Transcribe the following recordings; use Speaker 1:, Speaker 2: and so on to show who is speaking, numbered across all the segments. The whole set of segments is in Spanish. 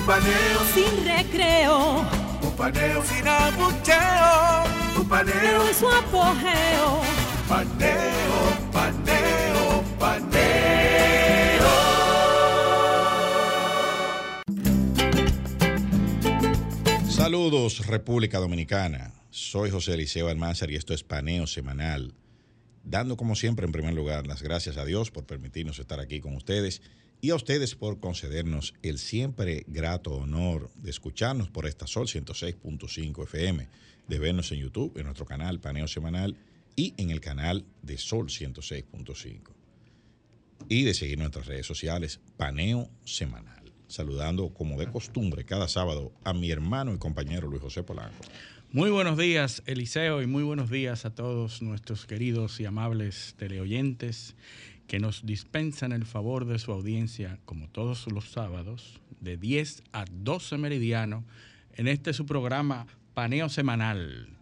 Speaker 1: Un paneo
Speaker 2: Sin recreo.
Speaker 1: Un paneo sin abucheo. Un paneo
Speaker 2: En su apogeo.
Speaker 1: Paneo, paneo, paneo.
Speaker 3: Saludos República Dominicana. Soy José Eliseo Almanzar y esto es Paneo Semanal. Dando como siempre en primer lugar las gracias a Dios por permitirnos estar aquí con ustedes y a ustedes por concedernos el siempre grato honor de escucharnos por esta Sol 106.5 FM, de vernos en YouTube, en nuestro canal Paneo Semanal y en el canal de Sol 106.5 y de seguir nuestras redes sociales Paneo Semanal. Saludando como de costumbre cada sábado a mi hermano y compañero Luis José Polanco.
Speaker 4: Muy buenos días, Eliseo, y muy buenos días a todos nuestros queridos y amables teleoyentes que nos dispensan el favor de su audiencia, como todos los sábados, de 10 a 12 meridiano, en este su programa Paneo Semanal.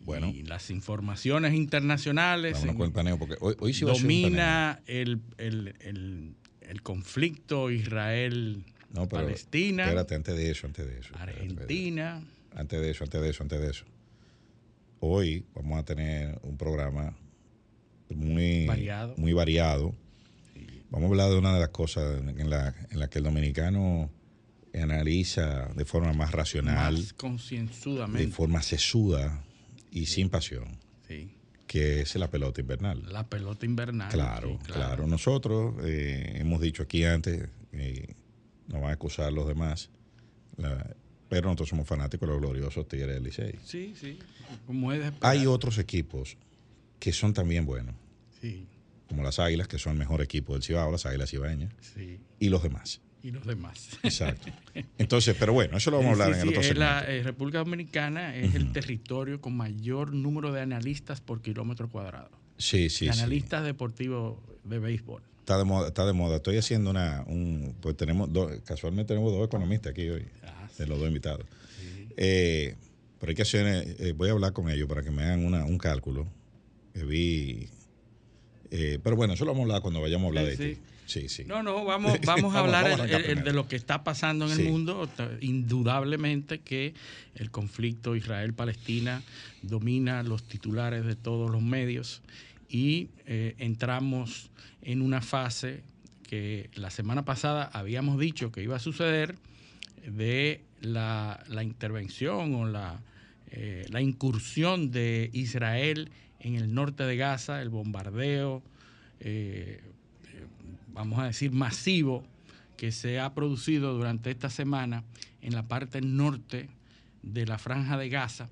Speaker 3: Bueno.
Speaker 4: Y las informaciones internacionales en-
Speaker 3: el paneo, porque hoy, hoy sí va a ser un paneo.
Speaker 4: domina el, el- el- el conflicto Israel-Palestina,
Speaker 3: No, espérate, antes de eso, antes de eso. espérate, espérate.
Speaker 4: Argentina.
Speaker 3: Antes de eso, antes de eso, antes de eso. Hoy vamos a tener un programa muy
Speaker 4: Variado.
Speaker 3: Muy variado. Vamos a hablar de una de las cosas en la, en la que el dominicano analiza de forma más racional,
Speaker 4: más
Speaker 3: de forma sesuda y sin pasión,
Speaker 4: Sí.
Speaker 3: que es la pelota invernal.
Speaker 4: La pelota invernal.
Speaker 3: Claro, claro, Nosotros eh, hemos dicho aquí antes, y no van a acusar los demás, la- pero nosotros somos fanáticos de los gloriosos Tigres del Licey.
Speaker 4: Sí, sí. Como es.
Speaker 3: Hay otros equipos que son también buenos,
Speaker 4: Sí,
Speaker 3: como las Águilas, que son el mejor equipo del Cibao, las Águilas Cibaeñas,
Speaker 4: sí.
Speaker 3: y los demás.
Speaker 4: Y los demás.
Speaker 3: Exacto. Entonces, pero bueno, eso lo vamos a hablar
Speaker 4: Sí,
Speaker 3: en el otro
Speaker 4: es la
Speaker 3: segmento.
Speaker 4: eh, República Dominicana es el territorio con mayor número de analistas por kilómetro cuadrado.
Speaker 3: Sí, sí,
Speaker 4: de
Speaker 3: sí.
Speaker 4: analistas deportivos de béisbol.
Speaker 3: Está de moda, está de moda. Estoy haciendo una, un, pues tenemos dos, casualmente tenemos dos economistas aquí hoy,
Speaker 4: Ah,
Speaker 3: de los dos invitados. Eh, pero hay que hacer, eh, voy a hablar con ellos para que me hagan una, un cálculo. Que vi, eh, pero bueno, eso lo vamos a hablar cuando vayamos a hablar
Speaker 4: Sí,
Speaker 3: de
Speaker 4: sí.
Speaker 3: ti. Sí, sí.
Speaker 4: No, no, vamos, vamos a hablar
Speaker 3: vamos a
Speaker 4: el-
Speaker 3: arrancar
Speaker 4: el- el de lo que está pasando en
Speaker 3: Sí.
Speaker 4: el mundo. Indudablemente que el conflicto Israel-Palestina domina los titulares de todos los medios y eh, entramos en una fase que la semana pasada habíamos dicho que iba a suceder de la, la intervención o la, eh, la incursión de Israel en el norte de Gaza, el bombardeo, eh, eh, vamos a decir, masivo que se ha producido durante esta semana en la parte norte de la franja de Gaza,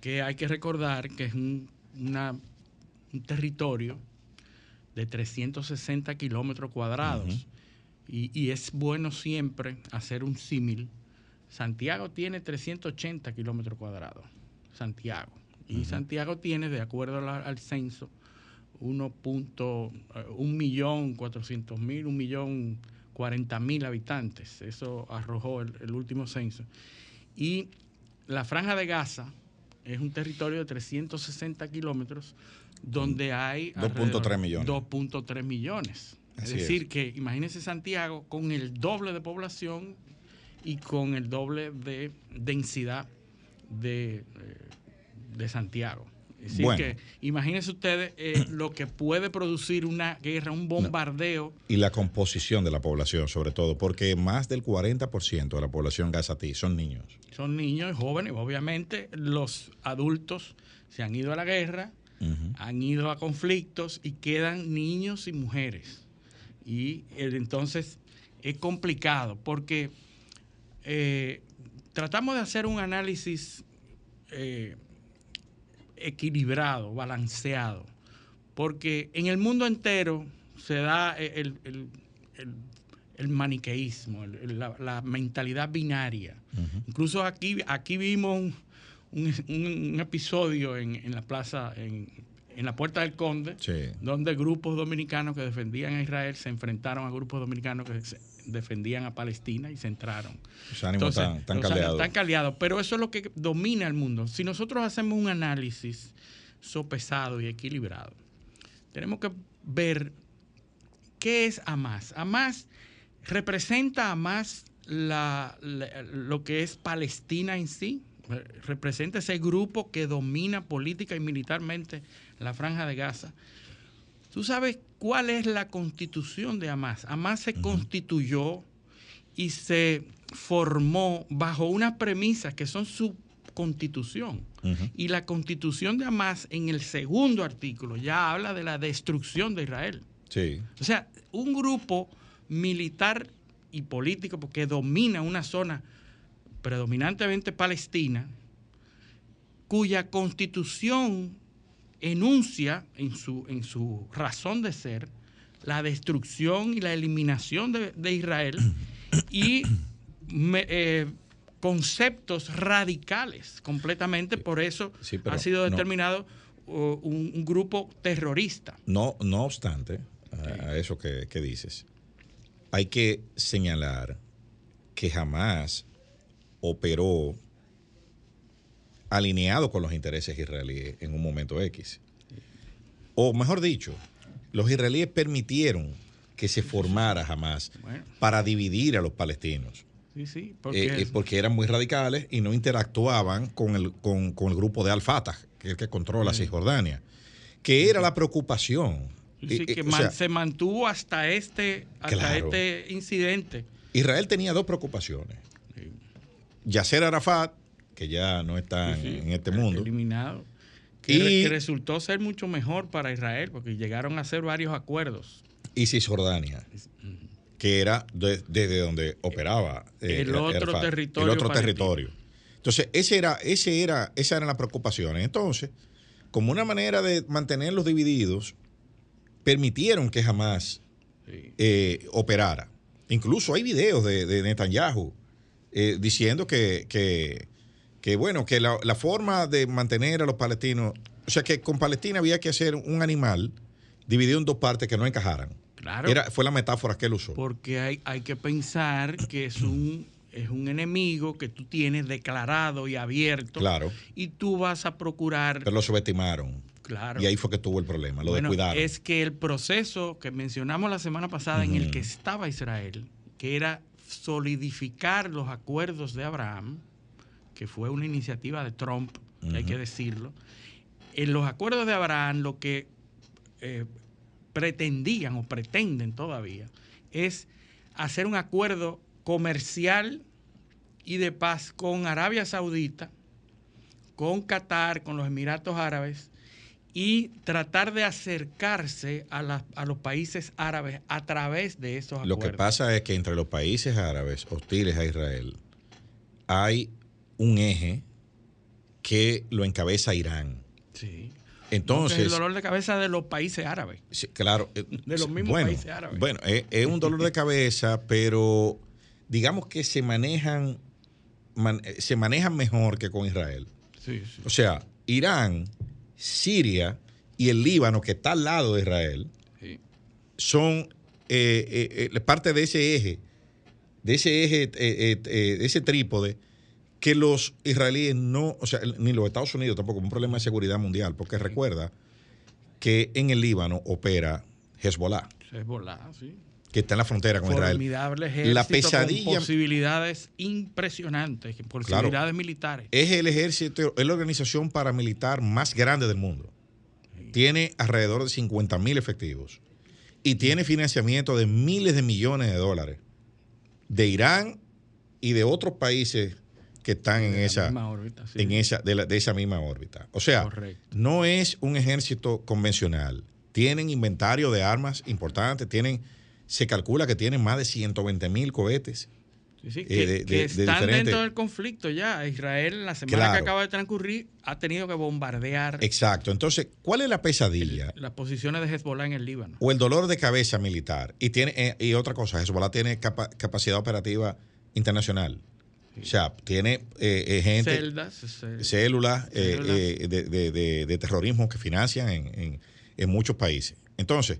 Speaker 4: que hay que recordar que es un, una- un territorio de 360 kilómetros cuadrados. y, y es bueno siempre hacer un símil. Santiago tiene 380 kilómetros cuadrados. Santiago. Y Santiago tiene, de acuerdo al, al censo, 1.400.000, 1.040.000 habitantes. Eso arrojó el, el último censo. Y la franja de Gaza es un territorio de 360 kilómetros donde hay
Speaker 3: 2.3
Speaker 4: alrededor-
Speaker 3: millones.
Speaker 4: 2.3 millones.
Speaker 3: Así
Speaker 4: es decir,
Speaker 3: es.
Speaker 4: que imagínense Santiago con el doble de población y con el doble de densidad de, eh, de Santiago.
Speaker 3: Bueno.
Speaker 4: que imagínense ustedes eh, lo que puede producir una guerra, un bombardeo.
Speaker 3: Y la composición de la población, sobre todo, porque más del 40% de la población gazatí son niños.
Speaker 4: Son niños y jóvenes, obviamente los adultos se han ido a la guerra, han ido a conflictos y quedan niños y mujeres. Y eh, entonces es complicado porque eh, tratamos de hacer un análisis eh, equilibrado, balanceado, porque en el mundo entero se da el, el- el- el maniqueísmo, la, mentalidad binaria. Incluso aquí, aquí vimos un, episodio en, la plaza, en, la Puerta del Conde, donde grupos dominicanos que defendían a Israel se enfrentaron a grupos dominicanos que defendían a Palestina y se entraron.
Speaker 3: Los ánimos están, caldeados.
Speaker 4: Están caldeados, pero eso es lo que domina el mundo. Si nosotros hacemos un análisis sopesado y equilibrado, tenemos que ver qué es Hamas. Hamas representa a más lo que es Palestina en sí, representa ese grupo que domina política y militarmente la franja de Gaza. ¿Tú sabes cuál es la constitución de Hamas? Hamas se constituyó y se formó bajo unas premisas que son su constitución. Y la constitución de Hamas en el segundo artículo ya habla de la destrucción de Israel.
Speaker 3: Sí.
Speaker 4: O sea, un grupo militar y político porque domina una zona predominantemente palestina, cuya constitución enuncia en su, en su razón de ser la destrucción y la eliminación de, Israel y eh, conceptos radicales completamente, por eso ha sido determinado un, grupo terrorista.
Speaker 3: No, no obstante, a, eso que, que dices, hay que señalar que jamás operó alineado con los intereses israelíes en un momento X. O mejor dicho, los israelíes permitieron que se formara jamás para dividir a los palestinos.
Speaker 4: Sí, sí,
Speaker 3: porque, eh, porque, eran muy radicales y no interactuaban con el, con, el grupo de Al-Fatah, que es el que controla Cisjordania, que era la preocupación
Speaker 4: que se mantuvo hasta este, hasta este incidente.
Speaker 3: Israel tenía dos preocupaciones. Yasser Arafat, que ya no está en este mundo.
Speaker 4: Eliminado. Que, resultó ser mucho mejor para Israel, porque llegaron a hacer varios acuerdos.
Speaker 3: Y Cisjordania, que era desde donde operaba
Speaker 4: eh, el otro territorio.
Speaker 3: El otro territorio. Entonces, ese era, ese era, esas eran las preocupaciones. Entonces, como una manera de mantenerlos divididos, permitieron que jamás eh, operara. Incluso hay videos de, Netanyahu eh, diciendo que, que, bueno, que la, forma de mantener a los palestinos, o sea, que con Palestina había que hacer un animal dividido en dos partes que no encajaran.
Speaker 4: Claro.
Speaker 3: Era, fue la metáfora que él usó.
Speaker 4: Porque hay, hay que pensar que es un, es un enemigo que tú tienes declarado y abierto.
Speaker 3: Claro.
Speaker 4: Y tú vas a procurar.
Speaker 3: Pero lo subestimaron. Y ahí fue que tuvo el problema, lo de cuidar.
Speaker 4: Es que el proceso que mencionamos la semana pasada en el que estaba Israel, que era solidificar los acuerdos de Abraham, que fue una iniciativa de Trump, hay que decirlo, en los acuerdos de Abraham lo que eh, pretendían o pretenden todavía es hacer un acuerdo comercial y de paz con Arabia Saudita, con Qatar, con los Emiratos Árabes y tratar de acercarse a, los países árabes a través de esos acuerdos.
Speaker 3: Lo que pasa es que entre los países árabes hostiles a Israel hay un eje que lo encabeza Irán.
Speaker 4: Sí.
Speaker 3: Entonces,
Speaker 4: es el dolor de cabeza de los países árabes.
Speaker 3: Sí, claro.
Speaker 4: Eh, de los mismos países árabes.
Speaker 3: Bueno, es, un dolor de cabeza, pero digamos que se manejan, eh, se manejan mejor que con Israel.
Speaker 4: Sí, sí.
Speaker 3: O sea, Irán Siria y el Líbano, que está al lado de Israel, son eh, eh, eh, parte de ese eje, de ese eje, de ese trípode, que los israelíes no, o sea, ni los Estados Unidos tampoco, un problema de seguridad mundial, porque recuerda que en el Líbano opera Hezbollah.
Speaker 4: Hezbollah, sí
Speaker 3: que está en la frontera con
Speaker 4: Israel. la pesadilla. Con posibilidades impresionantes, posibilidades militares.
Speaker 3: Es el ejército, es la organización paramilitar más grande del mundo. Tiene alrededor de 50 mil efectivos y tiene financiamiento de miles de millones de dólares de Irán y de otros países que están en esa, en esa de, esa misma órbita. O sea, no es un ejército convencional. Tienen inventario de armas importantes, tienen se calcula que tienen más de 120 mil cohetes.
Speaker 4: Sí, que, que están dentro del conflicto ya. Israel, en la semana que acaba de transcurrir, ha tenido que bombardear.
Speaker 3: Exacto. Entonces, ¿cuál es la pesadilla?
Speaker 4: las posiciones de Hezbollah en el Líbano.
Speaker 3: O el dolor de cabeza militar. Y, tiene, eh, y otra cosa, Hezbollah tiene capacidad operativa internacional. O sea, tiene eh, eh, gente, células, de, terrorismo que financian en, en muchos países. Entonces,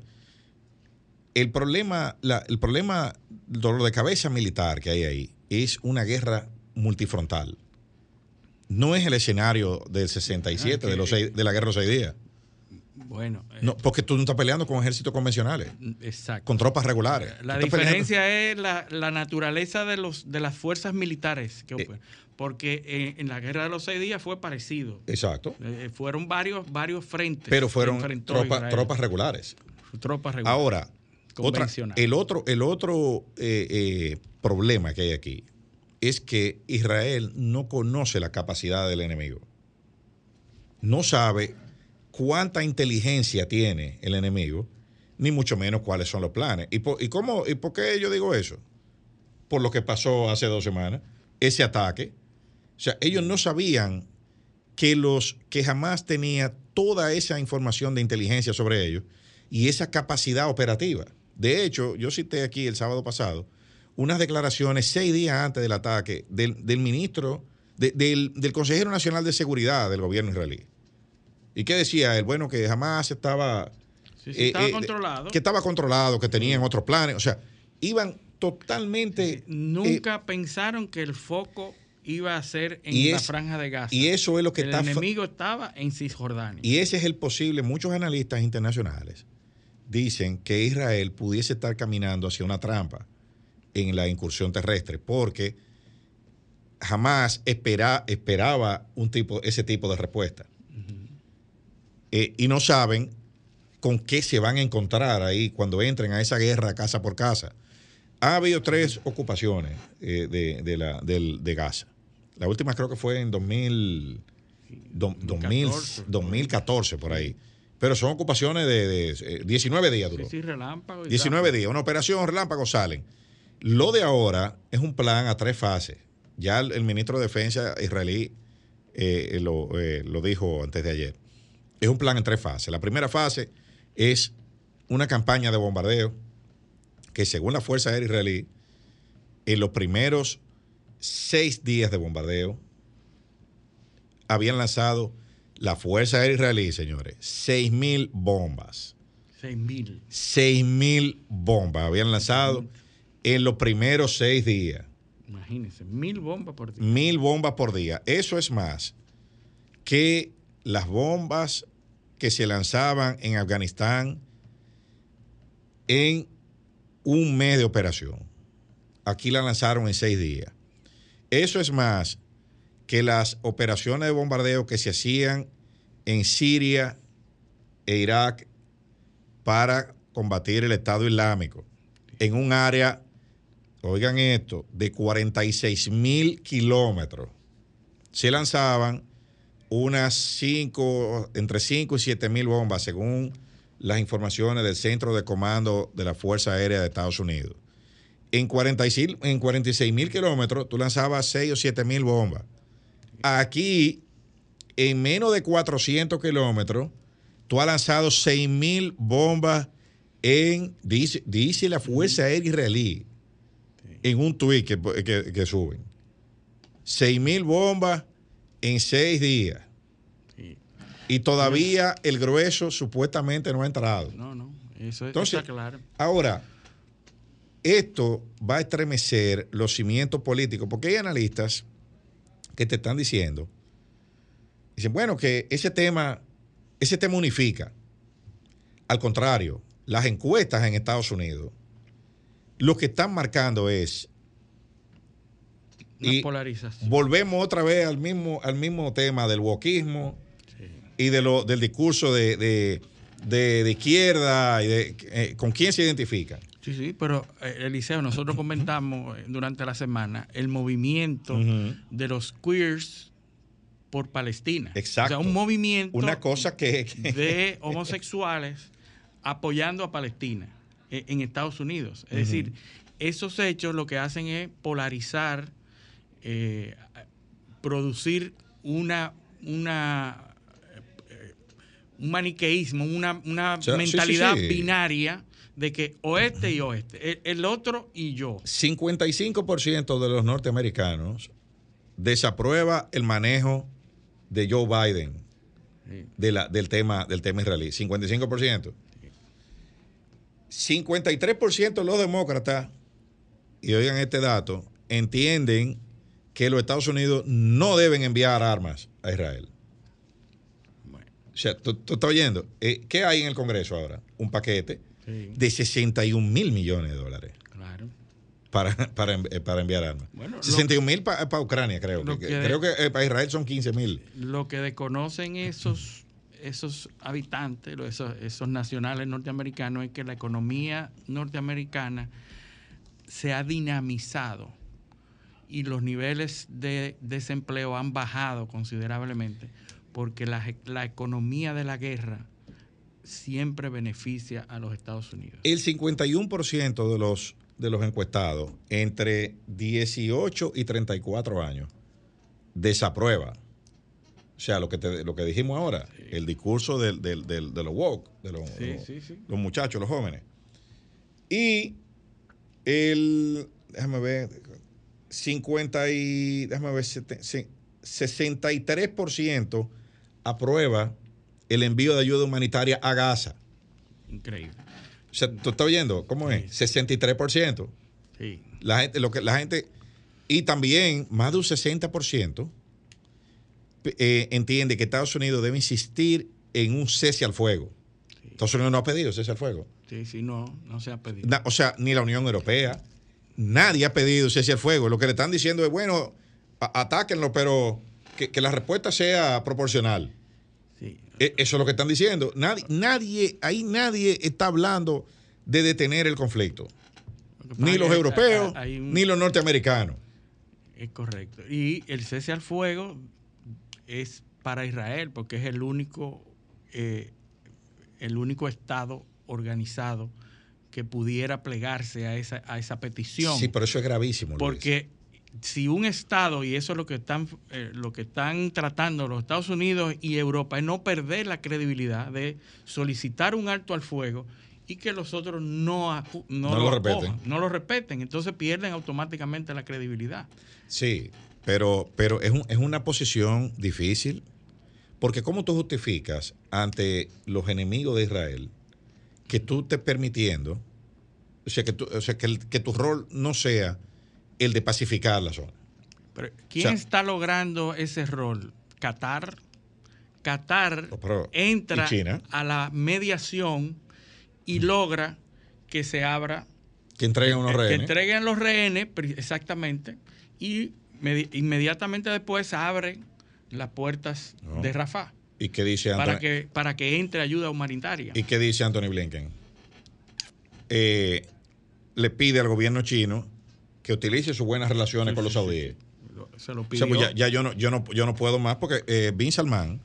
Speaker 3: el problema, el problema, dolor de cabeza militar que hay ahí es una guerra multifrontal. No es el escenario del 67, de, los de la guerra de los seis días.
Speaker 4: Bueno.
Speaker 3: no, eh, porque tú no estás peleando con ejércitos convencionales.
Speaker 4: Exacto.
Speaker 3: Con tropas regulares.
Speaker 4: La diferencia es la, naturaleza de, los, de las fuerzas militares. Que, eh, porque en, la guerra de los seis días fue parecido.
Speaker 3: Exacto.
Speaker 4: Eh, fueron varios, varios frentes.
Speaker 3: Pero fueron tropas regulares.
Speaker 4: Tropas regulares.
Speaker 3: Ahora, el otro, el otro problema que hay aquí es que Israel no conoce la capacidad del enemigo. No sabe cuánta inteligencia tiene el enemigo, ni mucho menos cuáles son los planes. ¿Y por, y cómo, y por qué yo digo eso? Por lo que pasó hace dos semanas, ese ataque. O sea, ellos no sabían que los que jamás tenía toda esa información de inteligencia sobre ellos y esa capacidad operativa. De hecho, yo cité aquí el sábado pasado unas declaraciones seis días antes del ataque del, ministro, del, consejero nacional de seguridad del gobierno israelí. ¿Y qué decía él? Bueno, que jamás estaba...
Speaker 4: Eh, estaba eh, controlado.
Speaker 3: Que estaba controlado, que tenían otros planes. O sea, iban totalmente...
Speaker 4: Nunca eh, pensaron que el foco iba a ser en la franja de Gaza.
Speaker 3: Y eso es lo que
Speaker 4: el enemigo estaba en Cisjordania.
Speaker 3: Y ese es el posible. Muchos analistas internacionales dicen que Israel pudiese estar caminando hacia una trampa en la incursión terrestre, porque jamás esperaba un tipo, ese tipo de respuesta. Eh, y no saben con qué se van a encontrar ahí cuando entren a esa guerra casa por casa. Ha habido tres ocupaciones eh, de, la, de, Gaza. La última creo que fue en 2000, 2014, por ahí. Pero son ocupaciones de, 19 eh, días duró.
Speaker 4: Sí, relámpago.
Speaker 3: 19 días. Una operación relámpago salen. Lo de ahora es un plan a tres fases. Ya el, ministro de Defensa israelí eh, lo, eh, lo dijo antes de ayer. Es un plan en tres fases. La primera fase es una campaña de bombardeo que según la Fuerza Aérea Israelí, en los primeros seis días de bombardeo habían lanzado la Fuerza Aérea Israelí, señores, 6.000 bombas.
Speaker 4: 6.000.
Speaker 3: 6.000 bombas habían lanzado en los primeros seis días.
Speaker 4: Imagínense, mil bombas por día.
Speaker 3: Mil bombas por día. Eso es más que las bombas que se lanzaban en Afganistán en un mes de operación. Aquí la lanzaron en seis días. Eso es más que las operaciones de bombardeo que se hacían en Siria e Irak para combatir el Estado Islámico en un área, oigan esto, de 46 mil kilómetros. Se lanzaban unas 5, entre 5 y 7 mil bombas, según las informaciones del Centro de Comando de la Fuerza Aérea de Estados Unidos. En 46 mil kilómetros tú lanzabas 6 o 7 mil bombas. Aquí, en menos de 400 kilómetros, tú has lanzado 6.000 bombas en, dice, dice, la Fuerza Aérea Israelí, en un tuit que, que, suben. 6.000 bombas en seis días. Y todavía el grueso supuestamente no ha entrado.
Speaker 4: No, no, eso está claro.
Speaker 3: Ahora, esto va a estremecer los cimientos políticos, porque hay analistas que te están diciendo, dicen, bueno, que ese tema, ese tema unifica. Al contrario, las encuestas en Estados Unidos, lo que están marcando es
Speaker 4: y polarización.
Speaker 3: Volvemos otra vez al mismo, al mismo tema del wokismo y de lo, del discurso de, de, izquierda y de eh, con quién se identifican.
Speaker 4: Sí, sí, pero eh, Eliseo, nosotros comentamos eh, durante la semana el movimiento de los queers por Palestina.
Speaker 3: Exacto.
Speaker 4: O sea, un movimiento
Speaker 3: Una cosa que,
Speaker 4: de homosexuales apoyando a Palestina eh, en Estados Unidos. Es decir, esos hechos lo que hacen es polarizar, eh, producir una, una eh, un maniqueísmo, una, una
Speaker 3: sí,
Speaker 4: mentalidad
Speaker 3: sí.
Speaker 4: binaria de que oeste y oeste, el, el otro y yo.
Speaker 3: 55% de los norteamericanos desaprueba el manejo de Joe Biden de la- del, tema, del tema israelí. 55%. 53% de los demócratas, y oigan este dato, entienden que los Estados Unidos no deben enviar armas a Israel.
Speaker 4: Bueno,
Speaker 3: O sea, tú, tú estás oyendo. Eh, ¿Qué hay en el Congreso ahora? Un paquete
Speaker 4: sí,
Speaker 3: de 61 mil millones de dólares
Speaker 4: claro.
Speaker 3: para, para, eh, para enviar armas.
Speaker 4: Bueno, lo-
Speaker 3: 61 mil para Ucrania, creo.
Speaker 4: lo
Speaker 3: que-
Speaker 4: que-
Speaker 3: creo que eh, para Israel son 15 mil.
Speaker 4: Lo que desconocen esos, esos habitantes, esos, esos nacionales norteamericanos, es que la economía norteamericana se ha dinamizado y los niveles de desempleo han bajado considerablemente porque la, la economía de la guerra siempre beneficia a los Estados Unidos.
Speaker 3: El 51% de los, de los encuestados entre 18 y 34 años desaprueba. O sea, lo que, te- lo que dijimos ahora, el discurso del, del- del- de los woke, de los,
Speaker 4: Sí,
Speaker 3: los-
Speaker 4: sí, sí.
Speaker 3: los muchachos, los jóvenes. Y el, déjame ver, 50 y, déjame ver, sete- sí, 63% aprueba el envío de ayuda humanitaria a Gaza.
Speaker 4: Increíble.
Speaker 3: O sea, ¿tú estás oyendo? ¿Cómo es? 63%.
Speaker 4: Sí.
Speaker 3: La gente, lo que la gente, y también más de un 60% eh, entiende que Estados Unidos debe insistir en un cese al fuego. Estados Unidos no ha pedido cese al fuego.
Speaker 4: Sí, sí, no, no se ha pedido.
Speaker 3: O sea, ni la Unión Europea, nadie ha pedido cese al fuego. Lo que le están diciendo es, bueno, atáquenlo, pero que, que la respuesta sea proporcional.
Speaker 4: Sí.
Speaker 3: E- Eso es lo que están diciendo. Nadie, nadie, ahí nadie está hablando de detener el conflicto.
Speaker 4: Lo
Speaker 3: Ni los europeos,
Speaker 4: hay un-
Speaker 3: ni los norteamericanos.
Speaker 4: Es correcto. Y el cese al fuego es para Israel, porque es el único, eh, el único Estado organizado que pudiera plegarse a esa, a esa petición.
Speaker 3: Sí, pero eso es gravísimo. Luis.
Speaker 4: porque si un Estado, y eso es lo que están, eh, lo que están tratando los Estados Unidos y Europa, es no perder la credibilidad de solicitar un alto al fuego y que los otros no, no,
Speaker 3: No lo respeten.
Speaker 4: acojan, no lo respeten. Entonces pierden automáticamente la credibilidad.
Speaker 3: Sí, pero, pero es, un- es una posición difícil. Porque ¿cómo tú justificas ante los enemigos de Israel que tú estés permitiendo, o sea, que, tú- o sea, que, el- que tu rol no sea el de pacificar la zona?
Speaker 4: Pero ¿quién
Speaker 3: O sea-
Speaker 4: está logrando ese rol? Qatar. Qatar
Speaker 3: pero-
Speaker 4: entra a la mediación y logra que se abra,
Speaker 3: Que entreguen unos
Speaker 4: eh, que
Speaker 3: rehenes.
Speaker 4: entreguen los rehenes, exactamente, y medi- inmediatamente después se abren las puertas
Speaker 3: No.
Speaker 4: de Rafah
Speaker 3: ¿Y qué dice
Speaker 4: para
Speaker 3: Anthony,
Speaker 4: que, para que entre ayuda humanitaria.
Speaker 3: ¿y qué dice Anthony Blinken? Eh, le pide al gobierno chino que utilice sus buenas relaciones
Speaker 4: Sí,
Speaker 3: con los
Speaker 4: sí,
Speaker 3: saudíes.
Speaker 4: Se lo
Speaker 3: O sea,
Speaker 4: pidió.
Speaker 3: pues ya, ya yo, no, yo, no, yo no puedo más porque eh, Bin Salman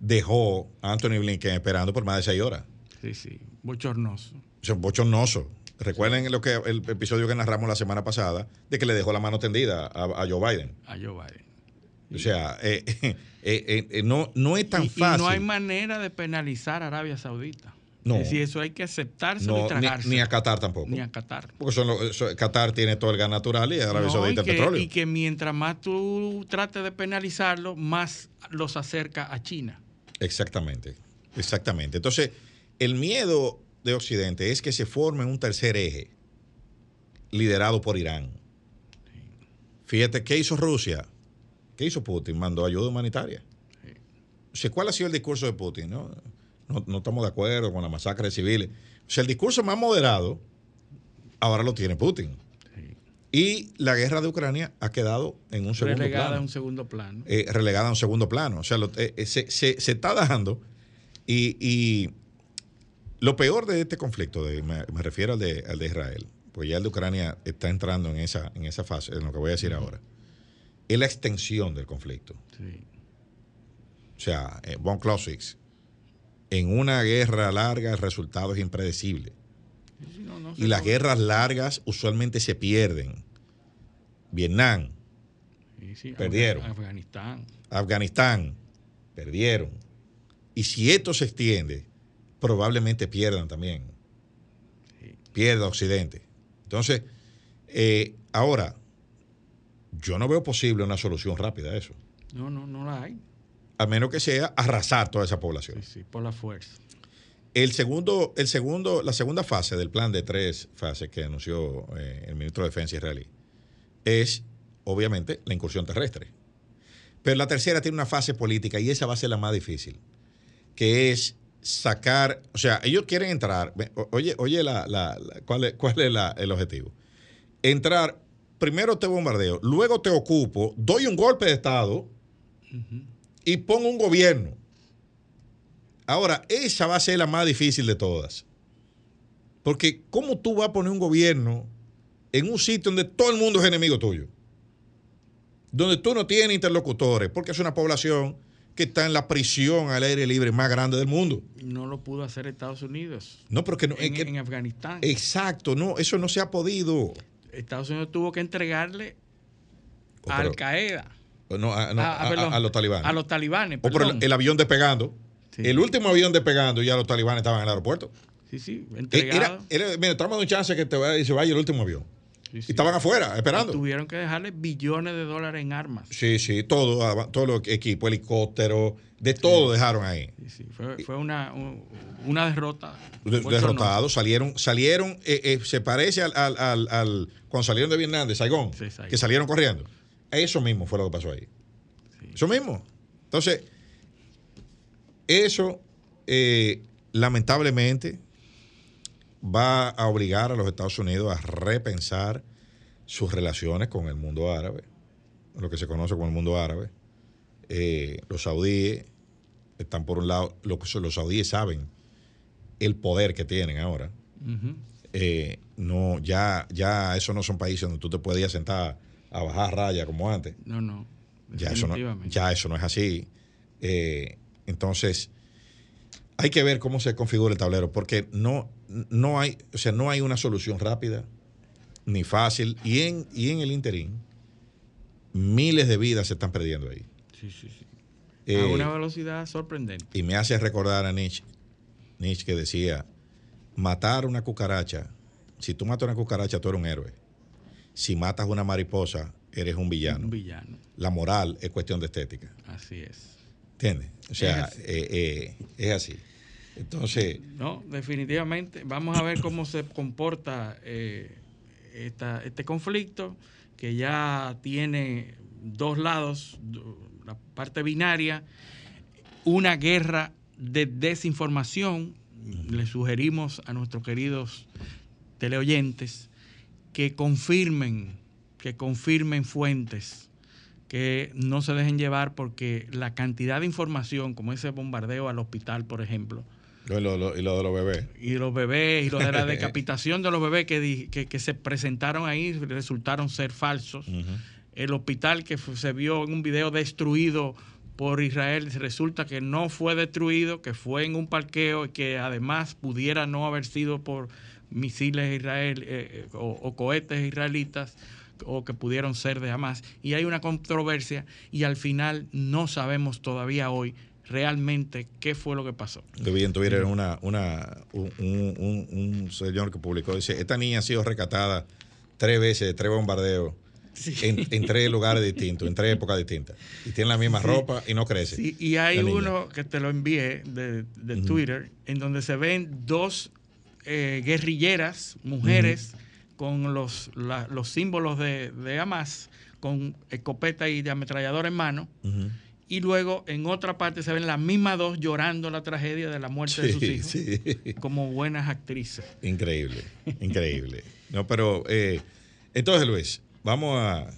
Speaker 3: dejó a Anthony Blinken esperando por más de seis horas.
Speaker 4: Sí, sí, bochornoso.
Speaker 3: O sea, bochornoso. Recuerden lo que el episodio que narramos la semana pasada de que le dejó la mano tendida a, a Joe Biden.
Speaker 4: A Joe Biden.
Speaker 3: O sea, eh, eh, eh, no, no es tan
Speaker 4: y, y
Speaker 3: fácil.
Speaker 4: no hay manera de penalizar a Arabia Saudita.
Speaker 3: No.
Speaker 4: Es decir, eso hay que aceptárselo y
Speaker 3: No, ni,
Speaker 4: tragarse.
Speaker 3: ni a Qatar tampoco.
Speaker 4: Ni a Qatar.
Speaker 3: Porque son los- eso- Qatar tiene todo el gas natural y Arabia
Speaker 4: No,
Speaker 3: Saudita
Speaker 4: y,
Speaker 3: el
Speaker 4: que,
Speaker 3: petróleo.
Speaker 4: y que mientras más tú trates de penalizarlo, más los acerca a China.
Speaker 3: Exactamente, exactamente. Entonces, el miedo de Occidente es que se forme un tercer eje liderado por Irán. Fíjate, ¿qué hizo Rusia? ¿Qué hizo Putin? Mandó ayuda humanitaria. O sea, ¿cuál ha sido el discurso de Putin? No, no, no estamos de acuerdo con la masacre de civiles. O sea, el discurso más moderado ahora lo tiene Putin. Y la guerra de Ucrania ha quedado en un segundo
Speaker 4: Relegada
Speaker 3: plano
Speaker 4: a un segundo plano.
Speaker 3: eh, relegada a un segundo plano. O sea, lo- eh, eh, se, se- se está dando. Y, y lo peor de este conflicto, de- me, me refiero al de, al de Israel, pues ya el de Ucrania está entrando en esa, en esa fase, en lo que voy a decir ahora, es la extensión del conflicto.
Speaker 4: Sí.
Speaker 3: O sea, eh, von Clausewitz, en una guerra larga el resultado es impredecible.
Speaker 4: Sí, no, no
Speaker 3: y las guerras largas usualmente se pierden. Vietnam,
Speaker 4: Sí, sí,
Speaker 3: Perdieron.
Speaker 4: Afganistán.
Speaker 3: Afganistán, perdieron. Y si esto se extiende, probablemente pierdan también. Pierda Occidente. Entonces, eh, ahora, yo no veo posible una solución rápida a eso.
Speaker 4: No, no, no la hay.
Speaker 3: A menos que sea arrasar toda esa población.
Speaker 4: Sí, sí, por la fuerza.
Speaker 3: El segundo, el segundo, la segunda fase del plan de tres fases que anunció eh, el ministro de Defensa israelí es, obviamente, la incursión terrestre. Pero la tercera tiene una fase política y esa va a ser la más difícil, que es sacar, o sea, ellos quieren entrar, oye, oye la, la- la- ¿cuál es, cuál es la- el objetivo? Entrar, primero te bombardeo, luego te ocupo, doy un golpe de Estado y pongo un gobierno. Ahora, esa va a ser la más difícil de todas. Porque ¿cómo tú vas a poner un gobierno en un sitio donde todo el mundo es enemigo tuyo? Donde tú no tienes interlocutores, porque es una población que está en la prisión al aire libre más grande del mundo.
Speaker 4: No lo pudo hacer Estados Unidos.
Speaker 3: No, porque no,
Speaker 4: en Afganistán.
Speaker 3: exacto, no, eso no se ha podido.
Speaker 4: Estados Unidos tuvo que entregarle
Speaker 3: Oh,
Speaker 4: a Al Qaeda.
Speaker 3: No, a, no,
Speaker 4: Ah,
Speaker 3: a-
Speaker 4: perdón.
Speaker 3: a los talibanes.
Speaker 4: A los talibanes.
Speaker 3: o por el, el avión despegando.
Speaker 4: Sí.
Speaker 3: El último avión despegando, ya los talibanes estaban en el aeropuerto.
Speaker 4: Sí, sí,
Speaker 3: Eh,
Speaker 4: entregado.
Speaker 3: Era, era, mira, estamos un chance que te vaya y se vaya el último avión.
Speaker 4: Sí,
Speaker 3: Y estaban afuera, esperando.
Speaker 4: Tuvieron que dejarle billones de dólares en armas.
Speaker 3: Sí, sí, todo, ah, todo los equipos, helicópteros, de todo dejaron ahí.
Speaker 4: Sí, sí, Fue, fue una, un- una derrota.
Speaker 3: De- derrotados, salieron, salieron, eh, eh, se parece al, al- al- al- cuando salieron de Vietnam, de Saigón. que salieron corriendo. Eso mismo fue lo que pasó ahí. Eso mismo. Entonces, eso eh, lamentablemente va a obligar a los Estados Unidos a repensar sus relaciones con el mundo árabe, lo que se conoce como el mundo árabe. Eh, los saudíes están por un lado, lo que los saudíes saben el poder que tienen ahora. Eh, no, ya, ya esos no son países donde tú te puedes ir a sentar a bajar raya como antes.
Speaker 4: No, no.
Speaker 3: Ya eso no, ya eso no es así. Eh, entonces, hay que ver cómo se configura el tablero, porque no, no hay, o sea, no hay una solución rápida ni fácil. Y en, y en el interín, miles de vidas se están perdiendo ahí.
Speaker 4: Sí, sí, sí.
Speaker 3: Eh,
Speaker 4: a una velocidad sorprendente.
Speaker 3: y me hace recordar a Nietzsche, Nietzsche que decía, matar una cucaracha, si tú matas una cucaracha, tú eres un héroe. Si matas una mariposa, eres un villano.
Speaker 4: Un villano.
Speaker 3: La moral es cuestión de estética.
Speaker 4: Así es.
Speaker 3: ¿Entiendes? O sea,
Speaker 4: Es así.
Speaker 3: eh, eh, es así. Entonces,
Speaker 4: No, definitivamente. Vamos a ver cómo se comporta eh, esta- este conflicto, que ya tiene dos lados, do- la parte binaria, una guerra de desinformación. Le sugerimos a nuestros queridos teleoyentes que confirmen, que confirmen fuentes, que no se dejen llevar porque la cantidad de información, como ese bombardeo al hospital, por ejemplo,
Speaker 3: lo, lo- lo- y lo de los bebés.
Speaker 4: y los bebés y lo de la decapitación de los bebés que, que se presentaron ahí resultaron ser falsos. El hospital que se vio en un video destruido por Israel resulta que no fue destruido, que fue en un parqueo y que además pudiera no haber sido por misiles israel eh, eh, o, cohetes israelitas o que pudieron ser de Hamas. Y hay una controversia y al final no sabemos todavía hoy realmente qué fue lo que pasó.
Speaker 3: Vi en una, una, un, un- un- un señor que publicó, dice, esta niña ha sido rescatada tres veces, de tres bombardeos, en, en tres lugares distintos, en tres épocas distintas. Y tiene la misma
Speaker 4: Sí.
Speaker 3: ropa y no crece.
Speaker 4: Sí, y hay uno que te lo envié de. Twitter, en donde se ven dos eh, guerrilleras, mujeres, con los, la- los símbolos de, de Hamas, con escopeta y de ametralladora en mano. Y luego en otra parte se ven las mismas dos llorando la tragedia de la muerte de sus hijos, como buenas actrices.
Speaker 3: Increíble, increíble. No, pero eh, entonces Luis, vamos a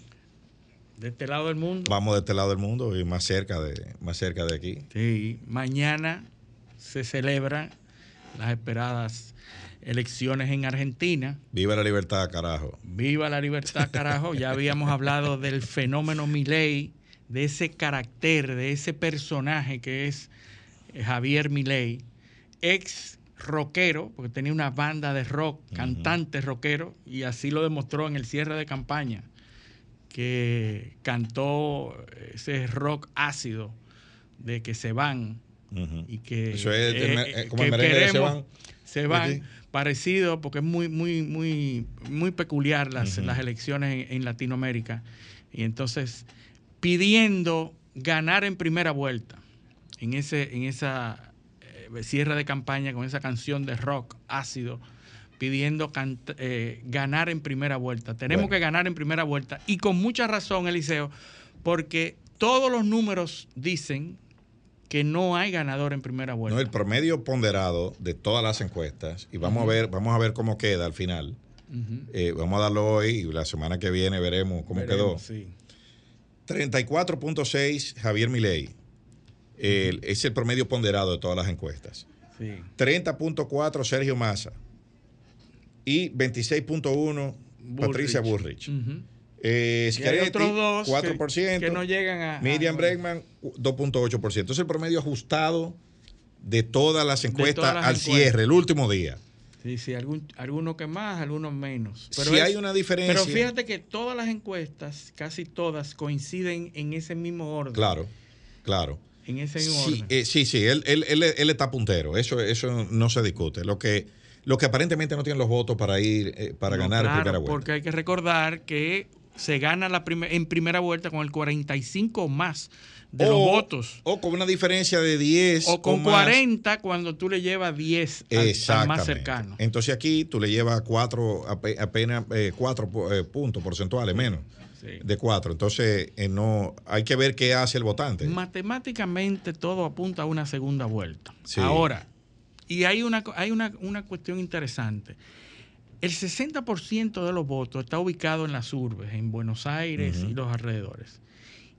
Speaker 4: De este lado del mundo.
Speaker 3: vamos de este lado del mundo y más cerca de más cerca de aquí.
Speaker 4: Sí, mañana se celebran las esperadas elecciones en Argentina.
Speaker 3: Viva la libertad, carajo.
Speaker 4: Viva la libertad, carajo. Ya habíamos hablado del fenómeno Milei, de ese carácter, de ese personaje que es eh, Javier Milei, ex rockero, porque tenía una banda de rock, cantante rockero, y así lo demostró en el cierre de campaña, que cantó ese rock ácido de que se van y que
Speaker 3: Eso es
Speaker 4: eh,
Speaker 3: eh, como
Speaker 4: que
Speaker 3: el de se
Speaker 4: queremos-
Speaker 3: van.
Speaker 4: se van.
Speaker 3: Sí.
Speaker 4: parecido porque es muy muy muy muy peculiar las, las elecciones en, en Latinoamérica. Y entonces pidiendo ganar en primera vuelta en ese en esa cierre de campaña con esa canción de rock ácido pidiendo eh, ganar en primera vuelta tenemos
Speaker 3: Bueno.
Speaker 4: que ganar en primera vuelta y con mucha razón Eliseo porque todos los números dicen que no hay ganador en primera vuelta
Speaker 3: No, el promedio ponderado de todas las encuestas, y vamos a ver, vamos a ver cómo queda al final. Eh, vamos a darlo hoy y la semana que viene veremos cómo
Speaker 4: Veremos,
Speaker 3: quedó.
Speaker 4: sí.
Speaker 3: 34.6 Javier Milei. El- es el promedio ponderado de todas las encuestas.
Speaker 4: Sí.
Speaker 3: 30.4 Sergio Massa. Y 26.1 Patricia Burrich.
Speaker 4: Ujú.
Speaker 3: Eh, Schiaretti,
Speaker 4: otros dos que-
Speaker 3: 4%.
Speaker 4: que no llegan a-
Speaker 3: Miriam. Bregman, 2.8%. Es el promedio ajustado de todas las encuestas
Speaker 4: todas las
Speaker 3: al
Speaker 4: encuestas.
Speaker 3: cierre, el último día.
Speaker 4: Sí, sí, algún, algunos que más, algunos menos.
Speaker 3: Si hay una diferencia.
Speaker 4: Pero fíjate que todas las encuestas, casi todas, coinciden en ese mismo orden.
Speaker 3: Claro, claro.
Speaker 4: En ese mismo
Speaker 3: Sí,
Speaker 4: orden.
Speaker 3: eh, sí, sí, él, él, él, él está puntero, eso, eso no se discute. Lo que, lo que aparentemente no tienen los votos para ir, eh, para
Speaker 4: No,
Speaker 3: ganar
Speaker 4: claro,
Speaker 3: primera vuelta.
Speaker 4: Porque hay que recordar que se gana la prime- en primera vuelta con el 45 o más de los
Speaker 3: O-
Speaker 4: votos.
Speaker 3: O con una diferencia de 10
Speaker 4: O con
Speaker 3: más.
Speaker 4: 40 cuando tú le llevas 10 al- al, más cercano.
Speaker 3: Entonces aquí tú le llevas cuatro, ape- apenas eh, cuatro eh, puntos porcentuales menos
Speaker 4: Sí.
Speaker 3: de cuatro. Entonces eh, no hay que ver qué hace el votante.
Speaker 4: Matemáticamente todo apunta a una segunda vuelta.
Speaker 3: Sí.
Speaker 4: Ahora, y hay una, hay una, una cuestión interesante. El 60% de los votos está ubicado en las urbes, en Buenos Aires y los alrededores.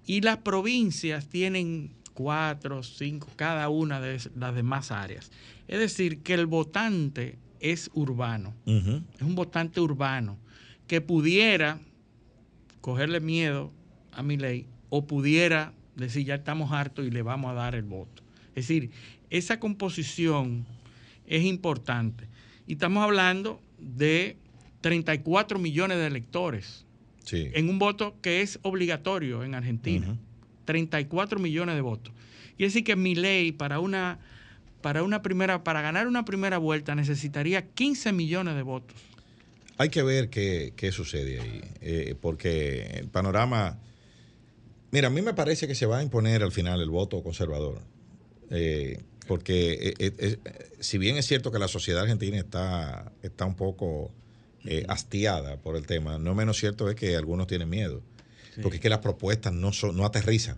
Speaker 4: Y las provincias tienen cuatro, cinco, cada una de las demás áreas. Es decir, que el votante es urbano, es un votante urbano que pudiera cogerle miedo a mi ley o pudiera decir ya estamos hartos y le vamos a dar el voto. Es decir, esa composición es importante. Y estamos hablando de 34 millones de electores
Speaker 3: Sí.
Speaker 4: en un voto que es obligatorio en Argentina.
Speaker 3: Ujú.
Speaker 4: 34 millones de votos. Quiere decir que mi ley para una para una primera para ganar una primera vuelta necesitaría 15 millones de votos.
Speaker 3: Hay que ver qué, qué sucede ahí, eh, porque el panorama, mira, a mí me parece que se va a imponer al final el voto conservador, eh, porque eh, eh, si bien es cierto que la sociedad argentina está, está un poco hastiada por el tema, no menos cierto es que algunos tienen miedo, porque es que las propuestas no, son, no aterrizan,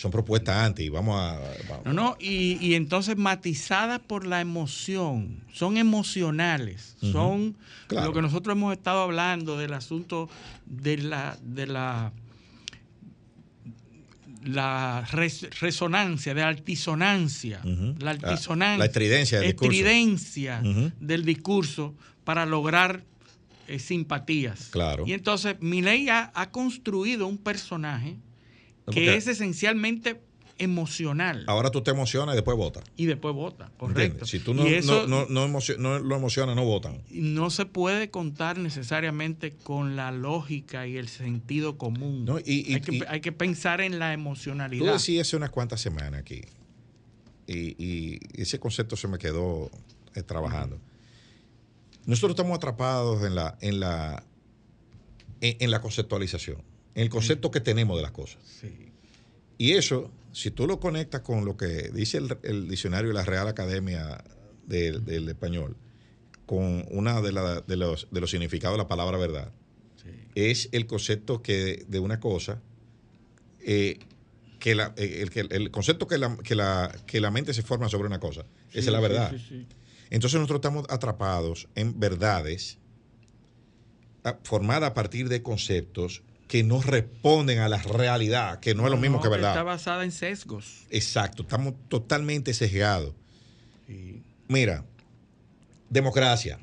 Speaker 3: son propuestas anti, vamos a... vamos-
Speaker 4: No, no, y, y entonces matizadas por la emoción, son emocionales, son
Speaker 3: Claro.
Speaker 4: lo que nosotros hemos estado hablando del asunto de la, de la, la res- resonancia, de la altisonancia,
Speaker 3: Ujú.
Speaker 4: la
Speaker 3: La-
Speaker 4: altisonancia,
Speaker 3: la estridencia del discurso.
Speaker 4: estridencia
Speaker 3: Ujú.
Speaker 4: del discurso para lograr eh, simpatías.
Speaker 3: Claro.
Speaker 4: Y entonces Milei ha, ha construido un personaje que es esencialmente emocional
Speaker 3: Ahora tú te emocionas y después votas.
Speaker 4: y después vota, correcto.
Speaker 3: ¿Entiendes? Si tú no,
Speaker 4: eso
Speaker 3: no, no, no emocio- no lo emocionas, no votan.
Speaker 4: no se puede contar necesariamente con la lógica y el sentido común.
Speaker 3: No, y- y-
Speaker 4: hay, que,
Speaker 3: y-
Speaker 4: hay que pensar en la
Speaker 3: Tú
Speaker 4: emocionalidad.
Speaker 3: decías hace unas cuantas semanas aquí, y, ese concepto se me quedó eh, trabajando. Nosotros estamos atrapados en la, en la, en, en la conceptualización, en el concepto que tenemos de las cosas.
Speaker 4: Sí.
Speaker 3: Y eso, si tú lo conectas con lo que dice el, el diccionario de la Real Academia del, del Español, con una de, la- de los, de los significados de la palabra verdad,
Speaker 4: sí.
Speaker 3: es el concepto que de una cosa eh, que la, eh, el, concepto que la, que, la, que la mente se forma sobre una cosa. Esa es la verdad.
Speaker 4: sí.
Speaker 3: Entonces nosotros estamos atrapados en verdades a- formadas a partir de conceptos que no responden a la realidad, que no, es lo mismo que verdad.
Speaker 4: Está basada en sesgos.
Speaker 3: Exacto, estamos totalmente sesgados.
Speaker 4: Sí.
Speaker 3: Mira, democracia,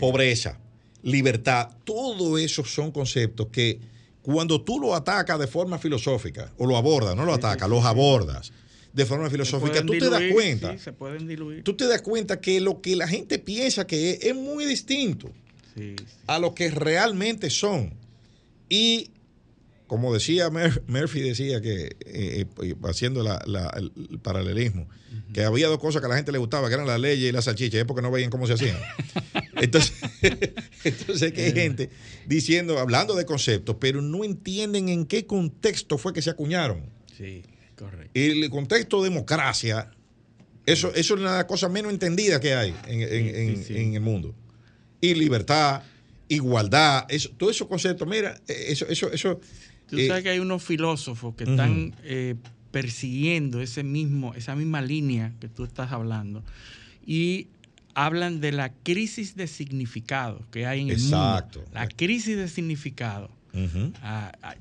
Speaker 3: pobreza, libertad, todo eso son conceptos que cuando tú lo atacas de forma filosófica, o lo abordas, no lo atacas, los abordas, de forma filosófica, tú te das cuenta.
Speaker 4: Se pueden diluir.
Speaker 3: Tú te das cuenta que lo que la gente piensa que es, es muy distinto a lo que realmente son. Y como decía Mur- Murphy, decía que, eh, eh, haciendo la- la- el, el paralelismo, que había dos cosas que a la gente le gustaba, que eran las leyes y las salchichas, es porque no veían cómo se hacían. Entonces, entonces que hay gente diciendo, hablando de conceptos, pero no entienden en qué contexto fue que se acuñaron.
Speaker 4: Sí, correcto.
Speaker 3: El contexto democracia, eso, eso es una de las cosas menos entendidas que hay en, en-
Speaker 4: Sí,
Speaker 3: en-
Speaker 4: sí, sí.
Speaker 3: en el mundo. Y libertad, igualdad, eso, todos esos conceptos, mira, eh, eso, eso, eso.
Speaker 4: Tú
Speaker 3: eh,
Speaker 4: sabes que hay unos filósofos que están eh, persiguiendo ese mismo, esa misma línea que tú estás hablando y hablan de la crisis de significado que hay en el
Speaker 3: Exacto.
Speaker 4: mundo. La crisis de significado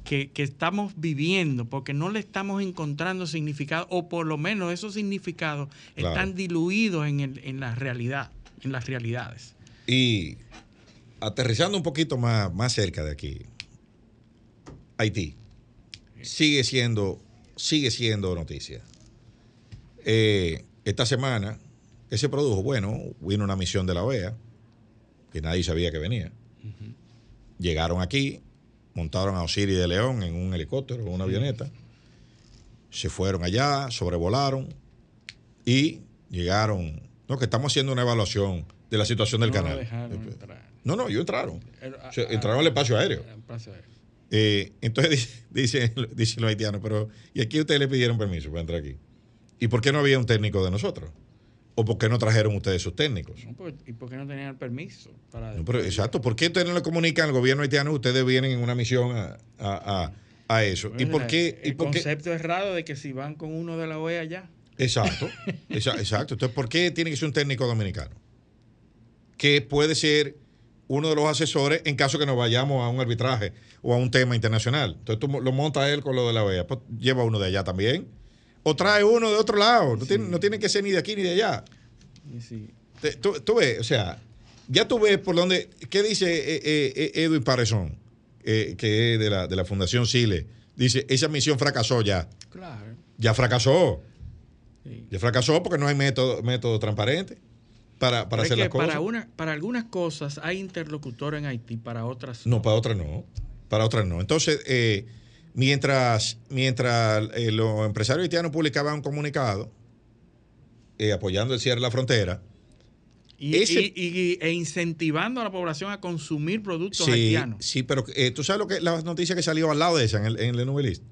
Speaker 4: que, que estamos viviendo porque no le estamos encontrando significado o por lo menos esos significados
Speaker 3: Claro.
Speaker 4: están diluidos en, el- en la realidad, en las realidades.
Speaker 3: Y aterrizando un poquito más, más cerca de aquí, Haití sigue siendo, sigue siendo noticia. Eh, esta semana, ¿qué se produjo? Bueno, vino una misión de la OEA, que nadie sabía que venía. Llegaron aquí, montaron a Osiris de León en un helicóptero, en una avioneta, se fueron allá, sobrevolaron y llegaron. No, que estamos haciendo una evaluación de la situación del
Speaker 4: No
Speaker 3: canal. No, no, ellos entraron. O sea,
Speaker 4: a-
Speaker 3: entraron al espacio aéreo. Eh, entonces dice- dicen dicen los haitianos, pero ¿y aquí ustedes le pidieron permiso para entrar aquí? ¿Y por qué no había un técnico de nosotros? ¿O por qué no trajeron ustedes sus técnicos?
Speaker 4: No, pues, ¿Y por qué no tenían el permiso? Para
Speaker 3: No, pero, exacto, ¿por qué ustedes no le comunican al gobierno haitiano ustedes vienen en una misión a, a- a- a eso? ¿Y por qué? ¿Y
Speaker 4: El
Speaker 3: por qué?
Speaker 4: concepto errado de que si van con uno de la OEA ya.
Speaker 3: Exacto, exa- exacto. Entonces, ¿por qué tiene que ser un técnico dominicano? Que puede ser uno de los asesores en caso que nos vayamos a un arbitraje o a un tema internacional. Entonces tú lo montas él con lo de la OEA, pues lleva uno de allá también. O trae uno de otro lado, no, tiene, no tiene que ser ni de aquí ni de allá.
Speaker 4: Sí.
Speaker 3: Te- Tú, tú ves, o sea, ya tú ves por dónde, ¿qué dice eh, eh, eh, Edwin Parezón, eh, que es de la, de la Fundación Chile? Dice, esa misión fracasó ya,
Speaker 4: Claro.
Speaker 3: ya fracasó.
Speaker 4: sí.
Speaker 3: Ya fracasó porque no hay método, método transparente para, para hacer las cosas.
Speaker 4: para, una, para algunas cosas hay interlocutor en Haití, para otras
Speaker 3: No, para otras no. Para otras no. Entonces, eh, mientras, mientras eh, los empresarios haitianos publicaban un comunicado eh, apoyando el cierre de la frontera,
Speaker 4: Y,
Speaker 3: ese-
Speaker 4: y- y- e incentivando a la población a consumir productos
Speaker 3: sí,
Speaker 4: haitianos.
Speaker 3: sí, pero eh, tú sabes lo que la noticia que salió al lado de esa en el, en el Novelist.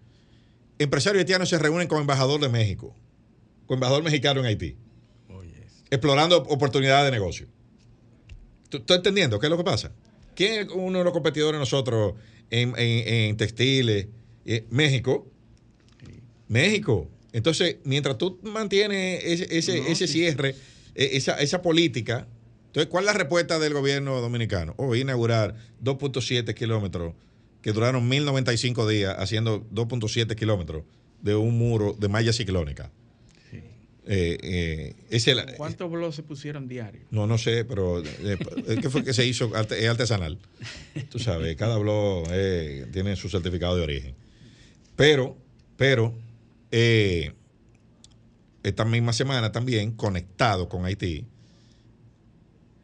Speaker 3: Empresarios haitianos se reúnen con embajador de México, con embajador mexicano en Haití, explorando oportunidades de negocio. ¿Tú estás entendiendo qué es lo que pasa? ¿Quién es uno de los competidores de nosotros en, en- en textiles? Eh, México. México. Entonces, mientras tú mantienes ese, ese,
Speaker 4: No,
Speaker 3: ese
Speaker 4: sí.
Speaker 3: cierre, eh, esa, esa política, entonces, ¿cuál es la respuesta del gobierno dominicano? Hoy inaugurar 2.7 kilómetros que duraron 1095 días haciendo 2.7 kilómetros de un muro de malla ciclónica. Eh, eh,
Speaker 4: ¿Cuántos blogs se pusieron diarios?
Speaker 3: no, no sé, pero eh, es que fue que se hizo, es artesanal. Tú sabes, cada blog eh, tiene su certificado de origen. Pero, pero, eh, esta misma semana también, conectado con Haití,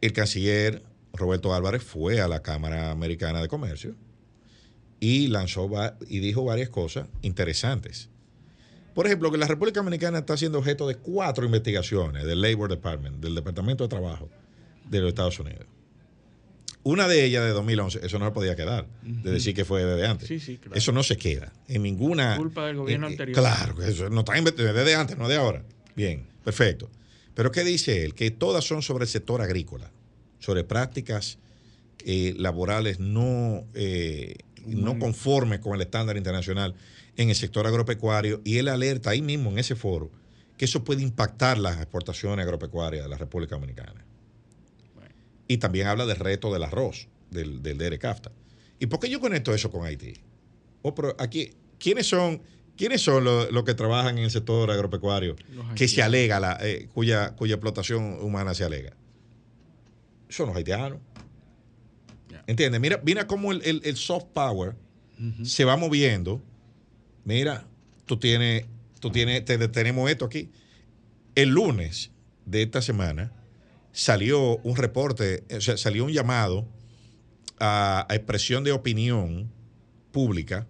Speaker 3: el canciller Roberto Álvarez fue a la Cámara Americana de Comercio y lanzó y dijo varias cosas interesantes. Por ejemplo, que la República Dominicana está siendo objeto de cuatro investigaciones del Labor Department, del Departamento de Trabajo de los Estados Unidos. Una de ellas de 2011, eso no se podía quedar, de decir que fue desde antes.
Speaker 4: Sí, sí, claro.
Speaker 3: Eso no se queda en ninguna...
Speaker 4: Culpa del gobierno anterior.
Speaker 3: Claro, que eso no está desde antes, no de ahora. Bien, perfecto. Pero ¿qué dice él? Que todas son sobre el sector agrícola, sobre prácticas eh, laborales no, eh, no conformes con el estándar internacional en el sector agropecuario y él alerta ahí mismo en ese foro que eso puede impactar las exportaciones agropecuarias de la República Dominicana. Y también habla del reto del arroz, del, del DRCAFTA. ¿Y por qué yo conecto eso con Haití? Oh, pero aquí, ¿quiénes son, quiénes son los, los que trabajan en el sector agropecuario que se alega, la, eh, cuya, cuya explotación humana se alega? Son los haitianos.
Speaker 4: Ya.
Speaker 3: ¿Entiendes? Mira, mira cómo el, el- el soft power se va moviendo. Mira, tú tienes, tú tienes, te tenemos esto aquí. El lunes de esta semana salió un reporte, o sea, salió un llamado a, expresión de opinión pública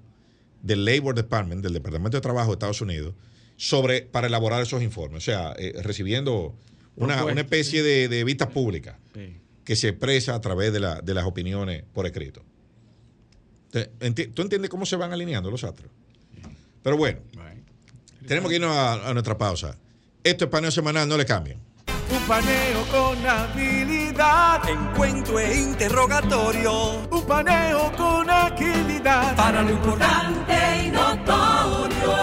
Speaker 3: del Labor Department, del Departamento de Trabajo de Estados Unidos, sobre para elaborar esos informes. O sea, eh, recibiendo una, especie de, de vista pública que se expresa a través de, la, de las opiniones por escrito. ¿Tú entiendes cómo se van alineando los astros? Pero bueno, tenemos que irnos a, nuestra pausa. Esto es paneo semanal, no le cambien.
Speaker 1: Un paneo con habilidad,
Speaker 5: encuentro e interrogatorio.
Speaker 1: Un paneo con agilidad,
Speaker 5: para lo importante y notorio.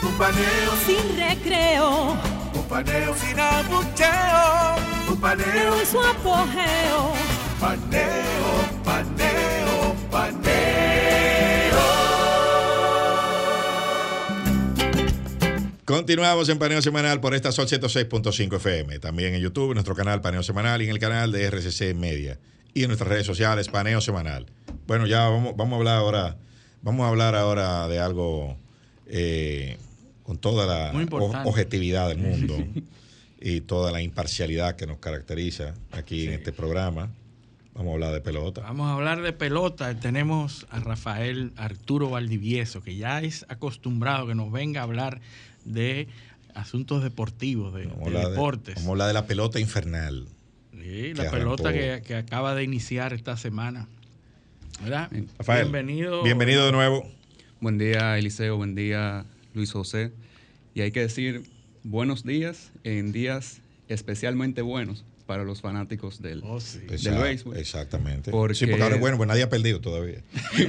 Speaker 1: Un paneo
Speaker 2: sin recreo,
Speaker 1: un paneo sin abucheo. Un paneo
Speaker 2: en su apogeo.
Speaker 1: Paneo, paneo,
Speaker 3: Continuamos en Paneo Semanal por esta Sol 106.5 FM. También en YouTube, en nuestro canal Paneo Semanal y en el canal de RCC Media. Y en nuestras redes sociales, Paneo Semanal. Bueno, ya vamos, vamos a hablar ahora. Vamos a hablar ahora de algo eh, con toda la objetividad del mundo y toda la imparcialidad que nos caracteriza aquí en este programa. Vamos a hablar de pelota.
Speaker 4: Vamos a hablar de pelota. Tenemos a Rafael Arturo Valdivieso, que ya es acostumbrado que nos venga a hablar de asuntos deportivos, de, deportes.
Speaker 3: vamos a hablar de la pelota infernal.
Speaker 4: Sí, la pelota que, acaba de iniciar esta semana.
Speaker 3: ¿Verdad? bienvenido. Bienvenido de nuevo.
Speaker 6: Buen día, Eliseo. Buen día, Luis José. Y hay que decir buenos días en días especialmente buenos para los fanáticos del, oh, béisbol.
Speaker 3: Exactamente. sí, porque ahora es bueno, pues nadie ha perdido todavía.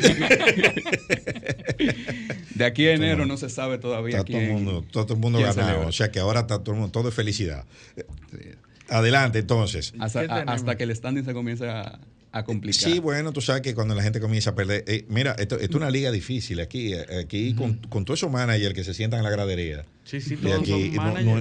Speaker 6: de aquí a enero no se sabe todavía
Speaker 3: todo el mundo, todo el mundo ganado. O sea que ahora está todo el mundo, todo es felicidad. Adelante, entonces.
Speaker 6: Hasta, que el standing se comience a, a complicar.
Speaker 3: Sí, bueno, tú sabes que cuando la gente comienza a perder. Eh, mira, esto, es una liga difícil aquí. Eh, aquí con, con todos esos managers que se sientan en la gradería.
Speaker 4: Sí, sí,
Speaker 3: todos aquí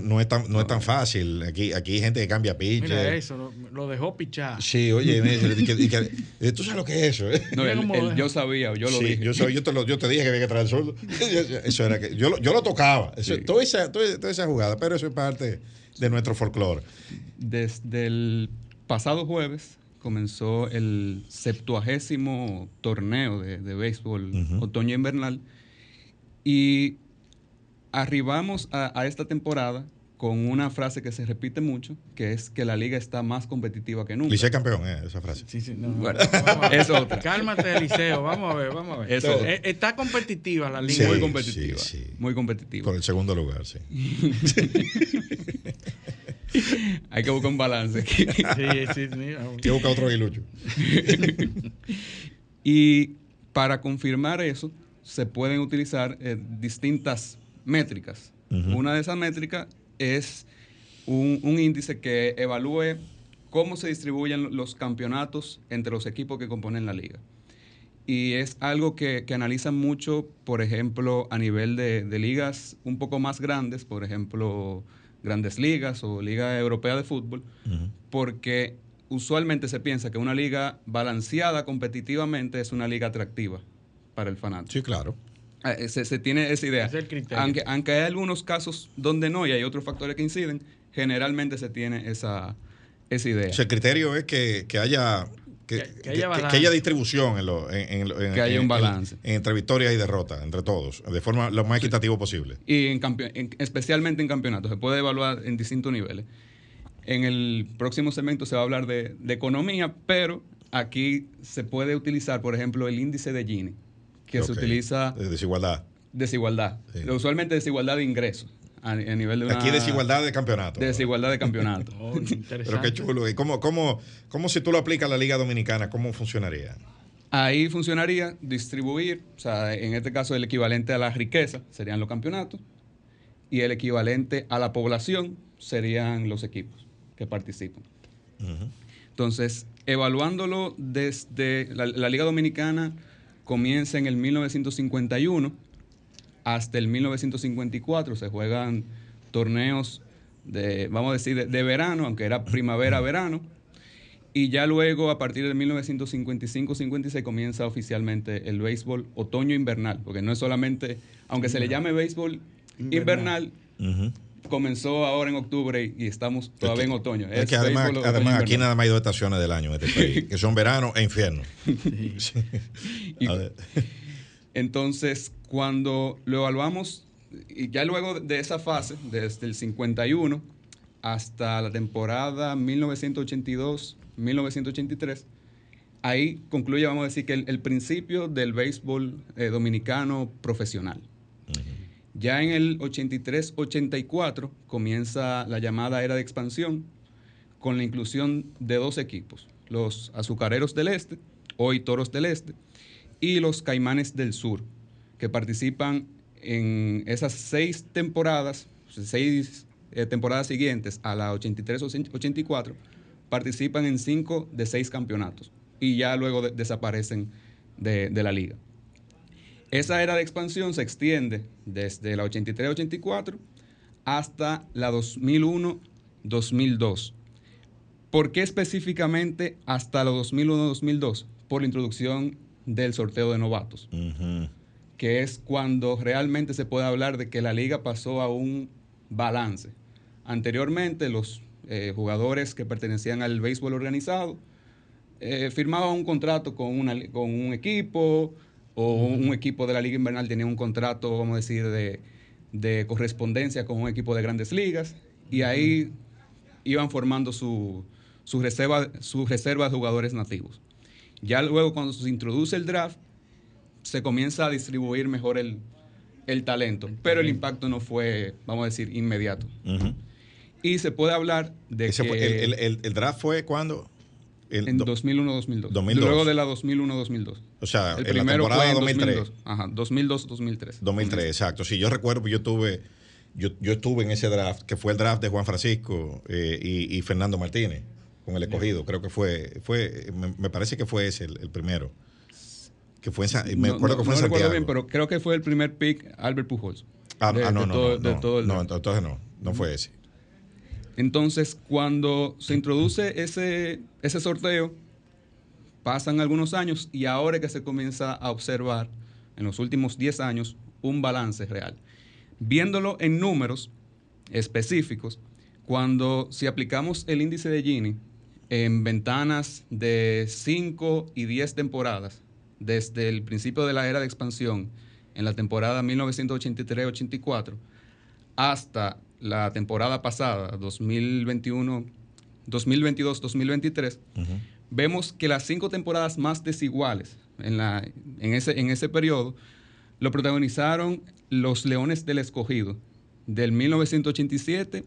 Speaker 3: no, es tan, no es tan fácil. Aquí, aquí hay gente que cambia pitch.
Speaker 4: Mira eso, lo, dejó pichar.
Speaker 3: Sí, oye, tú sabes lo que es eso. ¿eh?
Speaker 6: No, yo sabía, yo lo dije.
Speaker 3: Yo, yo, te yo, te dije que había que traer el sol. Eso era que, yo, yo lo tocaba. Eso, toda, esa, toda esa jugada, pero eso es parte de nuestro folclore.
Speaker 6: Desde el pasado jueves comenzó el septuagésimo torneo de, béisbol otoño invernal y arribamos a, esta temporada con una frase que se repite mucho, que es que la liga está más competitiva que nunca.
Speaker 3: Liceo campeón, eh, esa frase.
Speaker 4: Sí, sí, no, bueno, es otra. Cálmate, Liceo, vamos a ver, vamos a ver. Eh, está competitiva la liga.
Speaker 6: muy competitiva. Muy competitiva.
Speaker 3: Por el segundo lugar, sí.
Speaker 6: Hay que buscar un balance.
Speaker 3: sí, sí, Hay que buscar otro aguilucho.
Speaker 6: y para confirmar eso, se pueden utilizar eh, distintas métricas. Una de esas métricas es un, índice que evalúe cómo se distribuyen los campeonatos entre los equipos que componen la liga. Y es algo que, que analizan mucho, por ejemplo, a nivel de, de ligas un poco más grandes, por ejemplo, grandes ligas o Liga Europea de Fútbol, porque usualmente se piensa que una liga balanceada competitivamente es una liga atractiva para el fanático.
Speaker 3: Sí, claro.
Speaker 6: Ah, eh, se, tiene esa idea. Aunque, aunque hay algunos casos donde no y hay otros factores que inciden, generalmente se tiene esa, esa idea.
Speaker 3: el criterio es que, que haya que, haya distribución en, lo,
Speaker 6: que haya un balance.
Speaker 3: entre victorias y derrotas entre todos de forma lo más equitativo posible.
Speaker 6: Y en, especialmente en campeonatos se puede evaluar en distintos niveles. En el próximo segmento se va a hablar de, economía pero aquí se puede utilizar por ejemplo el índice de Gini que se utiliza
Speaker 3: de desigualdad.
Speaker 6: Desigualdad. Usualmente desigualdad de ingresos a, nivel de una...
Speaker 3: Aquí desigualdad de campeonato.
Speaker 6: desigualdad de campeonato.
Speaker 3: Oh, Pero qué chulo. ¿Y cómo, cómo, cómo si tú lo aplicas a la Liga Dominicana, cómo funcionaría?
Speaker 6: Ahí funcionaría distribuir, o sea, en este caso el equivalente a la riqueza serían los campeonatos y el equivalente a la población serían los equipos que participan. Entonces, evaluándolo desde la, la, Liga Dominicana comienza en el 1951 hasta el 1954 se juegan torneos de, vamos a decir, de, verano, aunque era primavera-verano. Y ya luego, a partir de 1955-56, comienza oficialmente el béisbol otoño-invernal, porque no es solamente, aunque se le llame béisbol invernal, comenzó ahora en octubre y estamos todavía en otoño.
Speaker 3: Es, que además, además aquí nada más hay dos estaciones del año en este país, que son verano e infierno.
Speaker 6: entonces, cuando lo evaluamos, y ya luego de esa fase, desde el 51 hasta la temporada 1982, 1983, ahí concluye, vamos a decir, que el, principio del béisbol eh, dominicano profesional. Ya en el 83-84 comienza la llamada era de expansión con la inclusión de dos equipos, los Azucareros del Este, hoy Toros del Este, y los Caimanes del Sur, participan en esas seis temporadas, seis eh, temporadas siguientes a la 83-84, participan en cinco de seis campeonatos y ya luego desaparecen de, la liga. Esa era de expansión se extiende desde la 83-84 hasta la 2001-2002. ¿Por qué específicamente hasta la 2001-2002? Por la introducción del sorteo de novatos, que es cuando realmente se puede hablar de que la liga pasó a un balance. Anteriormente los eh, jugadores que pertenecían al béisbol organizado, eh, firmaban un contrato con, con un equipo o un equipo de la Liga Invernal tenía un contrato, vamos a decir, de, correspondencia con un equipo de grandes ligas y ahí iban formando su, su, reserva, su reserva de jugadores nativos. Ya luego cuando se introduce el draft, se comienza a distribuir mejor el, talento, pero el impacto no fue, vamos a decir, inmediato. Y se puede hablar de
Speaker 3: que... el, draft fue cuando?
Speaker 6: en 2001-2002. Luego de la 2001-2002.
Speaker 3: O sea, el primero la temporada fue en 2003.
Speaker 6: Ajá, 2002-2003.
Speaker 3: 2003, exacto. Sí, yo recuerdo yo tuve, yo, yo, estuve en ese draft, que fue el draft de Juan Francisco eh, y, Fernando Martínez, con el escogido. Creo que fue, fue me, parece que fue ese el, primero. Que fue en, me acuerdo que fue en Santiago. recuerdo bien,
Speaker 6: pero creo que fue el primer pick Albert Pujols.
Speaker 3: Ah, ah no, no, no, no, entonces no, no fue ese.
Speaker 6: Entonces, cuando se introduce ese, ese sorteo, pasan algunos años y ahora es que se comienza a observar en los últimos 10 años un balance real. Viéndolo en números específicos, cuando si aplicamos el índice de Gini en ventanas de 5 y 10 temporadas, desde el principio de la era de expansión, en la temporada 1983-84, hasta la temporada pasada, 2021, 2022-2023, vemos que las cinco temporadas más desiguales en, la, en, ese, en ese periodo lo protagonizaron los Leones del Escogido, del 1987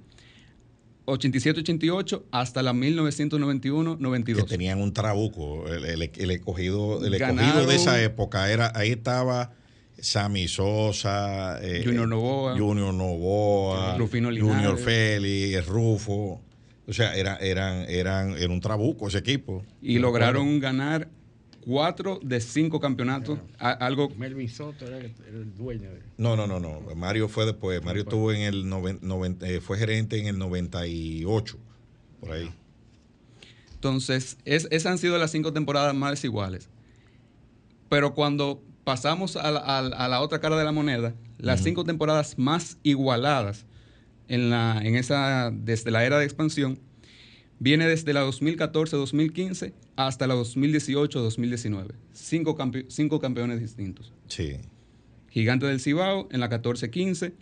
Speaker 6: 87-88 hasta la 1991-92. Que
Speaker 3: tenían un trabuco. El, escogido, el escogido de esa época era, ahí estaba Sammy Sosa,
Speaker 6: eh, Junior Novoa,
Speaker 3: Junior Novoa,
Speaker 6: Rufino
Speaker 3: Junior Félix, Rufo. O sea, era, eran, eran, era un trabuco ese equipo.
Speaker 6: Y lograron ganar cuatro de cinco campeonatos. algo.
Speaker 4: Melvin Soto era el, dueño. De...
Speaker 3: No, no, no, no. Mario fue después. Mario estuvo en el eh, fue gerente en el 98, por ahí.
Speaker 6: Entonces, esas han sido las cinco temporadas más desiguales. Pero cuando pasamos a la, otra cara de la moneda, las cinco temporadas más igualadas en, la, en esa, desde la era de expansión, viene desde la 2014-2015 hasta la 2018-2019. Cinco, cinco campeones distintos.
Speaker 3: Sí.
Speaker 6: Gigante del Cibao en la 14-15.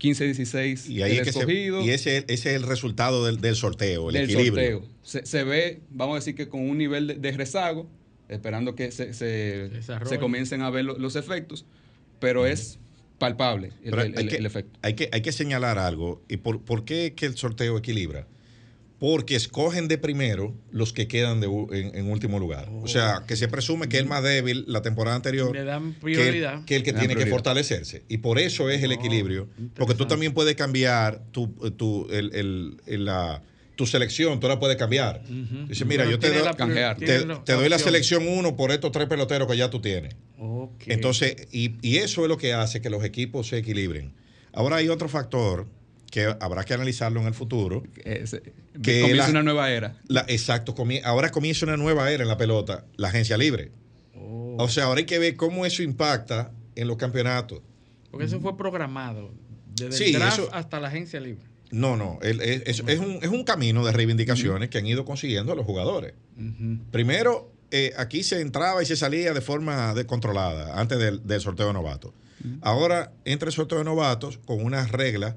Speaker 6: 15-16
Speaker 3: y ahí escogido. y ese, es el resultado del, sorteo, el equilibrio.
Speaker 6: Sorteo. Se, ve, vamos a decir que con un nivel de rezago, esperando que se, se, comiencen a ver los efectos, pero es palpable el, efecto.
Speaker 3: Hay que, hay que señalar algo. ¿Y por, por qué que el sorteo equilibra? Porque escogen de primero los que quedan de, en, último lugar. O sea, que se presume que es el más débil la temporada anterior
Speaker 4: Le dan prioridad.
Speaker 3: que, el que tiene que fortalecerse. Y por eso es el equilibrio. Porque tú también puedes cambiar tu, tu, el, la tu selección, tú la puedes cambiar. Dice, mira, yo te, doy, te, doy la selección uno por estos tres peloteros que ya tú tienes. Entonces, y, eso es lo que hace que los equipos se equilibren. Ahora hay otro factor que habrá que analizarlo en el futuro.
Speaker 6: Es-
Speaker 3: Que
Speaker 6: comienza
Speaker 3: la-
Speaker 6: una nueva era.
Speaker 3: La- exacto, comie- ahora comienza una nueva era en la pelota, la agencia libre.
Speaker 4: Oh.
Speaker 3: O sea, ahora hay que ver cómo eso impacta en los campeonatos.
Speaker 4: Porque eso fue programado. Desde
Speaker 3: Sí,
Speaker 4: el draft
Speaker 3: eso-
Speaker 4: hasta la agencia libre.
Speaker 3: No, no, el- es, es- es un, es un camino de reivindicaciones que han ido consiguiendo los jugadores. Primero, eh, aquí se entraba y se salía de forma descontrolada antes del, del sorteo de novatos. Ahora entra el sorteo de novatos con unas reglas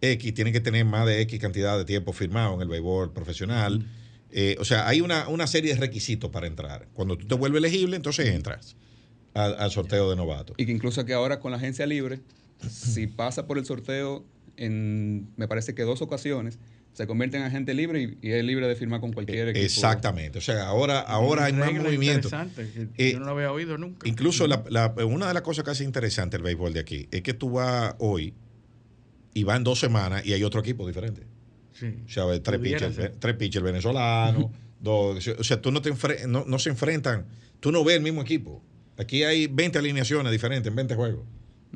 Speaker 3: X, tienen que tener más de X cantidad de tiempo firmado en el béisbol profesional. Eh, o sea, hay una, una serie de requisitos para entrar. Cuando tú te vuelves elegible, entonces entras al, al sorteo de novatos.
Speaker 6: Y que incluso que ahora con la agencia libre, si pasa por el sorteo en, me parece que dos ocasiones, se convierte en agente libre y, y es libre de firmar con cualquier equipo.
Speaker 3: Exactamente. O sea, ahora, ahora hay más movimiento.
Speaker 4: interesante que
Speaker 3: Eh,
Speaker 4: yo no lo había oído nunca.
Speaker 3: Incluso la- la- una de las cosas que hace interesante el béisbol de aquí es que tú vas hoy y vas en dos semanas y hay otro equipo diferente.
Speaker 4: Sí.
Speaker 3: O sea, tres pitchers, tres pitchers venezolanos, dos, o sea, tú no te enfre- no, no se enfrentan, tú no ves el mismo equipo. Aquí hay 20 alineaciones diferentes en 20 juegos.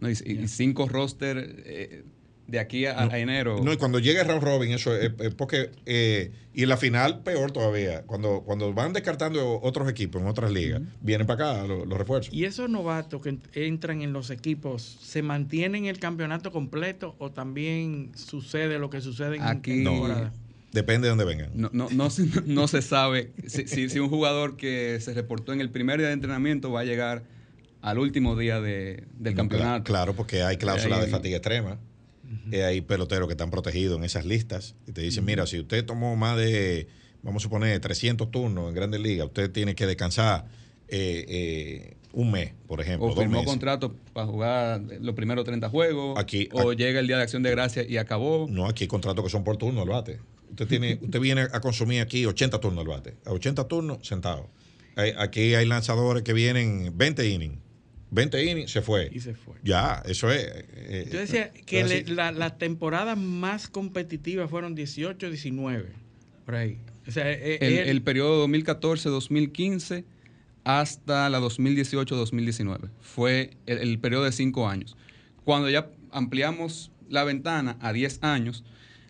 Speaker 6: ¿no? Y, y cinco roster eh, de aquí a, a enero.
Speaker 3: No, y cuando llega el round robin, eso es, es porque. eh, y en la final, peor todavía. Cuando, cuando van descartando otros equipos en otras ligas, vienen para acá los, los refuerzos.
Speaker 4: ¿Y esos novatos que ent- entran en los equipos se mantienen el campeonato completo o también sucede lo que sucede en,
Speaker 6: Aquí- No.
Speaker 3: Depende de dónde vengan.
Speaker 6: No, no, no, se, no se sabe si, si- si un jugador que se reportó en el primer día de entrenamiento va a llegar al último día de- del campeonato.
Speaker 3: cla- Claro, porque hay cláusulas
Speaker 6: Ahí-
Speaker 3: de fatiga extrema. Eh, hay peloteros que están protegidos en esas listas. Y te dicen, mira, si usted tomó más de, vamos a suponer, 300 turnos en Grandes Ligas, usted tiene que descansar eh, eh, un mes, por ejemplo.
Speaker 6: O firmó contrato para jugar los primeros 30 juegos.
Speaker 3: Aquí-
Speaker 6: o
Speaker 3: aquí-
Speaker 6: llega el día de acción de gracia y acabó.
Speaker 3: No, aquí hay contratos que son por turno al bate. Usted tiene, usted viene a consumir aquí 80 turnos al bate. A 80 turnos sentado. Hay- aquí hay lanzadores que vienen 20 innings. 20 innings, se fue.
Speaker 4: Y se fue.
Speaker 3: Ya, eso es. eh,
Speaker 4: Yo decía que le- la- las temporadas más competitivas fueron 18, 19. Por ahí. O sea, eh,
Speaker 6: El,
Speaker 4: él-
Speaker 6: el periodo 2014-2015 hasta la 2018-2019. Fue el, el periodo de cinco años. Cuando ya ampliamos la ventana a 10 años,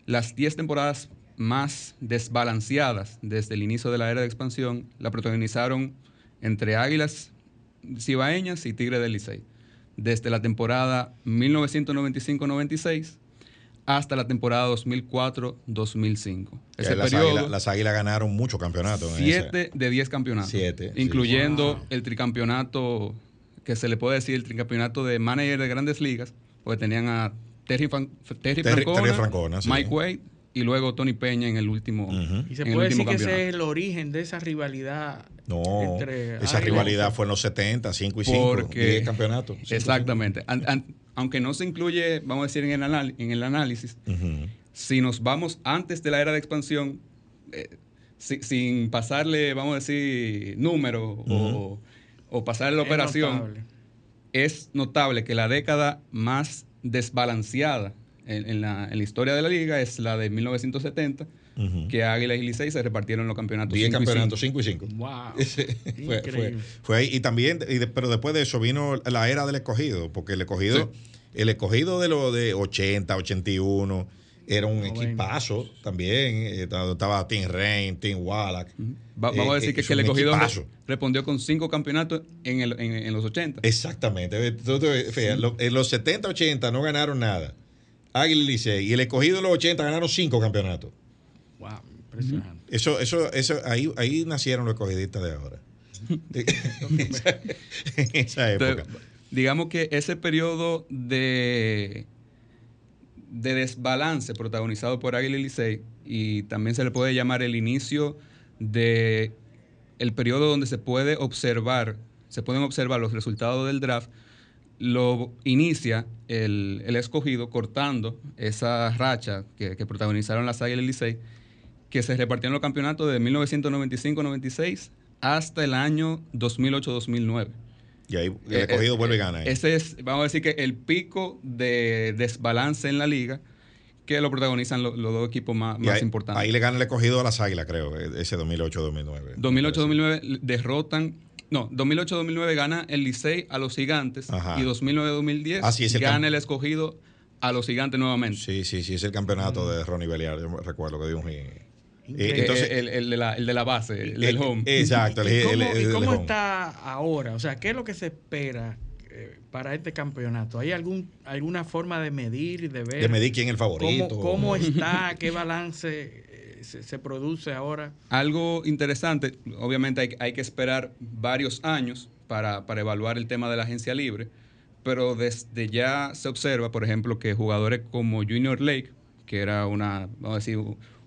Speaker 6: las 10 temporadas más desbalanceadas desde el inicio de la era de expansión la protagonizaron entre Águilas Cibaeñas y Tigre del Licey. Desde la temporada 1995-96 hasta la temporada 2004-2005.
Speaker 3: Ya
Speaker 6: Ese
Speaker 3: las,
Speaker 6: periodo,
Speaker 3: águilas, las águilas ganaron muchos campeonatos. en
Speaker 6: Siete de 10 campeonatos.
Speaker 3: Siete, sí.
Speaker 6: Incluyendo
Speaker 4: Wow.
Speaker 6: el tricampeonato, que se le puede decir el tricampeonato de manager de grandes ligas, porque tenían a Terry, Fran- Terry
Speaker 3: Terry-
Speaker 6: Francona,
Speaker 3: Terry Francona, sí.
Speaker 6: Mike Wade y luego Tony Peña en el último,
Speaker 4: y se puede decir que ese es el origen de esa rivalidad.
Speaker 3: No,
Speaker 4: entre
Speaker 3: esa
Speaker 4: Águilas.
Speaker 3: rivalidad fue en los 70, 5 y 5.
Speaker 6: Porque-
Speaker 3: 10 campeonatos.
Speaker 6: Exactamente. An- an- aunque no se incluye, vamos a decir, en el, anal- en el análisis, si nos vamos antes de la era de expansión, eh, si- sin pasarle, vamos a decir, número o, o pasarle la
Speaker 4: Es
Speaker 6: operación,
Speaker 4: notable.
Speaker 6: es notable que la década más desbalanceada en, en la, en la historia de la liga es la de 1970,
Speaker 3: Ujú.
Speaker 6: que Águilas y Licey se repartieron los campeonatos.
Speaker 3: 10
Speaker 6: y
Speaker 3: campeonatos,
Speaker 6: cinco.
Speaker 3: 5 y 5.
Speaker 4: Wow.
Speaker 3: fue, fue, fue ahí. Y también, y de- pero después de eso vino la era del escogido, porque el escogido, el escogido de los de 80, 81, era un equipazo también. eh, Estaba Tim Rain, Tim Wallach.
Speaker 6: Va- vamos
Speaker 3: Eh,
Speaker 6: a decir
Speaker 3: eh,
Speaker 6: que,
Speaker 3: es
Speaker 6: que el escogido
Speaker 3: equipazo.
Speaker 6: respondió con cinco campeonatos en, el- en- en los 80.
Speaker 3: Exactamente. lo- En los 70, 80 no ganaron nada. Águila y Licey. Y el escogido de los 80 ganaron 5 campeonatos.
Speaker 4: Wow, impresionante.
Speaker 3: Eso, eso, eso, ahí, ahí nacieron los escogidistas de ahora. en, esa, en esa época.
Speaker 6: Entonces, digamos que ese periodo de, de desbalance protagonizado por Águila y Licey, y también se le puede llamar el inicio de el periodo donde se puede observar, se pueden observar los resultados del draft, lo inicia el, el escogido cortando esa racha que, que protagonizaron las Águilas y Licey, que se repartieron los campeonatos de 1995-96 hasta el año 2008-2009.
Speaker 3: Y ahí el
Speaker 6: Eh,
Speaker 3: escogido
Speaker 6: eh,
Speaker 3: vuelve y gana. ahí.
Speaker 6: Ese es, vamos a decir que el pico de desbalance en la liga que lo protagonizan lo- los dos equipos más,
Speaker 3: Y
Speaker 6: más
Speaker 3: ahí,
Speaker 6: importantes.
Speaker 3: ahí le gana el escogido a las águilas, creo, eh, ese 2008-2009.
Speaker 6: 2008-2009 derrotan, no, 2008-2009 gana el Licey a los Gigantes
Speaker 3: Ajá.
Speaker 6: y 2009-2010
Speaker 3: Ah, sí, es el
Speaker 6: gana el escogido a los gigantes nuevamente.
Speaker 3: Sí, sí, sí, es el campeonato
Speaker 6: Mm.
Speaker 3: de Ronnie Beliar, yo me recuerdo que dio un hit.
Speaker 4: Increíble.
Speaker 3: Eh, entonces-
Speaker 6: el, el de la, el de la base, el del
Speaker 3: Eh,
Speaker 6: home.
Speaker 3: Exacto, el,
Speaker 4: ¿Y cómo,
Speaker 3: el-
Speaker 4: y cómo está ahora? O sea, ¿qué es lo que se espera eh, para este campeonato? ¿Hay algún alguna forma de medir y de ver
Speaker 3: De medir quién es el favorito.
Speaker 4: cómo, cómo está, qué balance eh, se, se produce ahora?
Speaker 6: Algo interesante, obviamente hay, hay que esperar varios años para, para evaluar el tema de la agencia libre, pero desde ya se observa, por ejemplo, que jugadores como Junior Lake, que era una, vamos a decir,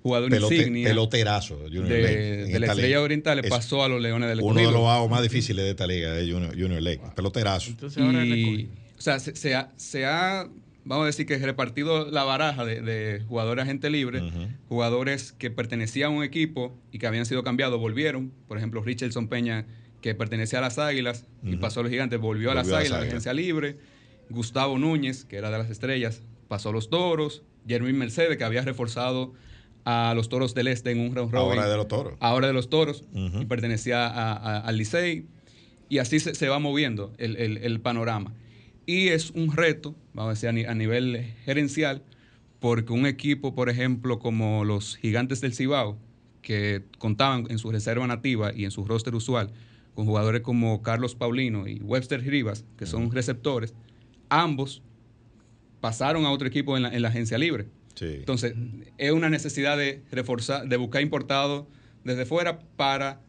Speaker 6: jugador
Speaker 3: Pelote-
Speaker 6: insignia
Speaker 3: peloterazo. Junior
Speaker 6: de,
Speaker 3: Lake,
Speaker 6: de la Estrella
Speaker 3: liga. Es
Speaker 6: pasó a los Leones del
Speaker 3: Uno de
Speaker 6: Escogido.
Speaker 3: los más difíciles de esta liga es Junior, Junior Lake. Peloterazo.
Speaker 4: Entonces ahora
Speaker 6: y, o sea, se, se ha, se ha, vamos a decir que repartido la baraja de, de jugadores agente libre, jugadores que pertenecían a un equipo y que habían sido cambiados, volvieron. Por ejemplo, Richardson Peña, que pertenecía a las Águilas y pasó a los Gigantes, volvió, a las
Speaker 3: Volvió a las
Speaker 6: Águilas,
Speaker 3: Águilas.
Speaker 6: agencia libre. Gustavo Núñez, que era de las Estrellas, pasó a los Toros. Jeremy Mercedes, que había reforzado a los Toros del Este en un round robin
Speaker 3: Ahora de los toros.
Speaker 6: ahora de los toros y pertenecía a- a- al Licey. Y así se, se va moviendo el, el- el panorama. Y es un reto, vamos a decir, a, ni- a nivel gerencial, porque un equipo, por ejemplo, como los Gigantes del Cibao, que contaban en su reserva nativa y en su roster usual con jugadores como Carlos Paulino y Webster Rivas, que son receptores, ambos pasaron a otro equipo en la, en la agencia libre.
Speaker 3: Sí.
Speaker 6: Entonces, es una necesidad de reforzar, de buscar importados desde fuera para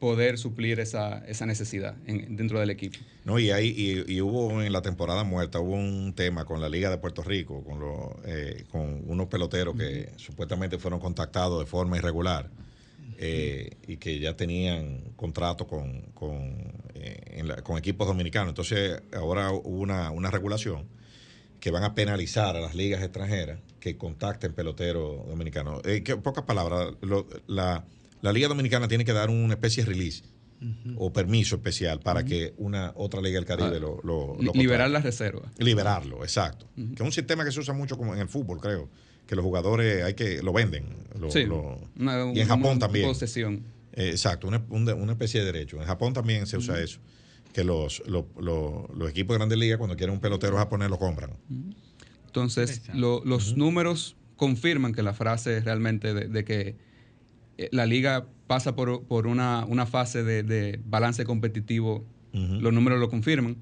Speaker 6: poder suplir esa, esa necesidad en- dentro del equipo.
Speaker 3: No, y, ahí, y, y hubo en la temporada muerta, hubo un tema con la Liga de Puerto Rico, con, los, eh, con unos peloteros que supuestamente fueron contactados de forma irregular eh, y que ya tenían contrato con, con, eh, en la- con equipos dominicanos. Entonces, ahora hubo una, una regulación que van a penalizar a las ligas extranjeras que contacten peloteros dominicanos. Que, pocas palabras, lo- la, la Liga Dominicana tiene que dar una especie de release o permiso especial para que una otra liga del Caribe
Speaker 6: Ah,
Speaker 3: lo, lo,
Speaker 6: Li-
Speaker 3: lo
Speaker 6: liberar las reservas.
Speaker 3: Liberarlo, exacto. Que es un sistema que se usa mucho como en el fútbol, creo. Que los jugadores hay que lo venden. lo-
Speaker 6: Sí,
Speaker 3: lo-
Speaker 6: una-
Speaker 3: y en Japón también.
Speaker 6: Posesión.
Speaker 3: Eh, exacto, una, una especie de derecho. En Japón también se usa eso. Que los, los, los- los equipos de grandes ligas, cuando quieren un pelotero japonés, lo compran.
Speaker 6: Entonces, los números confirman que la frase realmente de, de que la liga pasa por, por una, una fase de, de balance competitivo, los números lo confirman.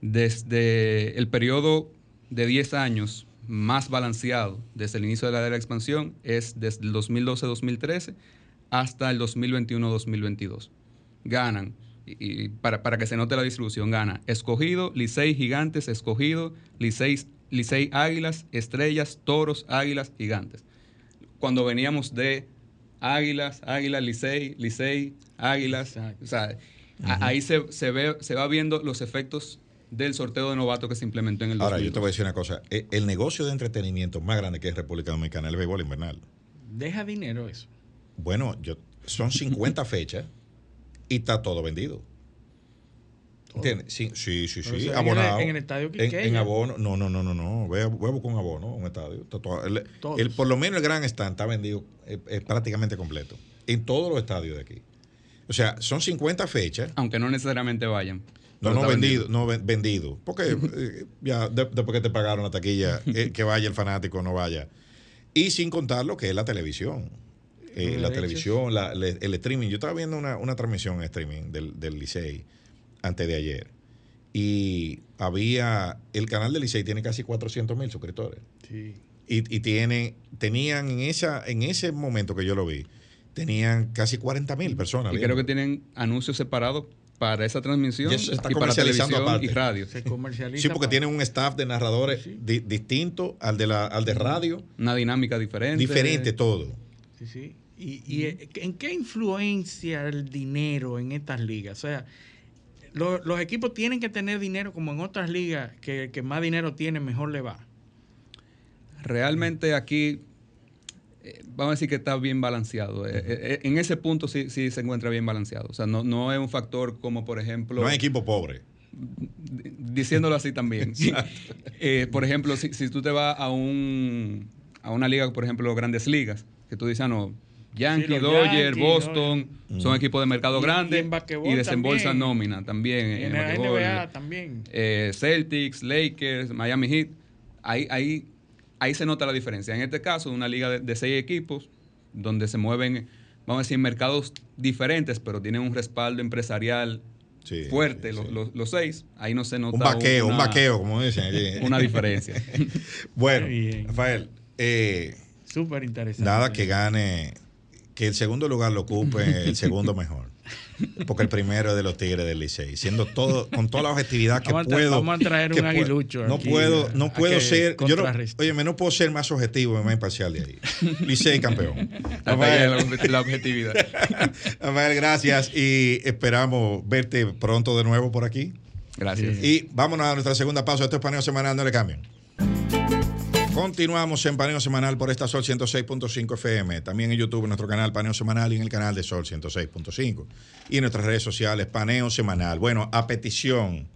Speaker 6: Desde el periodo de 10 años más balanceado desde el inicio de la era de la expansión es desde el 2012-2013 hasta el 2021-2022. Ganan, y, y para, para que se note la distribución, gana Escogido, Licey Gigantes, Escogido, Licey, Licey Águilas, Estrellas, Toros, Águilas, Gigantes. Cuando veníamos de Águilas, Águilas, Licey, Licey, Águilas, o sea, ahí se, se ve, se va viendo los efectos del sorteo de novato que se implementó en el
Speaker 3: Ahora, yo te
Speaker 6: 2002.
Speaker 3: voy a decir una cosa. Eh, El negocio de entretenimiento más grande que es República Dominicana es el béisbol invernal.
Speaker 4: Deja dinero eso.
Speaker 3: Bueno, yo, son 50 fechas y está todo vendido. ¿Entiendes? Sí, sí, sí. Sí, abonado.
Speaker 4: en el estadio
Speaker 3: En, en abono. No, no, no, no. no. Voy a, voy a buscar un abono, un estadio. El- por lo menos el gran stand está vendido eh, eh, prácticamente completo. En todos los estadios de aquí. O sea, son 50 fechas.
Speaker 6: Aunque no necesariamente vayan.
Speaker 3: No, no vendido, no ven- vendido. Porque eh, ya de- después que te pagaron la taquilla, eh, que vaya el fanático, no vaya. Y sin contar lo que es la televisión. Eh, la televisión, la- le- el streaming. Yo estaba viendo una, una transmisión en streaming del, del Licey antes de ayer. Y había. El canal del Licey tiene casi 400 mil suscriptores.
Speaker 4: Sí.
Speaker 3: Y, y tiene, tenían en, esa, en ese momento que yo lo vi, tenían casi 40 mil personas.
Speaker 6: Y creo que tienen anuncios separados para esa transmisión
Speaker 3: Y eso se está
Speaker 6: y para
Speaker 3: comercializando
Speaker 6: televisión
Speaker 3: aparte.
Speaker 6: y radio.
Speaker 4: Se comercializa.
Speaker 3: Sí, porque
Speaker 4: para-
Speaker 3: tienen un staff de narradores
Speaker 4: Sí.
Speaker 3: di- distinto al de, la, al de radio,
Speaker 6: Una dinámica diferente.
Speaker 3: diferente todo.
Speaker 4: Sí, sí. ¿Y, y, eh, en qué influencia el dinero en estas ligas? O sea, lo- los equipos tienen que tener dinero como en otras ligas, que el que más dinero tiene, mejor le va.
Speaker 6: Realmente aquí, eh, vamos a decir que está bien balanceado. Eh, eh, en ese punto sí, sí se encuentra bien balanceado. O sea, no, no es un factor como, por ejemplo,
Speaker 3: No hay equipo pobre.
Speaker 6: diciéndolo así también. Eh, por ejemplo, si, si tú te vas a un a una liga, por ejemplo, grandes ligas, que tú dices, ah, no, Yankee,
Speaker 4: los
Speaker 6: Dodger, Boston, son equipos de mercado
Speaker 4: Y- y
Speaker 6: grande
Speaker 4: basquetbol
Speaker 6: y desembolsan
Speaker 4: también.
Speaker 6: nómina también.
Speaker 4: en
Speaker 6: en
Speaker 4: la. NBA también.
Speaker 6: eh, Celtics, Lakers, Miami Heat, hay, hay ahí se nota la diferencia. En este caso, una liga de, de seis equipos, donde se mueven, vamos a decir, mercados diferentes, pero tienen un respaldo empresarial
Speaker 3: Sí,
Speaker 6: fuerte,
Speaker 3: sí,
Speaker 6: los,
Speaker 3: sí.
Speaker 6: los- los seis, ahí no se nota
Speaker 3: Un vaqueo, un
Speaker 6: una-
Speaker 3: vaqueo, como dicen.
Speaker 6: una diferencia.
Speaker 3: bueno. Rafael, eh,
Speaker 4: Súper interesante.
Speaker 3: nada que gane, que el segundo lugar lo ocupe el segundo mejor. Porque el primero es de los Tigres del Licey, siendo todo con toda la objetividad que
Speaker 4: Vamos a tra-
Speaker 3: puedo.
Speaker 4: vamos a traer un
Speaker 3: puedo.
Speaker 4: aguilucho
Speaker 3: No
Speaker 4: aquí
Speaker 3: puedo, no puedo ser, yo no, oye, no puedo ser más objetivo y más imparcial de ahí. Licey campeón. Rafael,
Speaker 6: la objetividad.
Speaker 3: Rafael, gracias y esperamos verte pronto de nuevo por aquí.
Speaker 6: Gracias.
Speaker 3: Y vámonos a nuestra segunda pausa. Esto es Paneo Semanal, no le cambien. Continuamos en Paneo Semanal por esta Sol 106.5 FM. También en YouTube, en nuestro canal Paneo Semanal y en el canal de Sol 106.5. Y en nuestras redes sociales, Paneo Semanal. Bueno, a petición.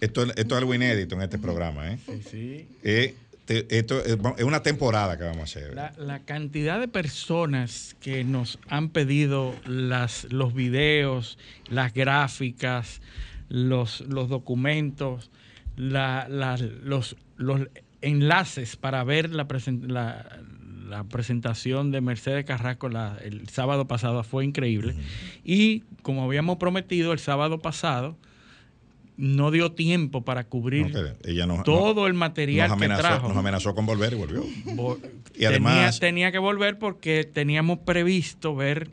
Speaker 3: Esto, esto es algo inédito en este programa. ¿eh?
Speaker 4: Sí, sí.
Speaker 3: Eh, te- esto es, es una temporada que vamos a hacer.
Speaker 4: La, la cantidad de personas que nos han pedido las, los videos, las gráficas, los, los documentos, la- la- los, los enlaces para ver la, presen- la- la presentación de Mercedes Carrasco la- el sábado pasado fue increíble. Y como habíamos prometido el sábado pasado, no dio tiempo para cubrir
Speaker 3: No, ella nos-
Speaker 4: todo el material
Speaker 3: nos
Speaker 4: que
Speaker 3: amenazó,
Speaker 4: trajo.
Speaker 3: nos amenazó con volver y volvió.
Speaker 4: Vo-
Speaker 3: Y además-
Speaker 4: tenía, tenía que volver porque teníamos previsto ver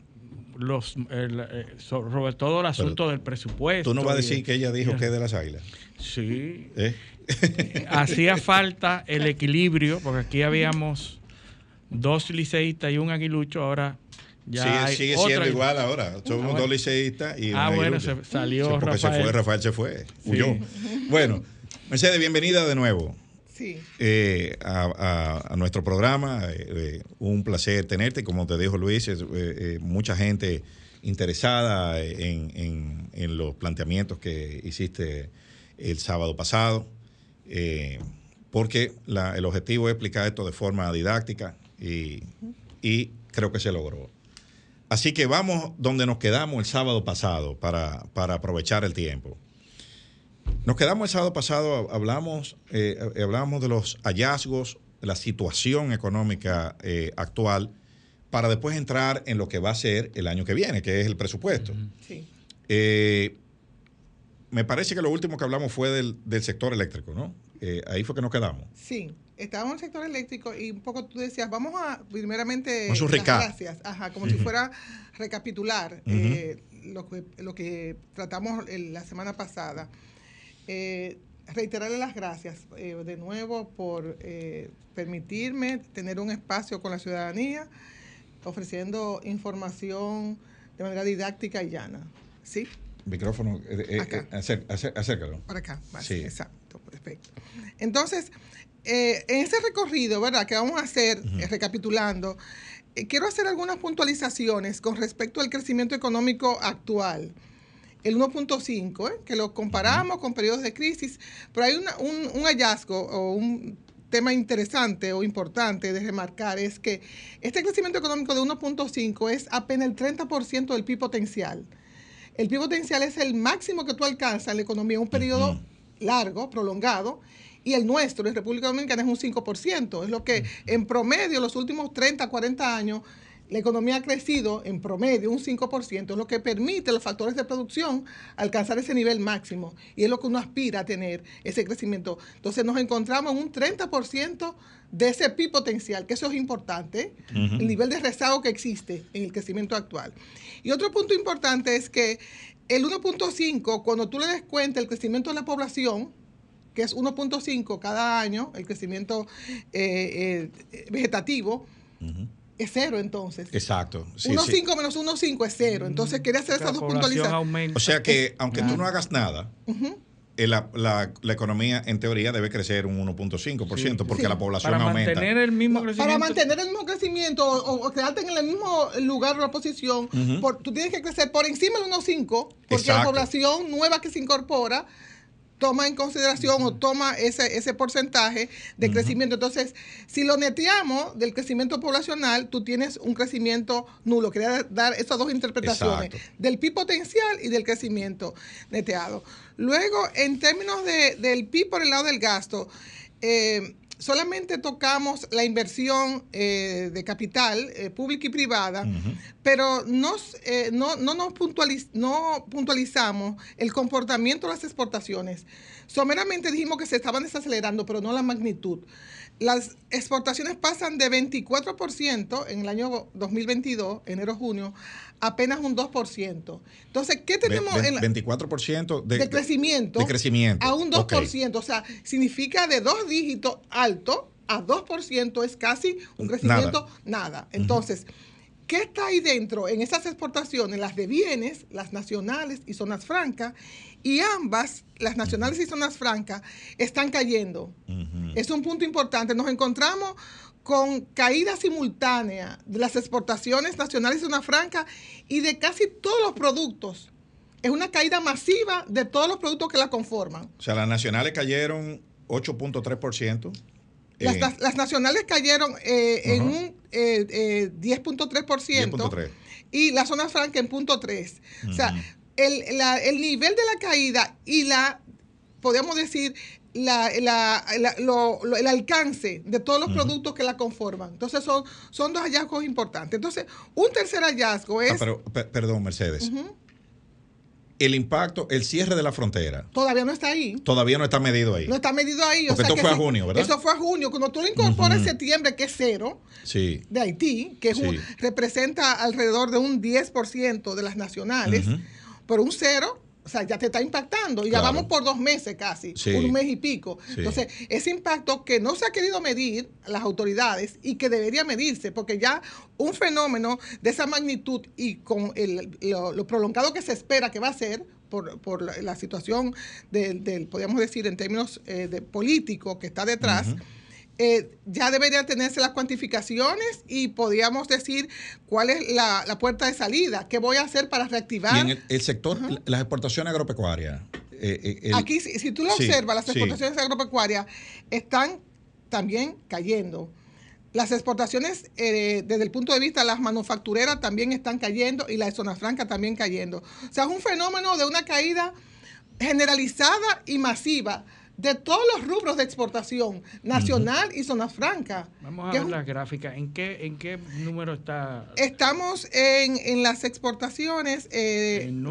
Speaker 4: los el, eh, so- sobre todo el asunto del presupuesto.
Speaker 3: Tú no vas a decir que ella dijo que es de las águilas.
Speaker 4: Sí.
Speaker 3: ¿eh?
Speaker 4: Hacía falta el equilibrio, porque aquí habíamos dos liceístas y un aguilucho, ahora ya
Speaker 3: sigue
Speaker 4: hay
Speaker 3: sigue
Speaker 4: otra-
Speaker 3: siendo igual ahora. Somos
Speaker 4: bueno.
Speaker 3: dos liceístas y
Speaker 4: Ah,
Speaker 3: un
Speaker 4: bueno,
Speaker 3: aguilucho.
Speaker 4: se- salió
Speaker 3: Sí, porque se
Speaker 4: Rafael.
Speaker 3: fue, Rafael se fue,
Speaker 4: Sí.
Speaker 3: huyó. Bueno, Mercedes, bienvenida de nuevo.
Speaker 7: Sí.
Speaker 3: eh, a, a- a nuestro programa. eh, eh, un placer tenerte. Como te dijo Luis, es, eh, eh, mucha gente interesada en, en- en los planteamientos que hiciste el sábado pasado, eh, porque la- el objetivo es explicar esto de forma didáctica y, y creo que se logró. Así que vamos donde nos quedamos el sábado pasado para, para aprovechar el tiempo. Nos quedamos el sábado pasado, hablamos, eh, hablamos de los hallazgos, de la situación económica eh, actual, para después entrar en lo que va a ser el año que viene, que es el presupuesto.
Speaker 7: Sí.
Speaker 3: Eh, me parece que lo último que hablamos fue del, del sector eléctrico, ¿no? Eh, ahí fue que nos quedamos.
Speaker 7: Sí, estábamos en el sector eléctrico y un poco tú decías, vamos a primeramente
Speaker 3: Vamos a un
Speaker 7: las
Speaker 3: recap.
Speaker 7: gracias, ajá, como si fuera recapitular eh, lo, que, lo que tratamos la semana pasada. Eh, reiterarle las gracias eh, de nuevo por permitirme tener un espacio con la ciudadanía, ofreciendo información de manera didáctica y llana. ¿Sí?
Speaker 3: Micrófono, eh, eh,
Speaker 7: Acá.
Speaker 3: eh, acer- acer- acércalo.
Speaker 7: Para acá, vale,
Speaker 3: Sí.
Speaker 7: exacto, perfecto. Entonces, eh, en ese recorrido, ¿verdad? Que vamos a hacer, recapitulando, quiero hacer algunas puntualizaciones con respecto al crecimiento económico actual. El 1.5, ¿eh? que lo comparamos con periodos de crisis, pero hay una- un, un hallazgo o un tema interesante o importante de remarcar es que este crecimiento económico de 1.5 es apenas el 30% del PIB potencial. El PIB potencial es el máximo que tú alcanzas en la economía en un periodo largo, prolongado, y el nuestro, en República Dominicana, es un 5%. Es lo que en promedio, los últimos 30, 40 años, la economía ha crecido en promedio un 5%, es lo que permite a los factores de producción alcanzar ese nivel máximo. Y es lo que uno aspira a tener, ese crecimiento. Entonces nos encontramos en un 30% de ese PIB potencial, que eso es importante, el nivel de rezago que existe en el crecimiento actual. Y otro punto importante es que el 1.5, cuando tú le des cuenta el crecimiento de la población, que es 1.5 cada año, el crecimiento eh, eh, vegetativo, es cero entonces.
Speaker 3: Exacto. Sí,
Speaker 7: 1.5
Speaker 3: sí.
Speaker 7: menos 1.5 es cero. Entonces quería hacer esas dos puntualizaciones.
Speaker 3: O sea que, aunque tú
Speaker 4: Claro.
Speaker 3: no hagas nada, eh, la, la- la economía en teoría debe crecer un 1.5%, porque
Speaker 7: Sí.
Speaker 3: la población
Speaker 4: para
Speaker 3: aumenta.
Speaker 4: mantener el mismo crecimiento.
Speaker 7: para mantener el mismo crecimiento o, o quedarte en el mismo lugar o la posición, por- tú tienes que crecer por encima del 1.5, porque la población nueva que se incorpora toma en consideración o toma ese, ese porcentaje de crecimiento. Entonces, si lo neteamos del crecimiento poblacional, tú tienes un crecimiento nulo. Quería dar esas dos interpretaciones,
Speaker 3: Exacto.
Speaker 7: del PIB potencial y del crecimiento neteado. Luego, en términos de- del PIB por el lado del gasto, eh, solamente tocamos la inversión eh, de capital eh, pública y privada, pero nos, eh, no, no, nos no puntualizamos el comportamiento de las exportaciones. Someramente dijimos que se estaban desacelerando, pero no la magnitud. Las exportaciones pasan de 24% en el año 2022, enero-junio, apenas un 2%. Entonces, ¿qué tenemos?
Speaker 3: en la, 24%
Speaker 7: de, de, crecimiento,
Speaker 3: de crecimiento.
Speaker 7: A un 2%. O sea, significa de dos dígitos alto a 2% es casi un crecimiento nada. Entonces, ¿qué está ahí dentro en esas exportaciones? Las de bienes, las nacionales y zonas francas. Y ambas, las nacionales y zonas francas, están cayendo. Es un punto importante. Nos encontramos con caída simultánea de las exportaciones nacionales de zona franca y de casi todos los productos. Es una caída masiva de todos los productos que la conforman.
Speaker 3: O sea, las nacionales cayeron 8.3%.
Speaker 7: Las, eh, las, nacionales cayeron eh, en un eh, 10.3% eh, y la zona franca en 0.3%. O sea, el, la, el nivel de la caída y la, podríamos decir, la, el alcance de todos los productos que la conforman. Entonces son, son dos hallazgos importantes. Entonces, un tercer hallazgo es...
Speaker 3: Ah, pero, perdón, Mercedes. El impacto, el cierre de la frontera.
Speaker 7: Todavía no está ahí.
Speaker 3: Todavía no está medido ahí.
Speaker 7: No está medido ahí.
Speaker 3: Porque esto fue a junio, ¿verdad?
Speaker 7: Eso fue a junio. Cuando tú lo incorporas en septiembre, que es cero,
Speaker 3: sí.
Speaker 7: de Haití, que representa alrededor de un 10% de las nacionales, pero un cero o sea, ya te está impactando. Y ya vamos por dos meses casi, un mes y pico. Entonces, ese impacto que no se ha querido medir las autoridades y que debería medirse, porque ya un fenómeno de esa magnitud y con el, lo, prolongado que se espera que va a ser, por, la, situación del, podríamos decir, en términos eh, de político que está detrás, eh, ya deberían tenerse las cuantificaciones y podríamos decir cuál es la, puerta de salida, qué voy a hacer para reactivar.
Speaker 3: Y el, sector, las exportaciones agropecuarias.
Speaker 7: Eh, eh, Aquí, si, tú lo observas, las exportaciones agropecuarias están también cayendo. Las exportaciones, desde el punto de vista de las manufactureras, también están cayendo y la zona franca también cayendo. O sea, es un fenómeno de una caída generalizada y masiva de todos los rubros de exportación, nacional y zona franca.
Speaker 4: Vamos a ver las gráficas. ¿En qué, ¿En qué número está?
Speaker 7: Estamos en, las exportaciones, eh, ¿En,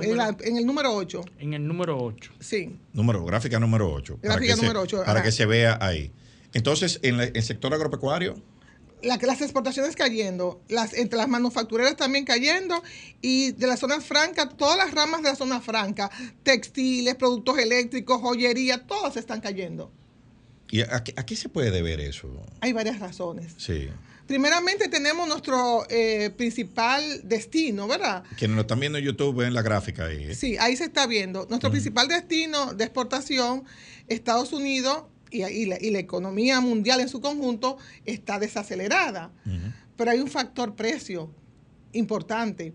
Speaker 7: el número 8.
Speaker 4: En el número 8.
Speaker 7: Sí.
Speaker 3: Número, gráfica número 8.
Speaker 7: Gráfica número 8.
Speaker 3: Para que se vea ahí. Entonces, en el sector agropecuario
Speaker 7: las exportaciones cayendo, las, entre las manufactureras también cayendo y de las zonas francas, todas las ramas de la zona franca, textiles, productos eléctricos, joyería, todas están cayendo.
Speaker 3: ¿Y a, qué, se puede deber eso?
Speaker 7: Hay varias razones.
Speaker 3: Sí.
Speaker 7: Primeramente tenemos nuestro eh, principal destino, ¿verdad?
Speaker 3: Quienes lo están viendo en YouTube ven la gráfica ahí.
Speaker 7: ¿eh? Sí, ahí se está viendo. Nuestro principal destino de exportación, Estados Unidos, y, la, economía mundial en su conjunto está desacelerada. Pero hay un factor precio importante.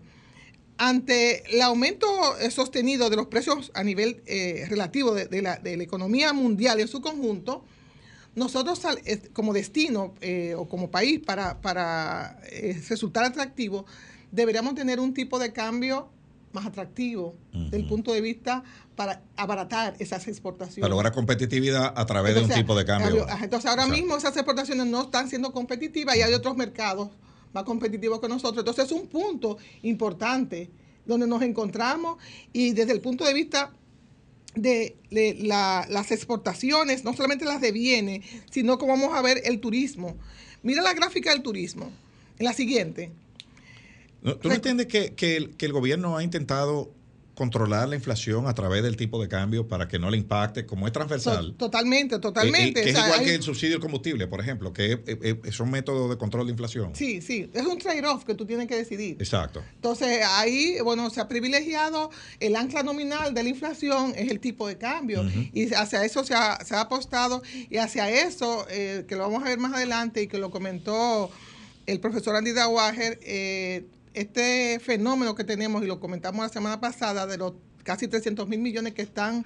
Speaker 7: Ante el aumento eh, sostenido de los precios a nivel eh, relativo de, la, economía mundial en su conjunto, nosotros como destino eh, o como país para, para resultar atractivo, deberíamos tener un tipo de cambio más atractivo del punto de vista para abaratar esas exportaciones.
Speaker 3: Para lograr competitividad a través de un tipo de cambio.
Speaker 7: Entonces ahora mismo esas exportaciones no están siendo competitivas y hay otros mercados más competitivos que nosotros. Entonces es un punto importante donde nos encontramos y desde el punto de vista de, las exportaciones, no solamente las de bienes, sino como vamos a ver el turismo. Mira la gráfica del turismo, en la siguiente.
Speaker 3: ¿Tú no entiendes que, que, el, gobierno ha intentado controlar la inflación a través del tipo de cambio para que no le impacte, como es transversal.
Speaker 7: Totalmente, totalmente.
Speaker 3: Eh, eh, que es igual que el subsidio del combustible, por ejemplo, que es, un método de control de inflación.
Speaker 7: Sí, sí, es un trade-off que tú tienes que decidir.
Speaker 3: Exacto.
Speaker 7: Entonces, ahí, bueno, se ha privilegiado el ancla nominal de la inflación, es el tipo de cambio, y hacia eso se ha, se ha, apostado, y hacia eso, eh, que lo vamos a ver más adelante y que lo comentó el profesor Andy Dawager, eh, este fenómeno que tenemos, y lo comentamos la semana pasada, de los casi 300 mil millones que están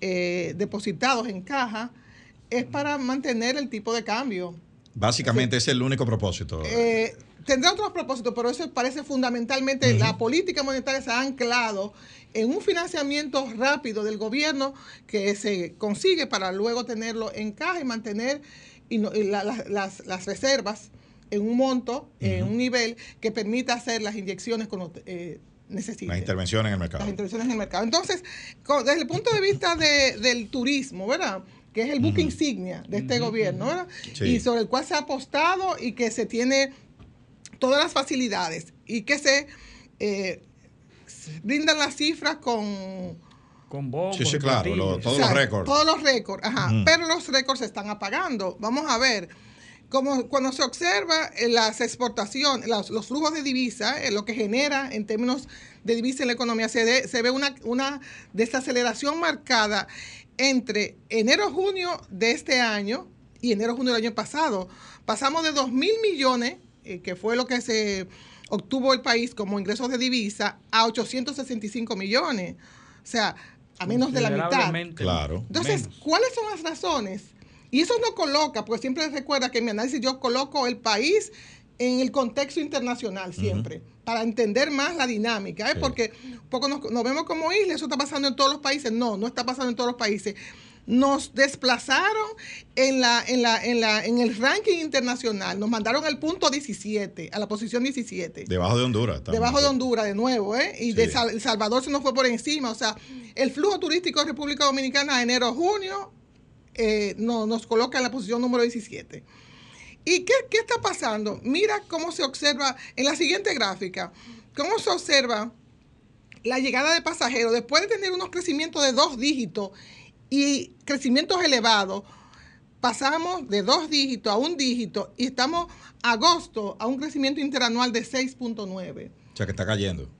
Speaker 7: eh, depositados en caja, es para mantener el tipo de cambio.
Speaker 3: Básicamente es el único propósito.
Speaker 7: Eh, tendrá otros propósitos, pero eso parece fundamentalmente la política monetaria se ha anclado en un financiamiento rápido del gobierno que se consigue para luego tenerlo en caja y mantener y, las, reservas en un monto, en un nivel que permita hacer las inyecciones con eh, necesita.
Speaker 3: Las intervenciones en el mercado.
Speaker 7: Las intervenciones en el mercado. Entonces, desde el punto de vista del turismo, ¿verdad? que es el buque insignia de este gobierno, ¿verdad? Y sobre el cual se ha apostado y que se tiene todas las facilidades y que se eh, brindan las cifras con...
Speaker 4: Con bombos.
Speaker 3: Sí, sí, claro, todos los récords.
Speaker 7: Todos los récords, ajá. Pero los récords se están apagando. Vamos a ver. Como cuando se observa las exportaciones, los, flujos de divisa, eh, lo que genera en términos de divisa en la economía, se, se ve una, una desaceleración marcada entre enero-junio de este año y enero-junio del año pasado. Pasamos de 2 mil millones, eh, que fue lo que se obtuvo el país como ingresos de divisa, a 865 millones. O sea, a menos de la mitad.
Speaker 3: Claro.
Speaker 7: Entonces, ¿cuáles son las razones? Y eso no coloca, porque siempre recuerda que en mi análisis yo coloco el país en el contexto internacional siempre, para entender más la dinámica, ¿eh? porque poco nos, vemos como isla, eso está pasando en todos los países. No, no está pasando en todos los países. Nos desplazaron en, la, en, la, en, la, en el ranking internacional, nos mandaron al punto 17, a la posición 17.
Speaker 3: Debajo de Honduras.
Speaker 7: Debajo de Honduras, de nuevo, ¿eh? Y de El Salvador se nos fue por encima. O sea, el flujo turístico de República Dominicana enero-junio eh, no, nos coloca en la posición número 17. ¿Y qué, está pasando? Mira cómo se observa en la siguiente gráfica, cómo se observa la llegada de pasajeros después de tener unos crecimientos de dos dígitos y crecimientos elevados. Pasamos de dos dígitos a un dígito y estamos agosto a un crecimiento interanual de 6.9.
Speaker 3: O sea que está cayendo.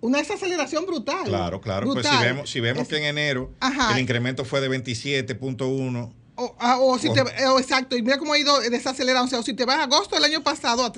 Speaker 7: Una desaceleración brutal.
Speaker 3: Claro, claro. Pues si vemos, si vemos que en enero el incremento fue de 27.1
Speaker 7: o, ah, o si te, oh, exacto, y mira cómo ha ido desacelerando. O sea, si te vas a agosto del año pasado a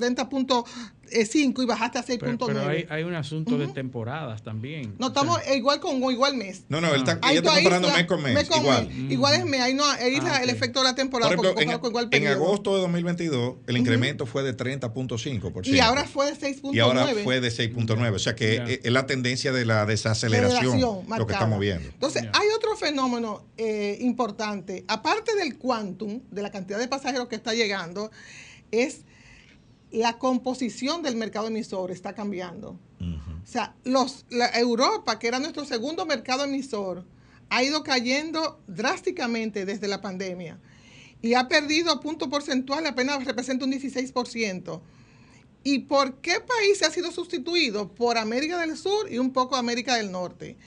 Speaker 7: 30.5 y bajaste a 6.9.
Speaker 4: Pero, hay, hay, un asunto de temporadas también.
Speaker 7: No, estamos igual con igual mes.
Speaker 3: No, no, él está, ella está comparando mes con mes. igual.
Speaker 7: Igual es mes, ahí no, ahí ah, el efecto de la temporada.
Speaker 3: Por ejemplo, en, en, agosto de 2022, el incremento fue de 30.5%.
Speaker 7: Y ahora fue de 6.9.
Speaker 3: Y ahora fue de 6.9. O sea que es la tendencia de la desaceleración lo que estamos viendo.
Speaker 7: Entonces, hay otro fenómeno eh, importante. Aparte del quantum, de la cantidad de pasajeros que está llegando, es la composición del mercado emisor está cambiando. O sea, los, la Europa, que era nuestro segundo mercado emisor, ha ido cayendo drásticamente desde la pandemia y ha perdido punto porcentual, apenas representa un 16%. ¿Y por qué país ha sido sustituido? Por América del Sur y un poco América del Norte.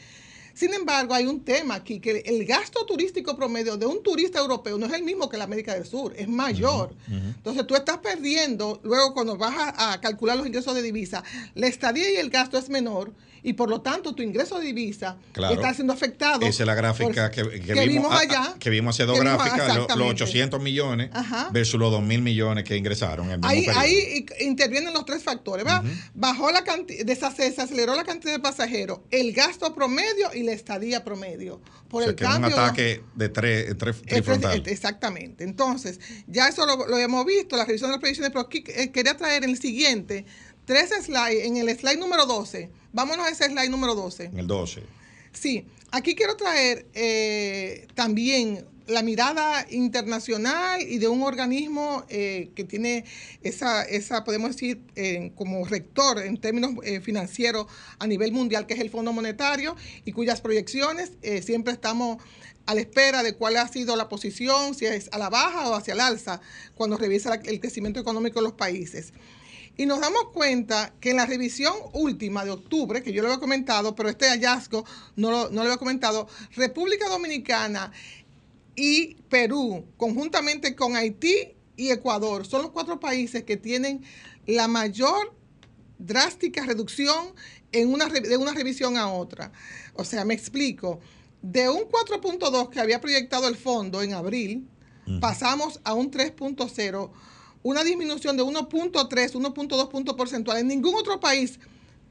Speaker 7: Sin embargo, hay un tema aquí, que el gasto turístico promedio de un turista europeo no es el mismo que la América del Sur, es mayor. Entonces tú estás perdiendo, luego cuando vas a, calcular los ingresos de divisa, la estadía y el gasto es menor y por lo tanto tu ingreso de divisa está siendo afectado.
Speaker 3: Esa es la gráfica que, vimos, allá. que vimos hace dos gráficas, los, 800 millones versus los 2 mil millones que ingresaron. En
Speaker 7: ahí, ahí intervienen los tres factores. Bajó la cantidad, desaceleró la cantidad de pasajeros, el gasto promedio y la estadía promedio. Por el cambio,
Speaker 3: un ataque de tres, tres
Speaker 7: Exactamente. Entonces, ya eso lo, lo, hemos visto, la revisión de las previsiones, pero aquí eh, quería traer el siguiente tres slides, en el slide número 12 Vámonos a ese slide número 12.
Speaker 3: En el 12.
Speaker 7: Sí, aquí quiero traer eh, también la mirada internacional y de un organismo eh, que tiene esa, esa podemos decir, eh, como rector en términos financieros a nivel mundial, que es el Fondo Monetario, y cuyas proyecciones siempre estamos a la espera de cuál ha sido la posición, si es a la baja o hacia el alza, cuando revisa el crecimiento económico de los países. Y nos damos cuenta que en la revisión última de octubre, que yo lo había comentado, pero este hallazgo no lo, no lo había comentado, República Dominicana y Perú, conjuntamente con Haití y Ecuador, son los cuatro países que tienen la mayor drástica reducción en una, de una revisión a otra. O sea, me explico. De un 4.2 que había proyectado el fondo en abril, pasamos a un 3.0 una disminución de 1.3, 1.2 puntos porcentuales. En ningún otro país,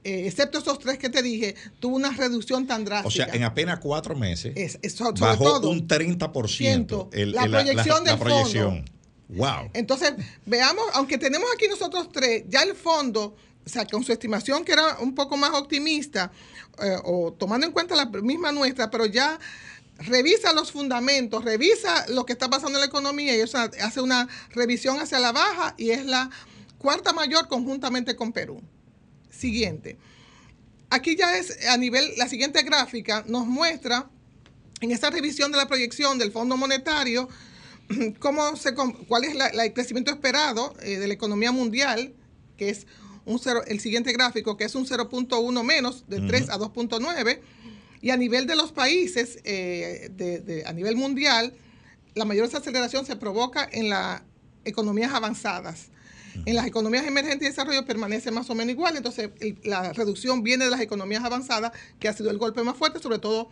Speaker 7: eh, excepto esos tres que te dije, tuvo una reducción tan drástica.
Speaker 3: O sea, en apenas cuatro meses bajó un 30%
Speaker 7: la proyección del
Speaker 3: Fondo. Wow.
Speaker 7: Entonces, veamos, aunque tenemos aquí nosotros tres, ya el fondo, o sea, con su estimación que era un poco más optimista, eh, o tomando en cuenta la misma nuestra, pero ya revisa los fundamentos, revisa lo que está pasando en la economía y eso hace una revisión hacia la baja y es la cuarta mayor conjuntamente con Perú. Siguiente. Aquí ya es a nivel, la siguiente gráfica nos muestra en esta revisión de la proyección del Fondo Monetario cómo se, cuál es el crecimiento esperado eh, de la economía mundial, que es un el siguiente gráfico, que es un 0.1 menos, de 3 a 2.9 y a nivel de los países, eh, a nivel mundial, la mayor desaceleración se provoca en las economías avanzadas. En las economías emergentes y desarrollo permanece más o menos igual, entonces la reducción viene de las economías avanzadas, que ha sido el golpe más fuerte, sobre todo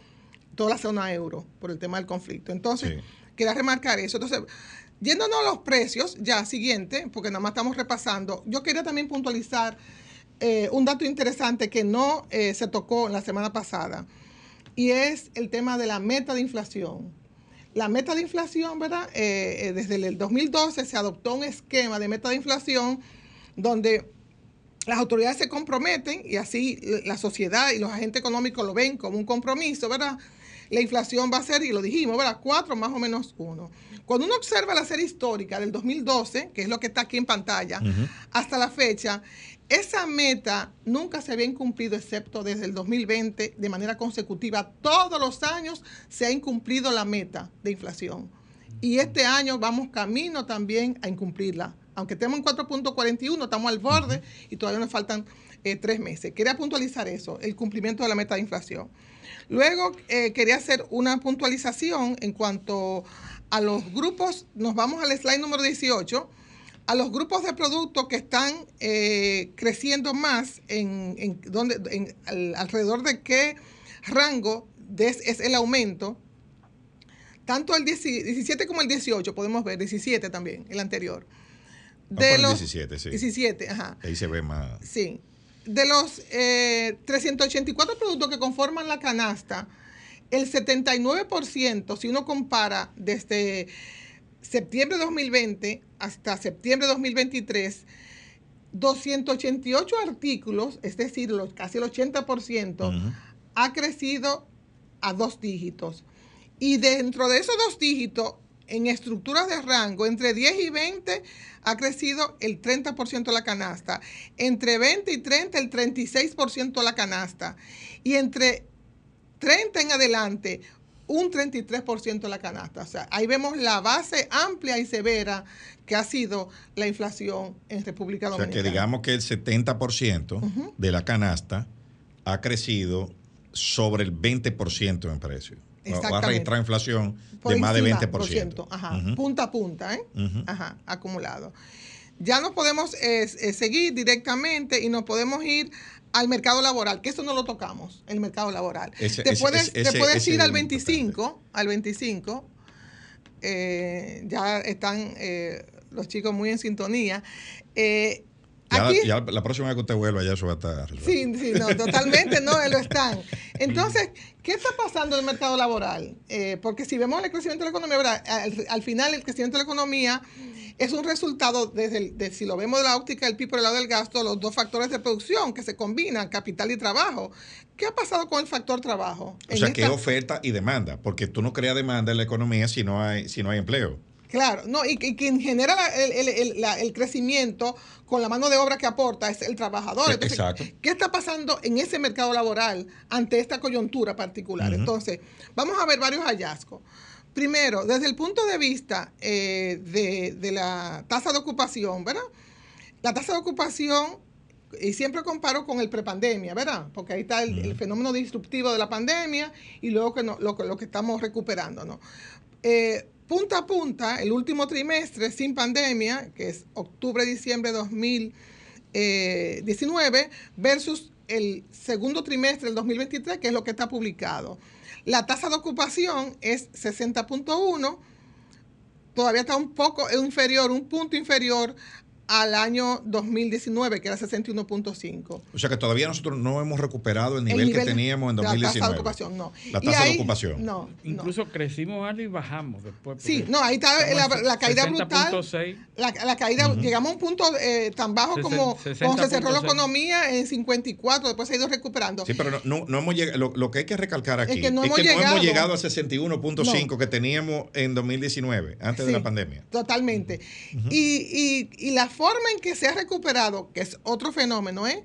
Speaker 7: toda la zona euro, por el tema del conflicto. Entonces, quería remarcar eso. Entonces, yéndonos a los precios, ya siguiente, porque nada más estamos repasando, yo quería también puntualizar eh, un dato interesante que no eh, se tocó la semana pasada y es el tema de la meta de inflación. La meta de inflación, ¿verdad? Eh, eh, desde el 2012 se adoptó un esquema de meta de inflación donde las autoridades se comprometen y así la sociedad y los agentes económicos lo ven como un compromiso, ¿verdad? La inflación va a ser, y lo dijimos, ¿verdad? Cuatro más o menos uno. Cuando uno observa la serie histórica del 2012, que es lo que está aquí en pantalla, hasta la fecha, esa meta nunca se había incumplido excepto desde el 2020 de manera consecutiva. Todos los años se ha incumplido la meta de inflación. Y este año vamos camino también a incumplirla. Aunque estemos en 4.41, estamos al borde y todavía nos faltan eh, tres meses. Quería puntualizar eso, el cumplimiento de la meta de inflación. Luego eh, quería hacer una puntualización en cuanto a los grupos. Nos vamos al slide número 18 a los grupos de productos que están eh, creciendo más, en, donde, alrededor de qué rango es el aumento, tanto el 17 como el 18, podemos ver, 17 también, el anterior.
Speaker 3: De los 17, sí.
Speaker 7: 17, ajá.
Speaker 3: Ahí se ve más.
Speaker 7: Sí. De los 384 eh, productos que conforman la canasta, el 79%, si uno compara desde septiembre de 2020 hasta septiembre de 2023, 288 artículos, es decir, casi el 80%, ha crecido a dos dígitos. Y dentro de esos dos dígitos, en estructuras de rango, entre 10 y 20 ha crecido el 30% de la canasta. Entre 20 y 30, el 36% de la canasta. Y entre 30 en adelante, un 33% de la canasta. O sea, ahí vemos la base amplia y severa que ha sido la inflación en República Dominicana.
Speaker 3: O sea, que digamos que el 70% de la canasta ha crecido sobre el 20% en precio. O ha registrado inflación de más de 20%.
Speaker 7: Ajá, punta a punta, ¿eh? Ajá, acumulado. Ya nos podemos eh, eh, seguir directamente y nos podemos ir al mercado laboral, que eso no lo tocamos, el mercado laboral. te, puedes, ir al 25, al 25, eh, ya están eh, los chicos muy en sintonía.
Speaker 3: Eh, ya, la próxima vez que usted vuelva ya eso va a estar
Speaker 7: Sí, sí, no, totalmente no, lo están. Entonces, ¿qué está pasando en el mercado laboral? porque si vemos el crecimiento de la economía, al, final el crecimiento de la economía es un resultado, desde de, si lo vemos de la óptica del PIB por el lado del gasto, los dos factores de producción que se combinan, capital y trabajo. ¿Qué ha pasado con el factor trabajo?
Speaker 3: O sea, que oferta y demanda, porque tú no creas demanda en la economía si no hay, si no hay empleo.
Speaker 7: Claro, no, y, quien genera el, crecimiento con la mano de obra que aporta es el trabajador. Exacto. ¿qué está pasando en ese mercado laboral ante esta coyuntura particular? Entonces, vamos a ver varios hallazgos. Primero, desde el punto de vista eh, de, la tasa de ocupación, ¿verdad? La tasa de ocupación, y siempre comparo con el prepandemia, ¿verdad? Porque ahí está el, fenómeno disruptivo de la pandemia y luego que lo, que estamos recuperando, ¿no? Eh, punta a punta, el último trimestre sin pandemia, que es octubre-diciembre de 2019, versus el segundo trimestre del 2023, que es lo que está publicado. La tasa de ocupación es 60.1, todavía está un poco inferior, un punto inferior al año 2019, que era 61.5.
Speaker 3: O sea que todavía nosotros no hemos recuperado el nivel, que teníamos en 2019. La tasa
Speaker 7: de ocupación, no.
Speaker 3: La tasa de ocupación.
Speaker 7: No.
Speaker 4: Incluso crecimos algo y bajamos después.
Speaker 7: Sí, no, ahí está la, caída brutal. La, la, caída, llegamos a un punto eh, tan bajo como cuando se cerró la economía en 54, después se ha ido recuperando.
Speaker 3: Sí, pero no, no, hemos llegado, lo, que hay que recalcar aquí es que no, hemos, llegado. a 61.5 que teníamos en 2019, antes de la pandemia.
Speaker 7: Totalmente. y, y, y la forma en que se ha recuperado, que es otro fenómeno, ¿eh?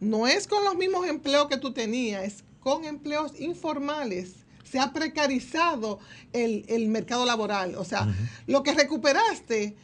Speaker 7: no es con los mismos empleos que tú tenías, es con empleos informales. Se ha precarizado el, mercado laboral. O sea, lo que recuperaste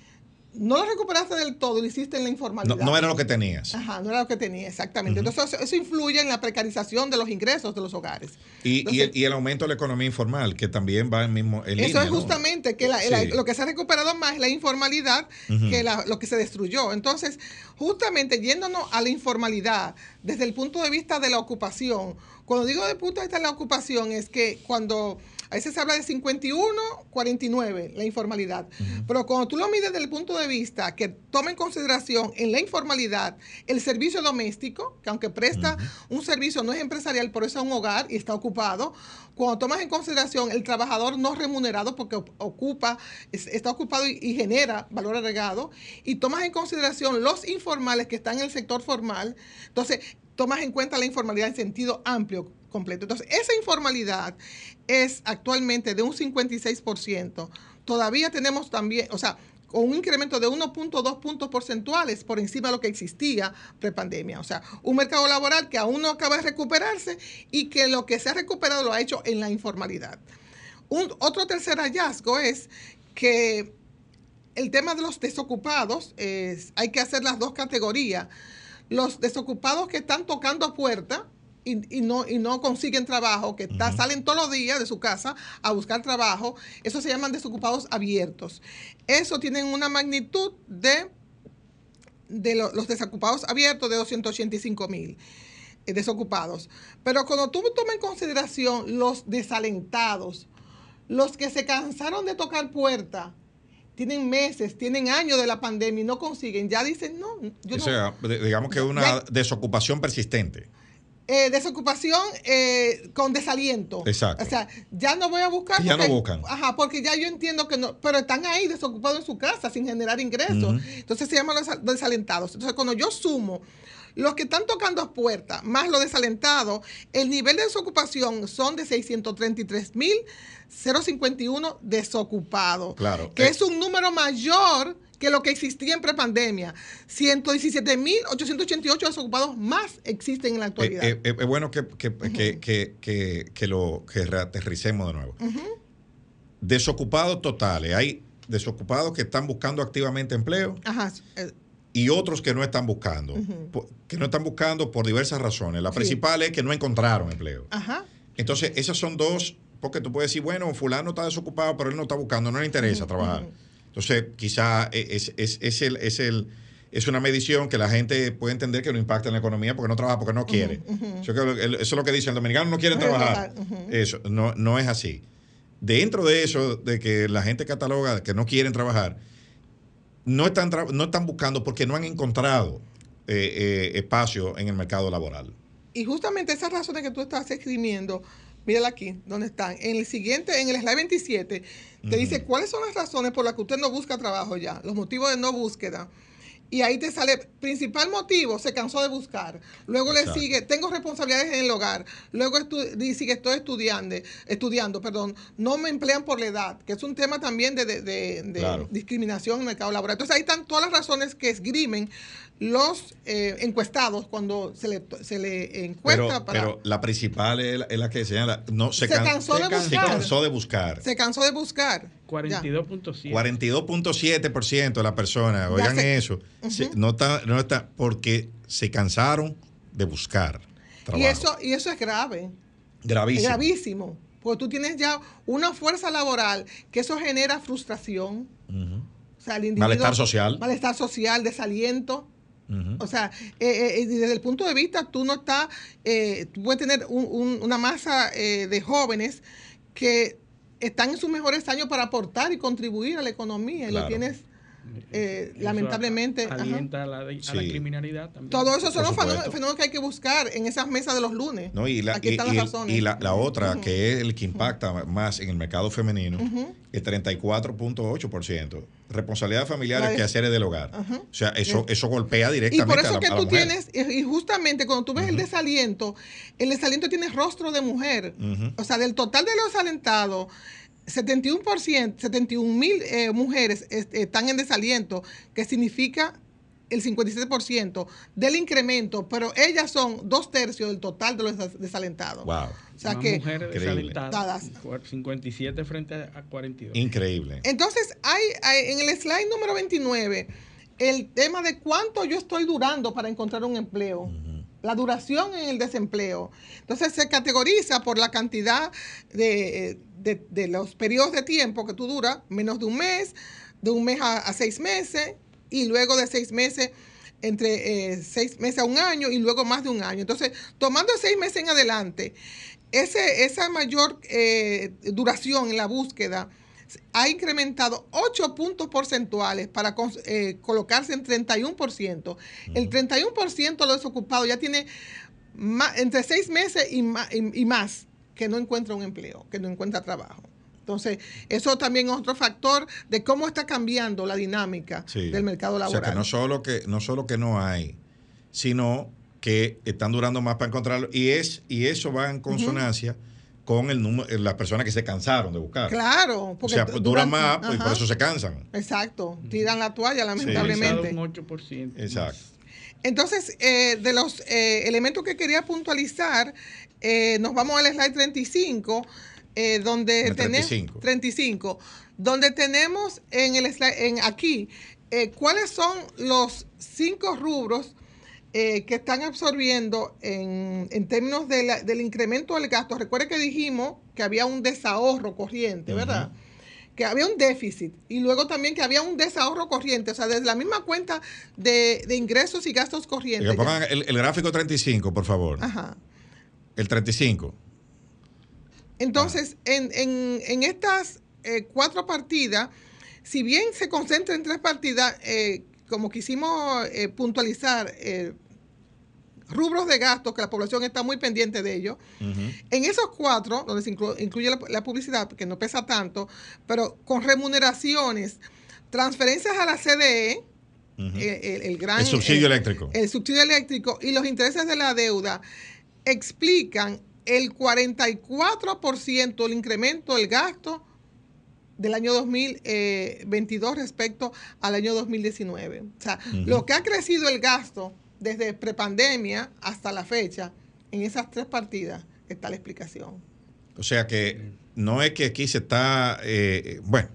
Speaker 7: no lo recuperaste del todo, lo hiciste en la informalidad.
Speaker 3: No, era lo que tenías.
Speaker 7: Ajá, no era lo que tenías, exactamente. Entonces, eso, influye en la precarización de los ingresos de los hogares.
Speaker 3: Y, el, aumento de la economía informal, que también va en mismo en
Speaker 7: Eso es justamente que lo que se ha recuperado más es la informalidad que lo que se destruyó. Entonces, justamente yéndonos a la informalidad, desde el punto de vista de la ocupación, cuando digo desde el punto de vista de la ocupación, es que cuando a veces se habla de 51, 49, la informalidad. Pero cuando tú lo mides desde el punto de vista que toma en consideración en la informalidad el servicio doméstico, que aunque presta un servicio no es empresarial, por eso es un hogar y está ocupado, cuando tomas en consideración el trabajador no remunerado porque ocupa, está ocupado y, genera valor agregado, y tomas en consideración los informales que están en el sector formal, entonces tomas en cuenta la informalidad en sentido amplio, completo. Entonces, esa informalidad es actualmente de un 56%. Todavía tenemos también, o sea, con un incremento de 1.2 puntos porcentuales por encima de lo que existía prepandemia. O sea, un mercado laboral que aún no acaba de recuperarse y que lo que se ha recuperado lo ha hecho en la informalidad. Un, otro tercer hallazgo es que el tema de los desocupados, es, hay que hacer las dos categorías. Los desocupados que están tocando puerta, y, no, y no consiguen trabajo, que salen todos los días de su casa a buscar trabajo, eso se llaman desocupados abiertos. Eso tienen una magnitud de, de los desocupados abiertos de 285 mil eh, desocupados. Pero cuando tú tomas en consideración los desalentados, los que se cansaron de tocar puerta, tienen meses, tienen años de la pandemia y no consiguen, ya dicen, no,
Speaker 3: yo o sea, digamos que es una desocupación persistente.
Speaker 7: Eh, desocupación eh, con desaliento.
Speaker 3: Exacto.
Speaker 7: O sea, ya no voy a buscar.
Speaker 3: ya no buscan.
Speaker 7: Ajá, porque ya yo entiendo que no, pero están ahí desocupados en su casa sin generar ingresos. Entonces se llaman los desalentados. Entonces cuando yo sumo los que están tocando puertas, más los desalentados, el nivel de desocupación son de 633.051 desocupados.
Speaker 3: Claro.
Speaker 7: Que es un número mayor que lo que existía en prepandemia. 117.888 desocupados más existen en la actualidad.
Speaker 3: Eh, eh, es bueno que, que, lo que reaterricemos de nuevo. Desocupados totales. Hay desocupados que están buscando activamente empleo. Y otros que no están buscando. Que no están buscando por diversas razones. La principal es que no encontraron empleo. Entonces, esas son dos, porque tú puedes decir, bueno, fulano está desocupado, pero él no está buscando, no le interesa trabajar. Entonces, quizá es, es, es, el, es, el, es una medición que la gente puede entender que no impacta en la economía porque no trabaja, porque no quiere. eso, es lo que dice el dominicano, no quiere trabajar. Eso, no, no es así. Dentro de eso, de que la gente cataloga que no quieren trabajar, no están, no están buscando porque no han encontrado eh, eh, espacio en el mercado laboral.
Speaker 7: Y justamente esas razones que tú estás escribiendo Mírala aquí, ¿dónde están? En el siguiente, en el slide 27, te dice cuáles son las razones por las que usted no busca trabajo ya, los motivos de no búsqueda. Y ahí te sale, principal motivo, se cansó de buscar. Luego le sigue, tengo responsabilidades en el hogar. Luego dice que estoy estudiando, estudiando, perdón, no me emplean por la edad, que es un tema también de, de, discriminación en el mercado laboral. Entonces ahí están todas las razones que esgrimen los eh, encuestados cuando se le, se le encuesta
Speaker 3: pero, Pero la principal es la, que señala, no, se,
Speaker 7: cansó, de buscar.
Speaker 3: se cansó de buscar.
Speaker 7: Se cansó de buscar.
Speaker 4: 42.7.
Speaker 3: 42.7% de las personas, oigan eso, no, está, no está porque se cansaron de buscar trabajo.
Speaker 7: Y eso, y eso es grave.
Speaker 3: Gravísimo.
Speaker 7: gravísimo. Porque tú tienes ya una fuerza laboral que eso genera frustración.
Speaker 3: malestar social.
Speaker 7: Malestar social, desaliento. O sea, eh, eh, eh, desde el punto de vista, tú no estás, tú puedes tener una masa de jóvenes que están en sus mejores años para aportar y contribuir a la economía y lo tienes eh, lamentablemente.
Speaker 4: Alienta a la, criminalidad también.
Speaker 7: Todo eso son los fenómenos, que hay que buscar en esas mesas de los lunes.
Speaker 3: No, y la, Aquí están las razones. Y la, otra, que es el que impacta más en el mercado femenino, el 34.8%. Responsabilidad familiar que hacer del hogar. O sea, eso, eso golpea directamente.
Speaker 7: Y por eso que tú tienes, y justamente cuando tú ves el desaliento, el desaliento tiene rostro de mujer. O sea, del total de los alentados 71%, 71 mil eh, mujeres están en desaliento, que significa el 57% del incremento, pero ellas son dos tercios del total de los desalentados.
Speaker 3: Wow.
Speaker 4: O sea que mujeres desalentadas, 57 frente a 42.
Speaker 3: Increíble.
Speaker 7: Entonces, hay, en el slide número 29 el tema de cuánto yo estoy durando para encontrar un empleo la duración en el desempleo. Entonces se categoriza por la cantidad de, los periodos de tiempo que tú duras, menos de un mes, de un mes a, seis meses, y luego de seis meses, entre eh, seis meses a un año, y luego más de un año. Entonces, tomando seis meses en adelante, ese, esa mayor eh, duración en la búsqueda, ha incrementado 8 puntos porcentuales para eh, colocarse en 31%. El 31% de los desocupados ya tiene entre 6 meses y más, que no encuentra un empleo, que no encuentra trabajo. Entonces, eso también es otro factor de cómo está cambiando la dinámica del mercado laboral.
Speaker 3: O sea, que no solo que no, solo que no hay, sino que están durando más para encontrarlo. Y, es, y eso va en consonancia con el número, eh, las personas que se cansaron de buscar.
Speaker 7: Claro,
Speaker 3: porque o sea, pues, duran, más pues, y por eso se cansan.
Speaker 7: Exacto, tiran la toalla lamentablemente.
Speaker 4: Un 8%.
Speaker 3: Exacto.
Speaker 7: Entonces, eh, de los eh, elementos que quería puntualizar, nos vamos al slide 35, donde tenemos 35. 35, donde tenemos en el slide, en aquí cuáles son los cinco rubros eh, que están absorbiendo en, términos del incremento del gasto. Recuerde que dijimos que había un desahorro corriente, ¿verdad? Que había un déficit y luego también que había un desahorro corriente, o sea, desde la misma cuenta de, ingresos y gastos corrientes.
Speaker 3: Que pongan el, gráfico 35, por favor. Ajá. El 35.
Speaker 7: Entonces, en, estas eh, cuatro partidas, si bien se concentra en tres partidas, eh, como quisimos puntualizar, rubros de gastos que la población está muy pendiente de ellos. En esos cuatro, donde se incluye la, publicidad, que no pesa tanto, pero con remuneraciones, transferencias a la CDE, eh, el, gran...
Speaker 3: El subsidio eléctrico.
Speaker 7: El subsidio eléctrico y los intereses de la deuda explican el 44% del incremento del gasto del año 2022 respecto al año 2019. O sea, lo que ha crecido el gasto desde prepandemia hasta la fecha, en esas tres partidas está la explicación.
Speaker 3: O sea que no es que aquí se está, eh, bueno,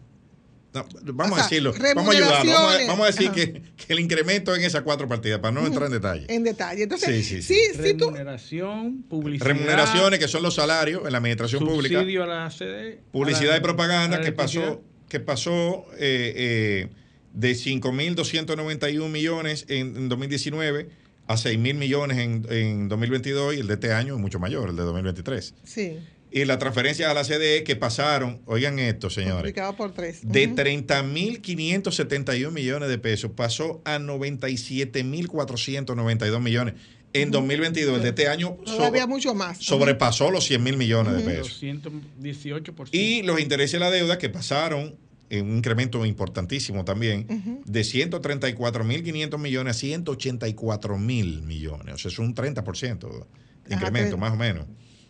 Speaker 3: vamos a decirlo, vamos a ayudar, vamos a, decir que, el incremento en esas cuatro partidas, para no entrar en detalle.
Speaker 7: En detalle. Entonces, sí, sí,
Speaker 4: Remuneración, publicidad.
Speaker 3: Remuneraciones, que son los salarios en la administración pública.
Speaker 4: Subsidio a la sede.
Speaker 3: Publicidad y propaganda, que pasó, que pasó eh, eh, de 5.291 millones en, 2019 a 6.000 millones en, 2022 y el de este año es mucho mayor, el de 2023.
Speaker 7: Sí.
Speaker 3: Y la transferencia a la CDE que pasaron, oigan esto, señores.
Speaker 7: por tres.
Speaker 3: De 30.571 millones de pesos pasó a 97.492 millones. En 2022, el de este año
Speaker 7: mucho más.
Speaker 3: sobrepasó los 100 mil millones de pesos.
Speaker 4: 218%.
Speaker 3: Y los intereses de la deuda que pasaron un incremento importantísimo también, de 134.500 millones a 184 mil millones. O sea, es un 30% de incremento, más o menos.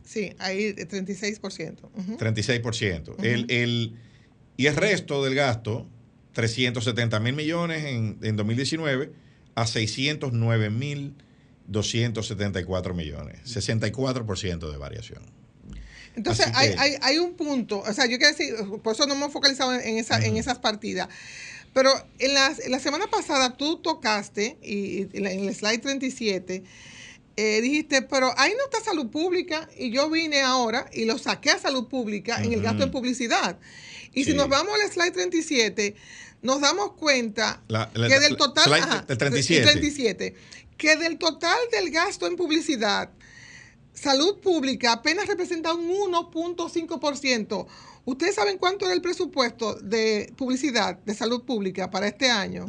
Speaker 7: Sí, ahí 36%.
Speaker 3: 36%. el, el, y el resto del gasto, 370 mil millones en, en 2019 a 609 mil 274 millones. 64% de variación.
Speaker 7: Entonces, hay, hay, hay, un punto, o sea, yo quiero decir, por eso no me he focalizado en, esa, en esas partidas. Pero en la, la, semana pasada tú tocaste, y, en el slide 37, eh, dijiste, pero ahí no está salud pública, y yo vine ahora y lo saqué a salud pública en el gasto en publicidad. Y si nos vamos al slide 37, nos damos cuenta que del total...
Speaker 3: Slide 37.
Speaker 7: 37. Que del total del gasto en publicidad, salud pública apenas representa un 1.5%, ¿Ustedes saben cuánto era el presupuesto de publicidad de salud pública para este año?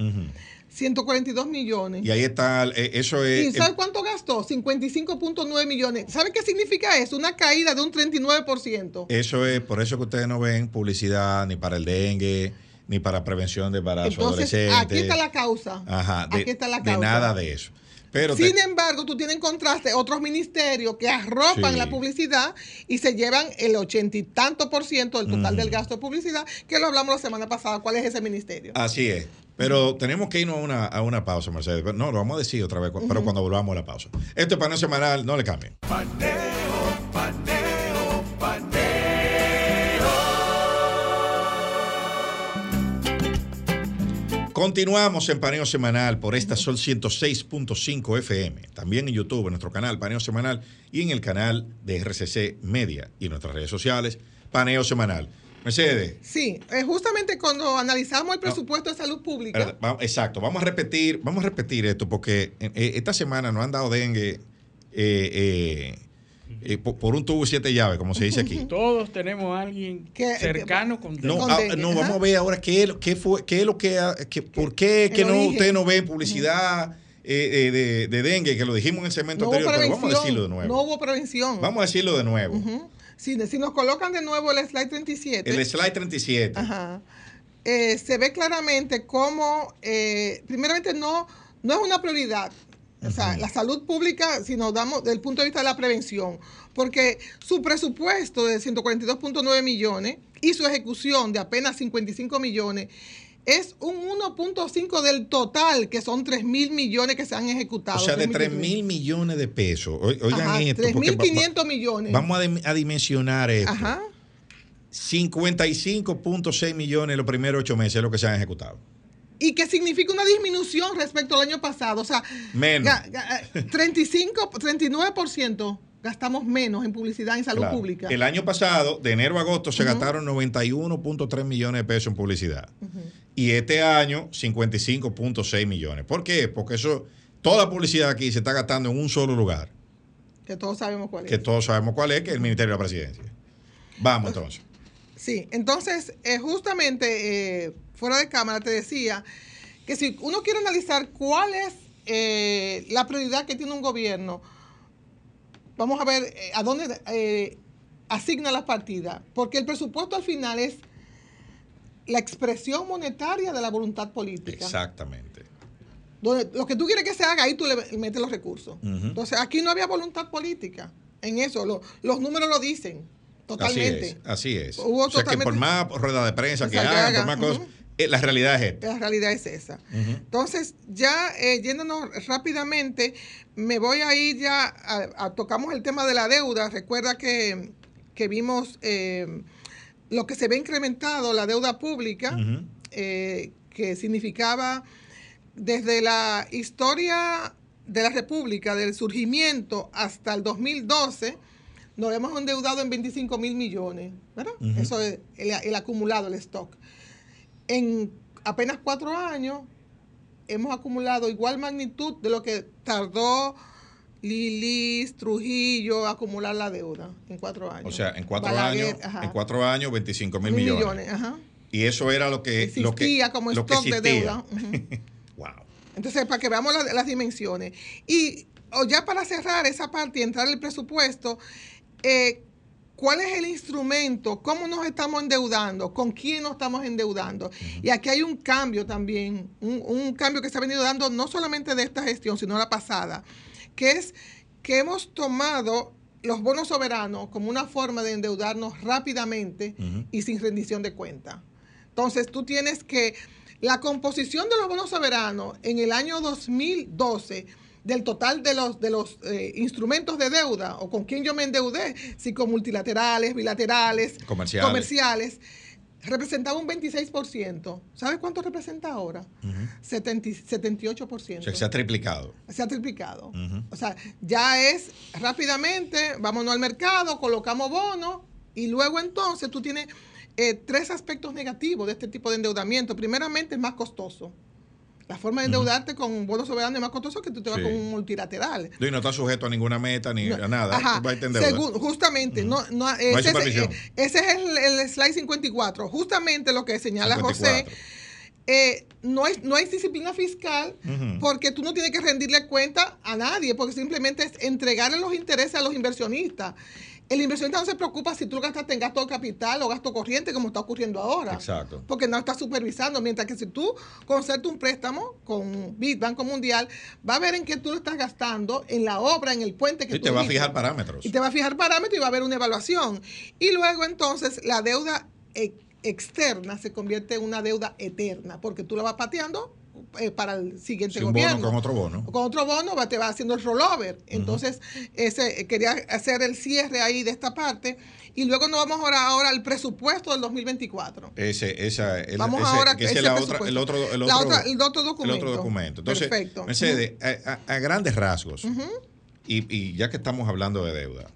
Speaker 7: 142 millones.
Speaker 3: Y ahí está, eh, eso es...
Speaker 7: ¿Y sabe cuánto gastó? 55.9 millones. ¿Sabe qué significa eso? Una caída de un 39%.
Speaker 3: Eso es, por eso que ustedes no ven publicidad ni para el dengue, ni para prevención de embarazo
Speaker 7: Entonces,
Speaker 3: adolescente.
Speaker 7: Aquí está la causa.
Speaker 3: Ajá, de,
Speaker 7: aquí está la causa.
Speaker 3: de nada de eso. Pero
Speaker 7: Sin
Speaker 3: te-
Speaker 7: embargo, tú tienes en contraste otros ministerios que arropan
Speaker 3: Sí.
Speaker 7: la publicidad y se llevan el ochenta y tanto por ciento del total del gasto de publicidad, que lo hablamos la semana pasada. ¿Cuál es ese ministerio?
Speaker 3: Así es. Pero tenemos que irnos a una, a una pausa, Mercedes. No, lo vamos a decir otra vez, pero cuando volvamos a la pausa. Esto es paneo semanal, no le cambien.
Speaker 1: Paneo, paneo, paneo.
Speaker 3: Continuamos en Paneo Semanal por esta Sol 106.5 FM. También en YouTube, en nuestro canal Paneo Semanal y en el canal de RCC Media y en nuestras redes sociales, Paneo Semanal. Mercedes,
Speaker 7: Sí, eh, justamente cuando analizamos el presupuesto de salud pública,
Speaker 3: exacto, vamos a repetir, vamos a repetir esto porque eh, eh, esta semana nos han dado dengue eh, eh, eh, por, por un tubo y siete llaves, como se dice aquí.
Speaker 4: Todos tenemos a alguien cercano con
Speaker 3: No,
Speaker 7: Con
Speaker 3: ah,
Speaker 7: dengue,
Speaker 3: no
Speaker 7: ajá.
Speaker 3: vamos a ver ahora qué, es lo- qué fue, qué es lo que, ha- que- por qué que no
Speaker 7: origen.
Speaker 3: ustedes no ven publicidad eh, eh, de, de dengue, que lo dijimos en el segmento
Speaker 7: no
Speaker 3: anterior, pero vamos a decirlo de nuevo.
Speaker 7: No hubo prevención.
Speaker 3: Vamos a decirlo de nuevo.
Speaker 7: Ujú. Si, si nos colocan de nuevo el slide 37.
Speaker 3: El slide 37.
Speaker 7: Ajá. Eh, se ve claramente cómo, eh, primeramente, no, no es una prioridad. O sea, la salud pública, si nos damos desde el punto de vista de la prevención, porque su presupuesto de 142.9 millones y su ejecución de apenas 55 millones es un 1.5 del total, que son 3 mil millones que se han ejecutado.
Speaker 3: O sea, de
Speaker 7: 3.000
Speaker 3: 3 mil millones de pesos. O- Oigan
Speaker 7: Ajá,
Speaker 3: esto. porque va-
Speaker 7: 3.500 millones.
Speaker 3: Vamos a, a dimensionar esto.
Speaker 7: Ajá.
Speaker 3: 55.6 millones los primeros ocho meses es lo que se han ejecutado.
Speaker 7: y que significa una disminución respecto al año pasado. O sea,
Speaker 3: Menos.
Speaker 7: ga- ga- eh, 35, 39% gastamos menos en publicidad en salud
Speaker 3: Claro.
Speaker 7: pública.
Speaker 3: El año pasado, de enero a agosto, se gastaron 91.3 millones de pesos en publicidad. Y este año, 55.6 millones. ¿Por qué? Porque eso, toda la publicidad aquí se está gastando en un solo lugar,
Speaker 7: Que todos sabemos cuál es.
Speaker 3: que todos sabemos cuál es, que es el Ministerio de la Presidencia. Vamos entonces.
Speaker 7: Sí, entonces, eh, justamente eh, fuera de cámara te decía que si uno quiere analizar cuál es eh, la prioridad que tiene un gobierno, vamos a ver a dónde asigna las partidas, porque el presupuesto al final es la expresión monetaria de la voluntad política.
Speaker 3: Exactamente.
Speaker 7: Donde lo que tú quieres que se haga, ahí tú le metes los recursos. Entonces, aquí no había voluntad política en eso. lo- los números lo dicen totalmente.
Speaker 3: Así es, así es.
Speaker 7: Hubo
Speaker 3: o sea que por más ruedas de prensa
Speaker 7: O
Speaker 3: que
Speaker 7: sea, que
Speaker 3: hagan, por
Speaker 7: hagan,
Speaker 3: más cosas, eh, la realidad es esta.
Speaker 7: La realidad es esa. Entonces, ya eh, yéndonos rápidamente, me voy a ir ya, a, a- tocamos el tema de la deuda. Recuerda que, que vimos eh, lo que se ve incrementado, la deuda pública, eh, que significaba desde la historia de la República, del surgimiento hasta el 2012, nos hemos endeudado en 25 mil millones, ¿verdad? Eso es el, el acumulado, el stock. En apenas cuatro años hemos acumulado igual magnitud de lo que tardó Lilis, Trujillo acumular la deuda en cuatro años.
Speaker 3: O sea, en cuatro
Speaker 7: Balaguer,
Speaker 3: años,
Speaker 7: ajá.
Speaker 3: en cuatro años, 25 mil
Speaker 7: Mil
Speaker 3: millones.
Speaker 7: ajá.
Speaker 3: Y eso era lo que, lo que,
Speaker 7: Existía como
Speaker 3: lo que
Speaker 7: stock de
Speaker 3: existía.
Speaker 7: deuda.
Speaker 3: Wow.
Speaker 7: Entonces, para que veamos la- las dimensiones. Y o ya para cerrar esa parte y entrar en el presupuesto, eh, ¿cuál es el instrumento? ¿Cómo nos estamos endeudando? ¿Con quién nos estamos endeudando? Y aquí hay un cambio también, un, un cambio que se ha venido dando no solamente de esta gestión, sino la pasada, que es que hemos tomado los bonos soberanos como una forma de endeudarnos rápidamente y sin rendición de cuenta. Entonces, tú tienes que, la composición de los bonos soberanos en el año 2012, del total de los, de los eh, instrumentos de deuda, o con quién yo me endeudé, si con multilaterales, bilaterales,
Speaker 3: Comerciales.
Speaker 7: comerciales, representaba un 26%. ¿Sabes cuánto representa ahora? 70 78%.
Speaker 3: O sea, que se ha triplicado.
Speaker 7: Se ha triplicado. O sea, ya es rápidamente, vámonos al mercado, colocamos bonos y luego entonces tú tienes eh, tres aspectos negativos de este tipo de endeudamiento. Primeramente es más costoso. La forma de endeudarte con bonos soberanos es más costoso que tú te vas
Speaker 3: Sí.
Speaker 7: con un multilateral.
Speaker 3: Y no está sujeto a ninguna meta ni a nada.
Speaker 7: Ajá.
Speaker 3: Tú vas a.
Speaker 7: Según- justamente, no, no, ese, eh, ese es el, el slide 54. Justamente lo que señala
Speaker 3: 54.
Speaker 7: José. eh, no, hay, no hay disciplina fiscal porque tú no tienes que rendirle cuenta a nadie, porque simplemente es entregarle los intereses a los inversionistas. El inversionista no se preocupa si tú gastaste en gasto de capital o gasto corriente, como está ocurriendo ahora.
Speaker 3: Exacto.
Speaker 7: Porque no está supervisando. Mientras que si tú concertas un préstamo con BID, Banco Mundial, va a ver en qué tú lo estás gastando, en la obra, en el puente que tú
Speaker 3: te va a fijar parámetros.
Speaker 7: Y te va a fijar parámetros y va a haber una evaluación. Y luego entonces la deuda e- externa se convierte en una deuda eterna, porque tú la vas pateando eh, para el siguiente
Speaker 3: Sí, un
Speaker 7: gobierno.
Speaker 3: bono con otro bono.
Speaker 7: Con otro bono va- te va haciendo el rollover. Entonces, ese, eh, quería hacer el cierre ahí de esta parte. Y luego nos vamos ahora, ahora al presupuesto del 2024.
Speaker 3: Ese, esa, el,
Speaker 7: Vamos
Speaker 3: ese-
Speaker 7: ahora
Speaker 3: que ese
Speaker 7: ese
Speaker 3: la otra, el otro, el
Speaker 7: La
Speaker 3: otro,
Speaker 7: otra- el otro documento.
Speaker 3: El otro documento. Entonces,
Speaker 7: Perfecto.
Speaker 3: Mercedes, a grandes rasgos, y, y ya que estamos hablando de deuda,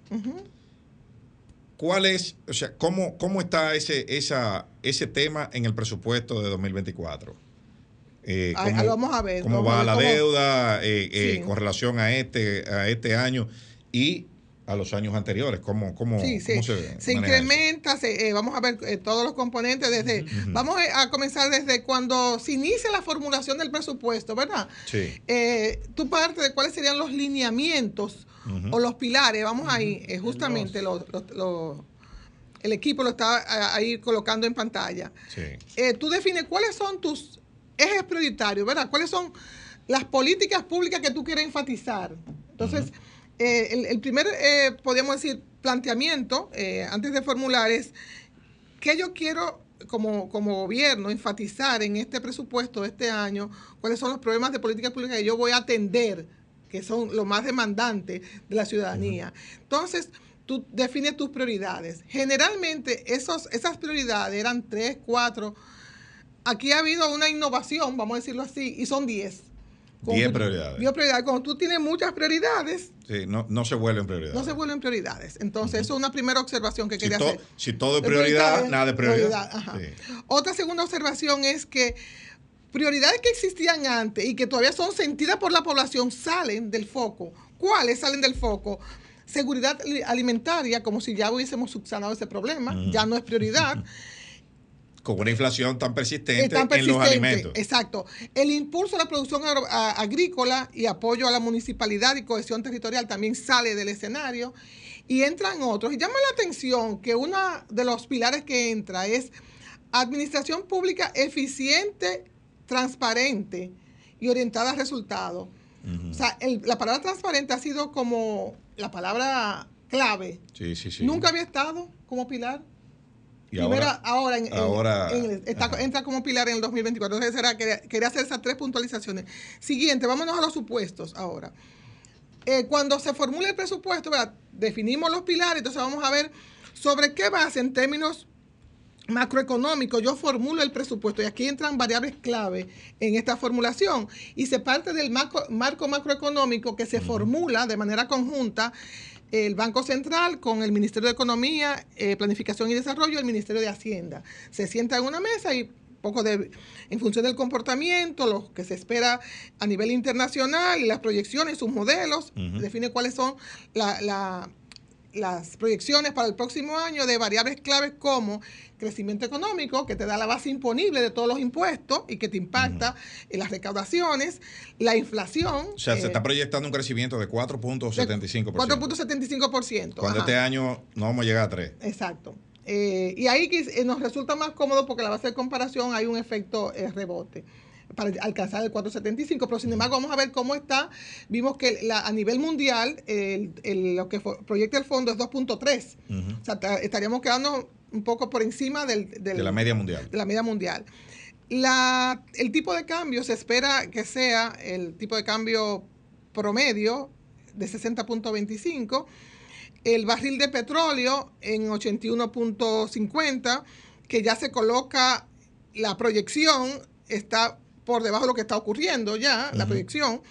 Speaker 3: ¿cuál es, o sea, cómo, cómo está ese, esa, ese tema en el presupuesto de 2024? Eh,
Speaker 7: Ahí-
Speaker 3: ¿cómo-
Speaker 7: ahí vamos a ver,
Speaker 3: ¿Cómo
Speaker 7: vamos a
Speaker 3: va
Speaker 7: ver
Speaker 3: la
Speaker 7: cómo-
Speaker 3: deuda eh, eh,
Speaker 7: Sí.
Speaker 3: con relación a este, a este año y a los años anteriores? ¿Cómo, cómo,
Speaker 7: Sí, sí.
Speaker 3: cómo
Speaker 7: se, incrementa, se, eh, vamos a ver eh, todos los componentes desde, vamos a, comenzar desde cuando se inicia la formulación del presupuesto, ¿verdad?
Speaker 3: Sí.
Speaker 7: Eh, tú parte de cuáles serían los lineamientos o los pilares, vamos ahí, eh, justamente los- los- los- el equipo lo está ah, ahí colocando en pantalla.
Speaker 3: Sí.
Speaker 7: Eh, tú defines cuáles son tus ejes prioritarios, ¿verdad? ¿Cuáles son las políticas públicas que tú quieres enfatizar? Entonces, eh, el, el primer, eh, podríamos decir, planteamiento, eh, antes de formular, es qué yo quiero como, como gobierno enfatizar en este presupuesto de este año, cuáles son los problemas de política pública que yo voy a atender, que son los más demandantes de la ciudadanía. Entonces, tú defines tus prioridades. Generalmente, esos, esas prioridades eran tres, cuatro. Aquí ha habido una innovación, vamos a decirlo así, y son diez. Cuando
Speaker 3: Diez
Speaker 7: tú-
Speaker 3: prioridades.
Speaker 7: diez prioridades. Cuando tú tienes muchas prioridades,
Speaker 3: Sí, no, no se vuelven prioridad.
Speaker 7: no se vuelven prioridades. Entonces, eso es una primera observación que
Speaker 3: si,
Speaker 7: quería
Speaker 3: to-
Speaker 7: hacer.
Speaker 3: si todo es prioridad,
Speaker 7: prioridades,
Speaker 3: nada de prioridad. Sí.
Speaker 7: Otra segunda observación es que prioridades que existían antes y que todavía son sentidas por la población salen del foco. ¿Cuáles salen del foco? Seguridad li- alimentaria, como si ya hubiésemos subsanado ese problema, ya no es prioridad.
Speaker 3: Con una inflación tan persistente, en los alimentos.
Speaker 7: Exacto. El impulso a la producción agro- a- agrícola y apoyo a la municipalidad y cohesión territorial también sale del escenario y entran otros. Y llama la atención que uno de los pilares que entra es administración pública eficiente, transparente y orientada a resultados. O sea, el- la palabra transparente ha sido como la palabra clave.
Speaker 3: Sí, sí, sí.
Speaker 7: Nunca había estado como pilar.
Speaker 3: Y
Speaker 7: Primero,
Speaker 3: ahora,
Speaker 7: ahora, en- en-
Speaker 3: ahora-
Speaker 7: en el- está-
Speaker 3: ajá.
Speaker 7: entra como pilar en el 2024. Entonces, era, quería, quería hacer esas tres puntualizaciones. Siguiente, vámonos a los supuestos ahora. Eh, cuando se formule el presupuesto, ¿verdad? definimos los pilares, entonces vamos a ver sobre qué base en términos macroeconómicos yo formulo el presupuesto y aquí entran variables clave en esta formulación y se parte del marco, marco macroeconómico que se formula de manera conjunta el Banco Central con el Ministerio de Economía, eh, Planificación y Desarrollo el Ministerio de Hacienda. Se sienta en una mesa y poco de, en función del comportamiento, lo que se espera a nivel internacional y las proyecciones, sus modelos, define cuáles son la- la- las proyecciones para el próximo año de variables claves como crecimiento económico, que te da la base imponible de todos los impuestos y que te impacta en las recaudaciones, la inflación.
Speaker 3: o sea, se
Speaker 7: eh,
Speaker 3: está proyectando un crecimiento de 4.75%.
Speaker 7: 4.75%.
Speaker 3: Cuando
Speaker 7: ajá.
Speaker 3: este año no vamos a llegar a 3.
Speaker 7: Exacto. Eh, y ahí que, eh, nos resulta más cómodo porque la base de comparación hay un efecto eh, rebote para alcanzar el 475, pero sin embargo vamos a ver cómo está. Vimos que la- a nivel mundial el- el- lo que proyecta el fondo es 2.3. O sea, ta- estaríamos quedando un poco por encima del, del-
Speaker 3: De la media mundial.
Speaker 7: de la media mundial. La, el tipo de cambio se espera que sea el tipo de cambio promedio de 60.25. El barril de petróleo en 81.50, que ya se coloca la proyección, está por debajo de lo que está ocurriendo ya, la proyección.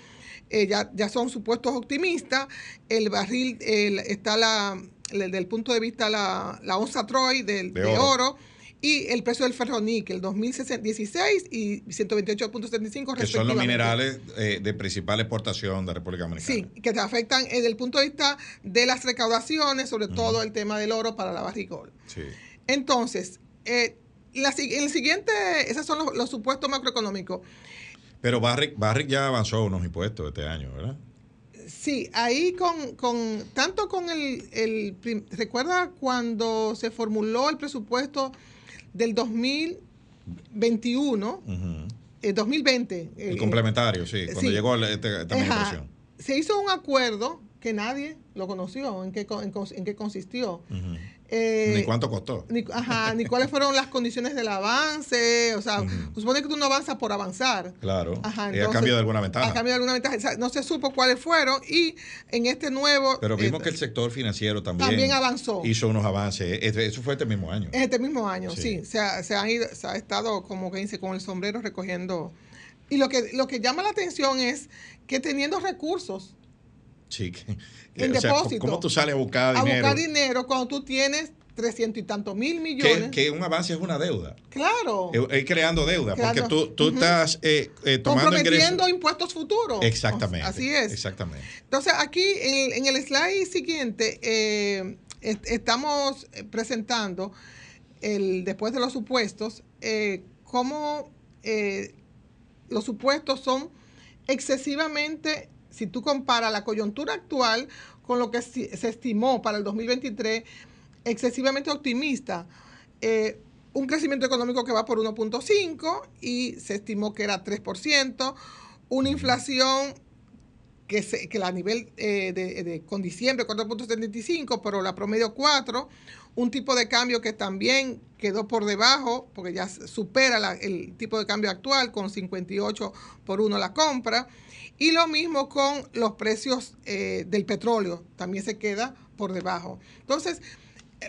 Speaker 7: eh, ya, ya son supuestos optimistas. El barril el- está la, el- del punto de vista la, la onza Troy del,
Speaker 3: De
Speaker 7: de,
Speaker 3: oro.
Speaker 7: oro. y el precio del ferroníquel, 2016 y 128.75
Speaker 3: Que son los minerales eh, de principal exportación de República Dominicana.
Speaker 7: Sí, que te afectan desde el punto de vista de las recaudaciones, sobre todo el tema del oro para la barrigol.
Speaker 3: Sí.
Speaker 7: Entonces, eh, la, el siguiente, esos son los, supuestos macroeconómicos.
Speaker 3: Pero Barrick, Barrick ya avanzó unos impuestos este año, ¿verdad?
Speaker 7: Sí, ahí con, con tanto con el, el, recuerda cuando se formuló el presupuesto del 2021, el 2020.
Speaker 3: El, complementario, sí, cuando llegó este, esta administración.
Speaker 7: Se hizo un acuerdo que nadie lo conoció, en qué, en, qué consistió.
Speaker 3: Eh, ni cuánto costó.
Speaker 7: Ni, ajá, ni cuáles fueron las condiciones del avance. O sea, supone que tú no avanzas por avanzar.
Speaker 3: Claro. Ajá, y a cambio de alguna ventaja.
Speaker 7: A cambio de alguna ventaja. no se supo cuáles fueron y en este nuevo...
Speaker 3: Pero vimos eh, que el sector financiero también,
Speaker 7: también avanzó.
Speaker 3: hizo unos avances. Eso fue este mismo año.
Speaker 7: Este mismo año, sí. Se, ha, se, ido, se ha estado, como que dice, con el sombrero recogiendo... Y lo que, lo que llama la atención es que teniendo recursos
Speaker 3: Sí,
Speaker 7: en depósito.
Speaker 3: ¿Cómo tú sales a buscar dinero?
Speaker 7: A buscar dinero cuando tú tienes 300 y tantos mil millones.
Speaker 3: Que, un avance es una deuda.
Speaker 7: Claro.
Speaker 3: Es creando deuda, porque tú, tú estás eh, eh, tomando
Speaker 7: Comprometiendo impuestos futuros.
Speaker 3: Exactamente.
Speaker 7: Así es.
Speaker 3: Exactamente.
Speaker 7: Entonces, aquí en, el slide siguiente, eh, estamos presentando, el, después de los supuestos, cómo los supuestos son excesivamente si tú comparas la coyuntura actual con lo que se estimó para el 2023, excesivamente optimista. Eh, un crecimiento económico que va por 1.5 y se estimó que era 3%, una inflación que, se, que la nivel eh, de, con diciembre 4.75, pero la promedio 4, un tipo de cambio que también quedó por debajo, porque ya supera el tipo de cambio actual con 58 por 1 la compra, y lo mismo con los precios eh, del petróleo, también se queda por debajo. Entonces,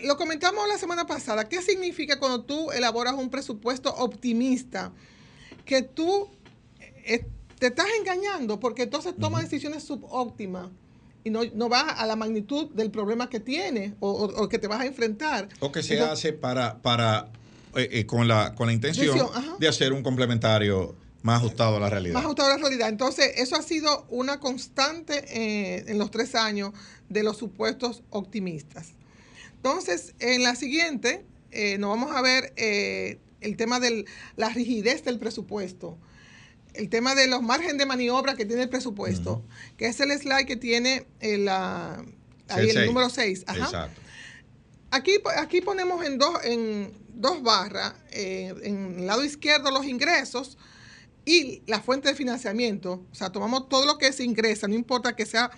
Speaker 7: lo comentamos la semana pasada, ¿qué significa cuando tú elaboras un presupuesto optimista? Que tú eh, te estás engañando porque entonces tomas decisiones subóptimas y no, no, vas a la magnitud del problema que tienes o, que te vas a enfrentar.
Speaker 3: O que se hace para, para eh, con, la, con la intención de hacer un complementario más ajustado a la realidad.
Speaker 7: Más ajustado a la realidad. Entonces, eso ha sido una constante eh, en los tres años de los supuestos optimistas. Entonces, en la siguiente, eh, nos vamos a ver eh, el tema de la rigidez del presupuesto, el tema de los márgenes de maniobra que tiene el presupuesto, que es el slide que tiene el, ahí el, número 6. Exacto. Aquí, aquí ponemos en dos, en dos barras, en el lado izquierdo los ingresos, y la fuente de financiamiento, o sea, tomamos todo lo que se ingresa, no importa que sea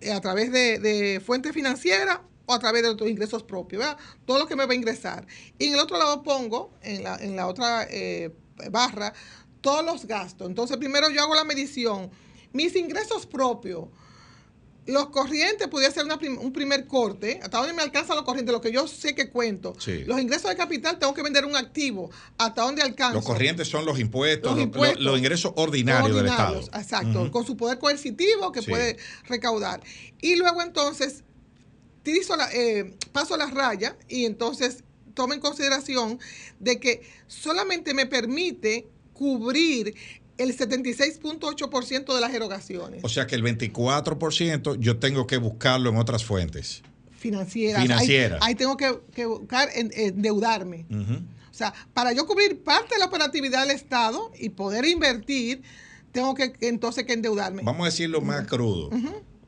Speaker 7: eh, a través de, fuente financiera o a través de otros ingresos propios, ¿verdad? Todo lo que me va a ingresar. Y en el otro lado pongo, en la, en la otra eh, barra, todos los gastos. Entonces, primero yo hago la medición. Mis ingresos propios, los corrientes podría ser un primer corte, hasta dónde me alcanza los corrientes, lo que yo sé que cuento. Los ingresos de capital tengo que vender un activo, hasta dónde alcanza.
Speaker 3: Los corrientes son los impuestos, los, ingresos ordinarios, del Estado.
Speaker 7: Exacto, con su poder coercitivo que puede recaudar. Y luego entonces la, eh, paso la raya y entonces tomo en consideración de que solamente me permite cubrir el 76.8% de las erogaciones.
Speaker 3: O sea que el 24% yo tengo que buscarlo en otras fuentes.
Speaker 7: Financieras.
Speaker 3: Financieras.
Speaker 7: Ahí, tengo que, buscar endeudarme. O sea, para yo cubrir parte de la operatividad del Estado y poder invertir, tengo que entonces que endeudarme.
Speaker 3: Vamos a decirlo más crudo.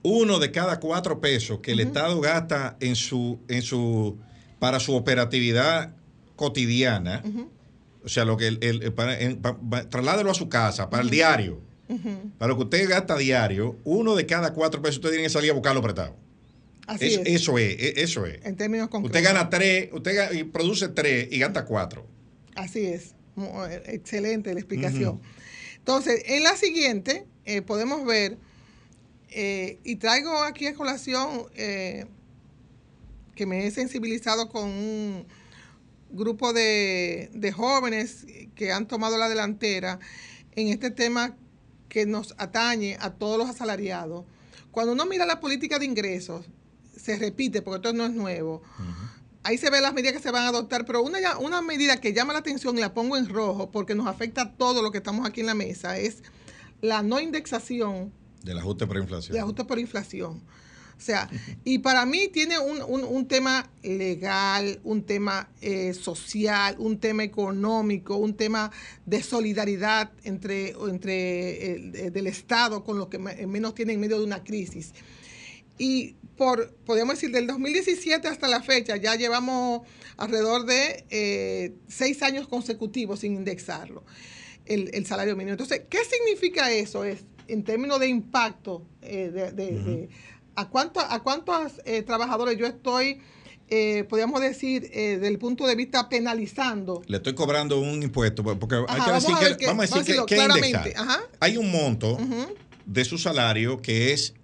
Speaker 3: Uno de cada cuatro pesos que el Estado gasta en su, en su, para su operatividad cotidiana, o sea, lo que el, trasládelo a su casa, para el diario. Para lo que usted gasta diario, uno de cada cuatro pesos usted tiene que salir a buscarlo prestado.
Speaker 7: Así es,
Speaker 3: Eso es, e, eso es.
Speaker 7: En términos concretos.
Speaker 3: Usted gana tres, usted produce tres y gasta cuatro.
Speaker 7: Así es. Eh, excelente la explicación. Entonces, en la siguiente eh, podemos ver, eh, y traigo aquí a colación que me he sensibilizado con un grupo de, jóvenes que han tomado la delantera en este tema que nos atañe a todos los asalariados. Cuando uno mira la política de ingresos, se repite, porque esto no es nuevo. ahí se ve las medidas que se van a adoptar, pero una, una medida que llama la atención y la pongo en rojo porque nos afecta a todo lo que estamos aquí en la mesa es la no indexación.
Speaker 3: Del ajuste por inflación.
Speaker 7: Del ajuste por inflación. O sea, y para mí tiene un, un, tema legal, un tema eh, social, un tema económico, un tema de solidaridad entre, entre el, del Estado con los que menos tienen en medio de una crisis. Y por, podríamos decir, del 2017 hasta la fecha, ya llevamos alrededor de eh, seis años consecutivos sin indexarlo, el, salario mínimo. Entonces, ¿qué significa eso? Es, en términos de impacto, eh, de, a, cuánto, a cuántos eh, trabajadores yo estoy, podríamos decir, desde el punto de vista penalizando.
Speaker 3: Le estoy cobrando un impuesto, porque hay que decir que, vamos a decir que, claramente. Hay un monto de su salario que es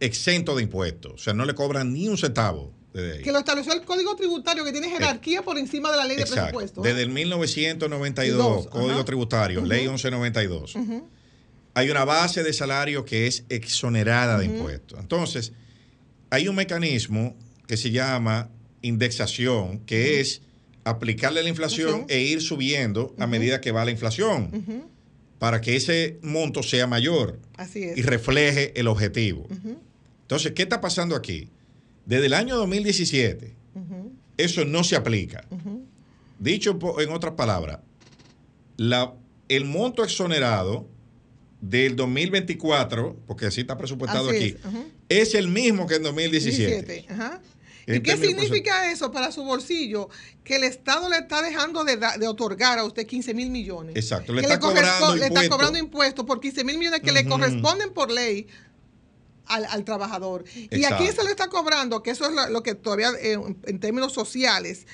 Speaker 3: exento de impuestos. O sea, no le cobran ni un centavo.
Speaker 7: Que lo estableció el Código Tributario, que tiene eh, jerarquía por encima de la ley de presupuesto.
Speaker 3: Desde el 1992, Código Tributario, Ley 1192. Hay una base de salario que es exonerada de impuestos. Entonces, hay un mecanismo que se llama indexación, que es aplicarle la inflación e ir subiendo a medida que va la inflación, para que ese monto sea mayor y refleje el objetivo. Entonces, ¿qué está pasando aquí? Desde el año 2017, eso no se aplica. Dicho en otras palabras, el monto exonerado del 2024, porque así está presupuestado aquí, es, el mismo que en 2017.
Speaker 7: ¿Y qué significa eso para su bolsillo? Que el Estado le está dejando de, otorgar a usted 15 mil millones.
Speaker 3: Exacto,
Speaker 7: le, está, cobrando le está cobrando impuestos por 15 mil millones que le corresponden por ley al, trabajador. ¿Y a quién se le está cobrando? Que eso es lo, que todavía eh, en términos sociales.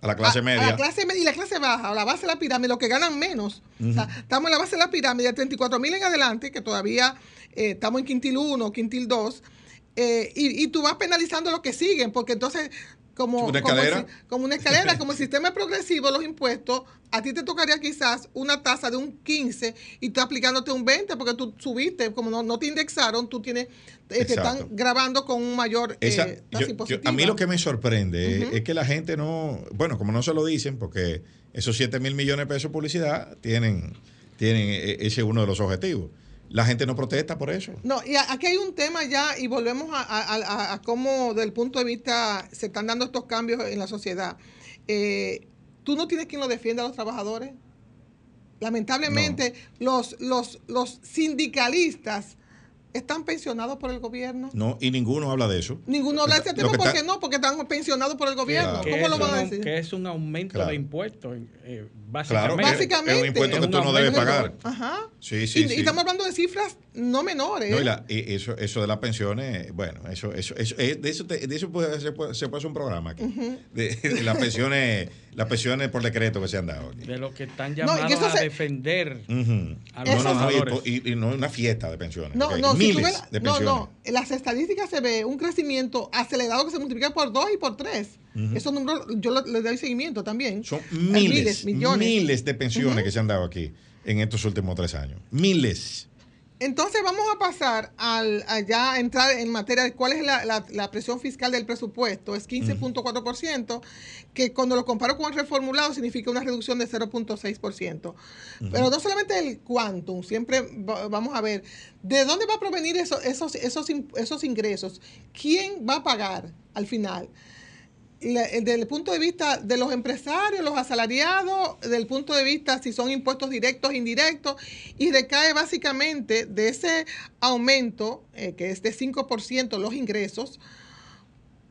Speaker 3: A la clase media.
Speaker 7: A la clase media y la clase baja, a la base de la pirámide, los que ganan menos. estamos en la base de la pirámide, de 34 mil en adelante, que todavía eh, estamos en quintil 1, quintil 2. Eh, y, y, tú vas penalizando los que siguen, porque entonces como una escalera, como, una escalera, como el sistema progresivo, los impuestos, a ti te tocaría quizás una tasa de un 15 y tú aplicándote un 20 porque tú subiste, como no, te indexaron, tú tienes, eh, te están grabando con un mayor
Speaker 3: eh, tasa impositiva. a mí lo que me sorprende es que la gente no, bueno, como no se lo dicen, porque esos 7 mil millones de pesos de publicidad tienen, tienen e, ese uno de los objetivos la gente no protesta por eso.
Speaker 7: No, y aquí hay un tema ya, y volvemos a, cómo, desde el punto de vista, se están dando estos cambios en la sociedad. Eh, ¿Tú no tienes quien lo defienda a los trabajadores? Lamentablemente, los, los, los sindicalistas están pensionados por el gobierno.
Speaker 3: No, y ninguno habla de eso.
Speaker 7: Ninguno habla de ese tema porque no, porque están pensionados por el gobierno. ¿Cómo lo van a decir?
Speaker 4: Que es un aumento de impuestos, eh,
Speaker 7: básicamente.
Speaker 3: Claro, básicamente. Es un impuesto que tú no debes pagar.
Speaker 7: Ajá.
Speaker 3: Sí, sí,
Speaker 7: y, estamos hablando de cifras no menores.
Speaker 3: No, y, eso, eso de las pensiones, bueno, eso, eso, eso, eh, de eso, de eso puede, se, puede, se puede hacer un programa aquí. de, las pensiones, las pensiones por decreto que se han dado aquí.
Speaker 4: De lo que están llamados a defender a los
Speaker 3: no, no, y, y, no una fiesta de pensiones.
Speaker 7: No, no, Miles de pensiones. No, no, en las estadísticas se ve un crecimiento acelerado que se multiplica por dos y por tres. Esos números yo les doy seguimiento también.
Speaker 3: Son miles, millones. miles de pensiones que se han dado aquí en estos últimos tres años. Miles.
Speaker 7: Entonces vamos a pasar al, a ya entrar en materia de cuál es la, presión fiscal del presupuesto. Es 15.4%, que cuando lo comparo con el reformulado significa una reducción de 0.6%. Pero no solamente el quantum, siempre vamos a ver de dónde va a provenir esos, esos, esos ingresos. ¿Quién va a pagar al final? Desde el punto de vista de los empresarios, los asalariados, desde el punto de vista si son impuestos directos, indirectos, y recae básicamente de ese aumento, eh, que es de 5% los ingresos,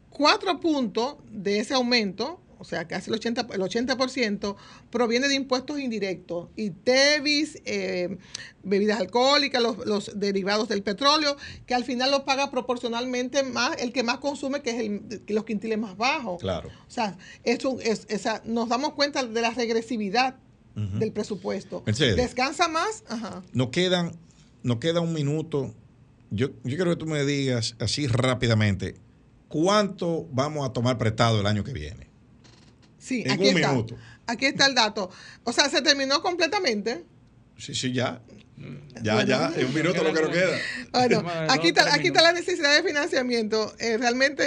Speaker 7: cuatro puntos de ese aumento o sea, casi el 80%, el 80% proviene de impuestos indirectos, y TEVIS, eh, bebidas alcohólicas, los, derivados del petróleo, que al final lo paga proporcionalmente más el que más consume, que es el, los quintiles más bajos.
Speaker 3: Claro.
Speaker 7: O sea, eso es, nos damos cuenta de la regresividad del presupuesto. Descansa más. Ajá.
Speaker 3: Nos, quedan, nos queda un minuto. Yo, yo quiero que tú me digas así rápidamente, ¿cuánto vamos a tomar prestado el año que viene?
Speaker 7: Sí, aquí está. Aquí está el dato. O sea, se terminó completamente.
Speaker 3: Sí, sí, ya. Ya, ya, en un minuto lo que nos queda.
Speaker 7: Bueno, aquí está, aquí está la necesidad de financiamiento. Eh, realmente,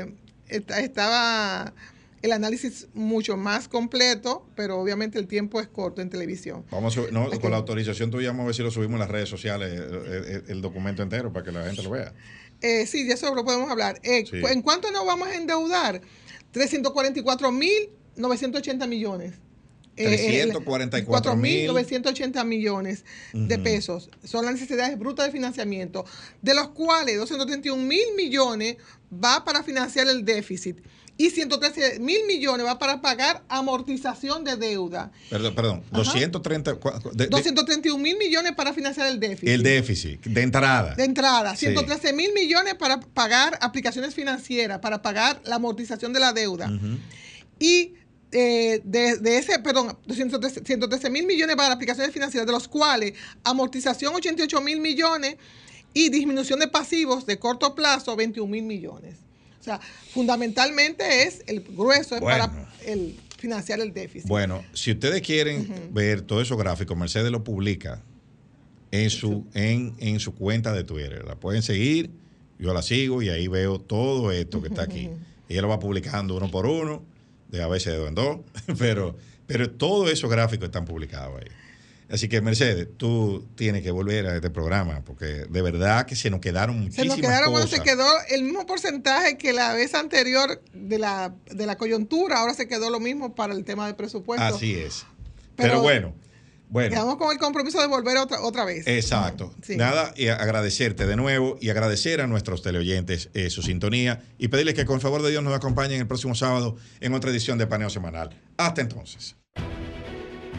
Speaker 7: eh, estaba el análisis mucho más completo, pero obviamente el tiempo es corto en televisión.
Speaker 3: Vamos no, con la autorización tuya, vamos a ver si lo subimos en las redes sociales, el, el documento entero, para que la gente lo vea.
Speaker 7: Eh, sí, de eso lo podemos hablar. Eh, ¿En cuánto nos vamos a endeudar? 344.980 millones. 344.980 millones de pesos. Son las necesidades brutas de financiamiento, de los cuales 231 mil millones va para financiar el déficit y 113 mil millones va para pagar amortización de deuda.
Speaker 3: Perdón, perdón, 230,
Speaker 7: 231 mil millones para financiar el déficit.
Speaker 3: El déficit, de entrada.
Speaker 7: De entrada, 113 mil millones para pagar aplicaciones financieras, para pagar la amortización de la deuda. Y eh, de, ese, perdón, 113 mil millones para aplicaciones financieras, de los cuales amortización 88 mil millones y disminución de pasivos de corto plazo 21 mil millones. O sea, fundamentalmente es el grueso es para el financiar el déficit.
Speaker 3: Bueno, si ustedes quieren ver todos esos gráficos, Mercedes lo publica en su, en, en su cuenta de Twitter. La pueden seguir, yo la sigo y ahí veo todo esto que está aquí. Ella lo va publicando uno por uno, de a veces de dos en dos, pero, pero todos esos gráficos están publicados ahí. Así que, Mercedes, tú tienes que volver a este programa porque de verdad que se nos quedaron muchísimas Se nos quedaron,
Speaker 7: bueno, se quedó el mismo porcentaje que la vez anterior de la, de la coyuntura, ahora se quedó lo mismo para el tema de presupuesto.
Speaker 3: Así es. Pero, bueno. Bueno,
Speaker 7: Quedamos con el compromiso de volver otra, otra vez.
Speaker 3: Exacto. Nada, y agradecerte de nuevo y agradecer a nuestros teleoyentes eh, su sintonía y pedirles que con favor de Dios nos acompañen el próximo sábado en otra edición de Paneo Semanal. Hasta entonces.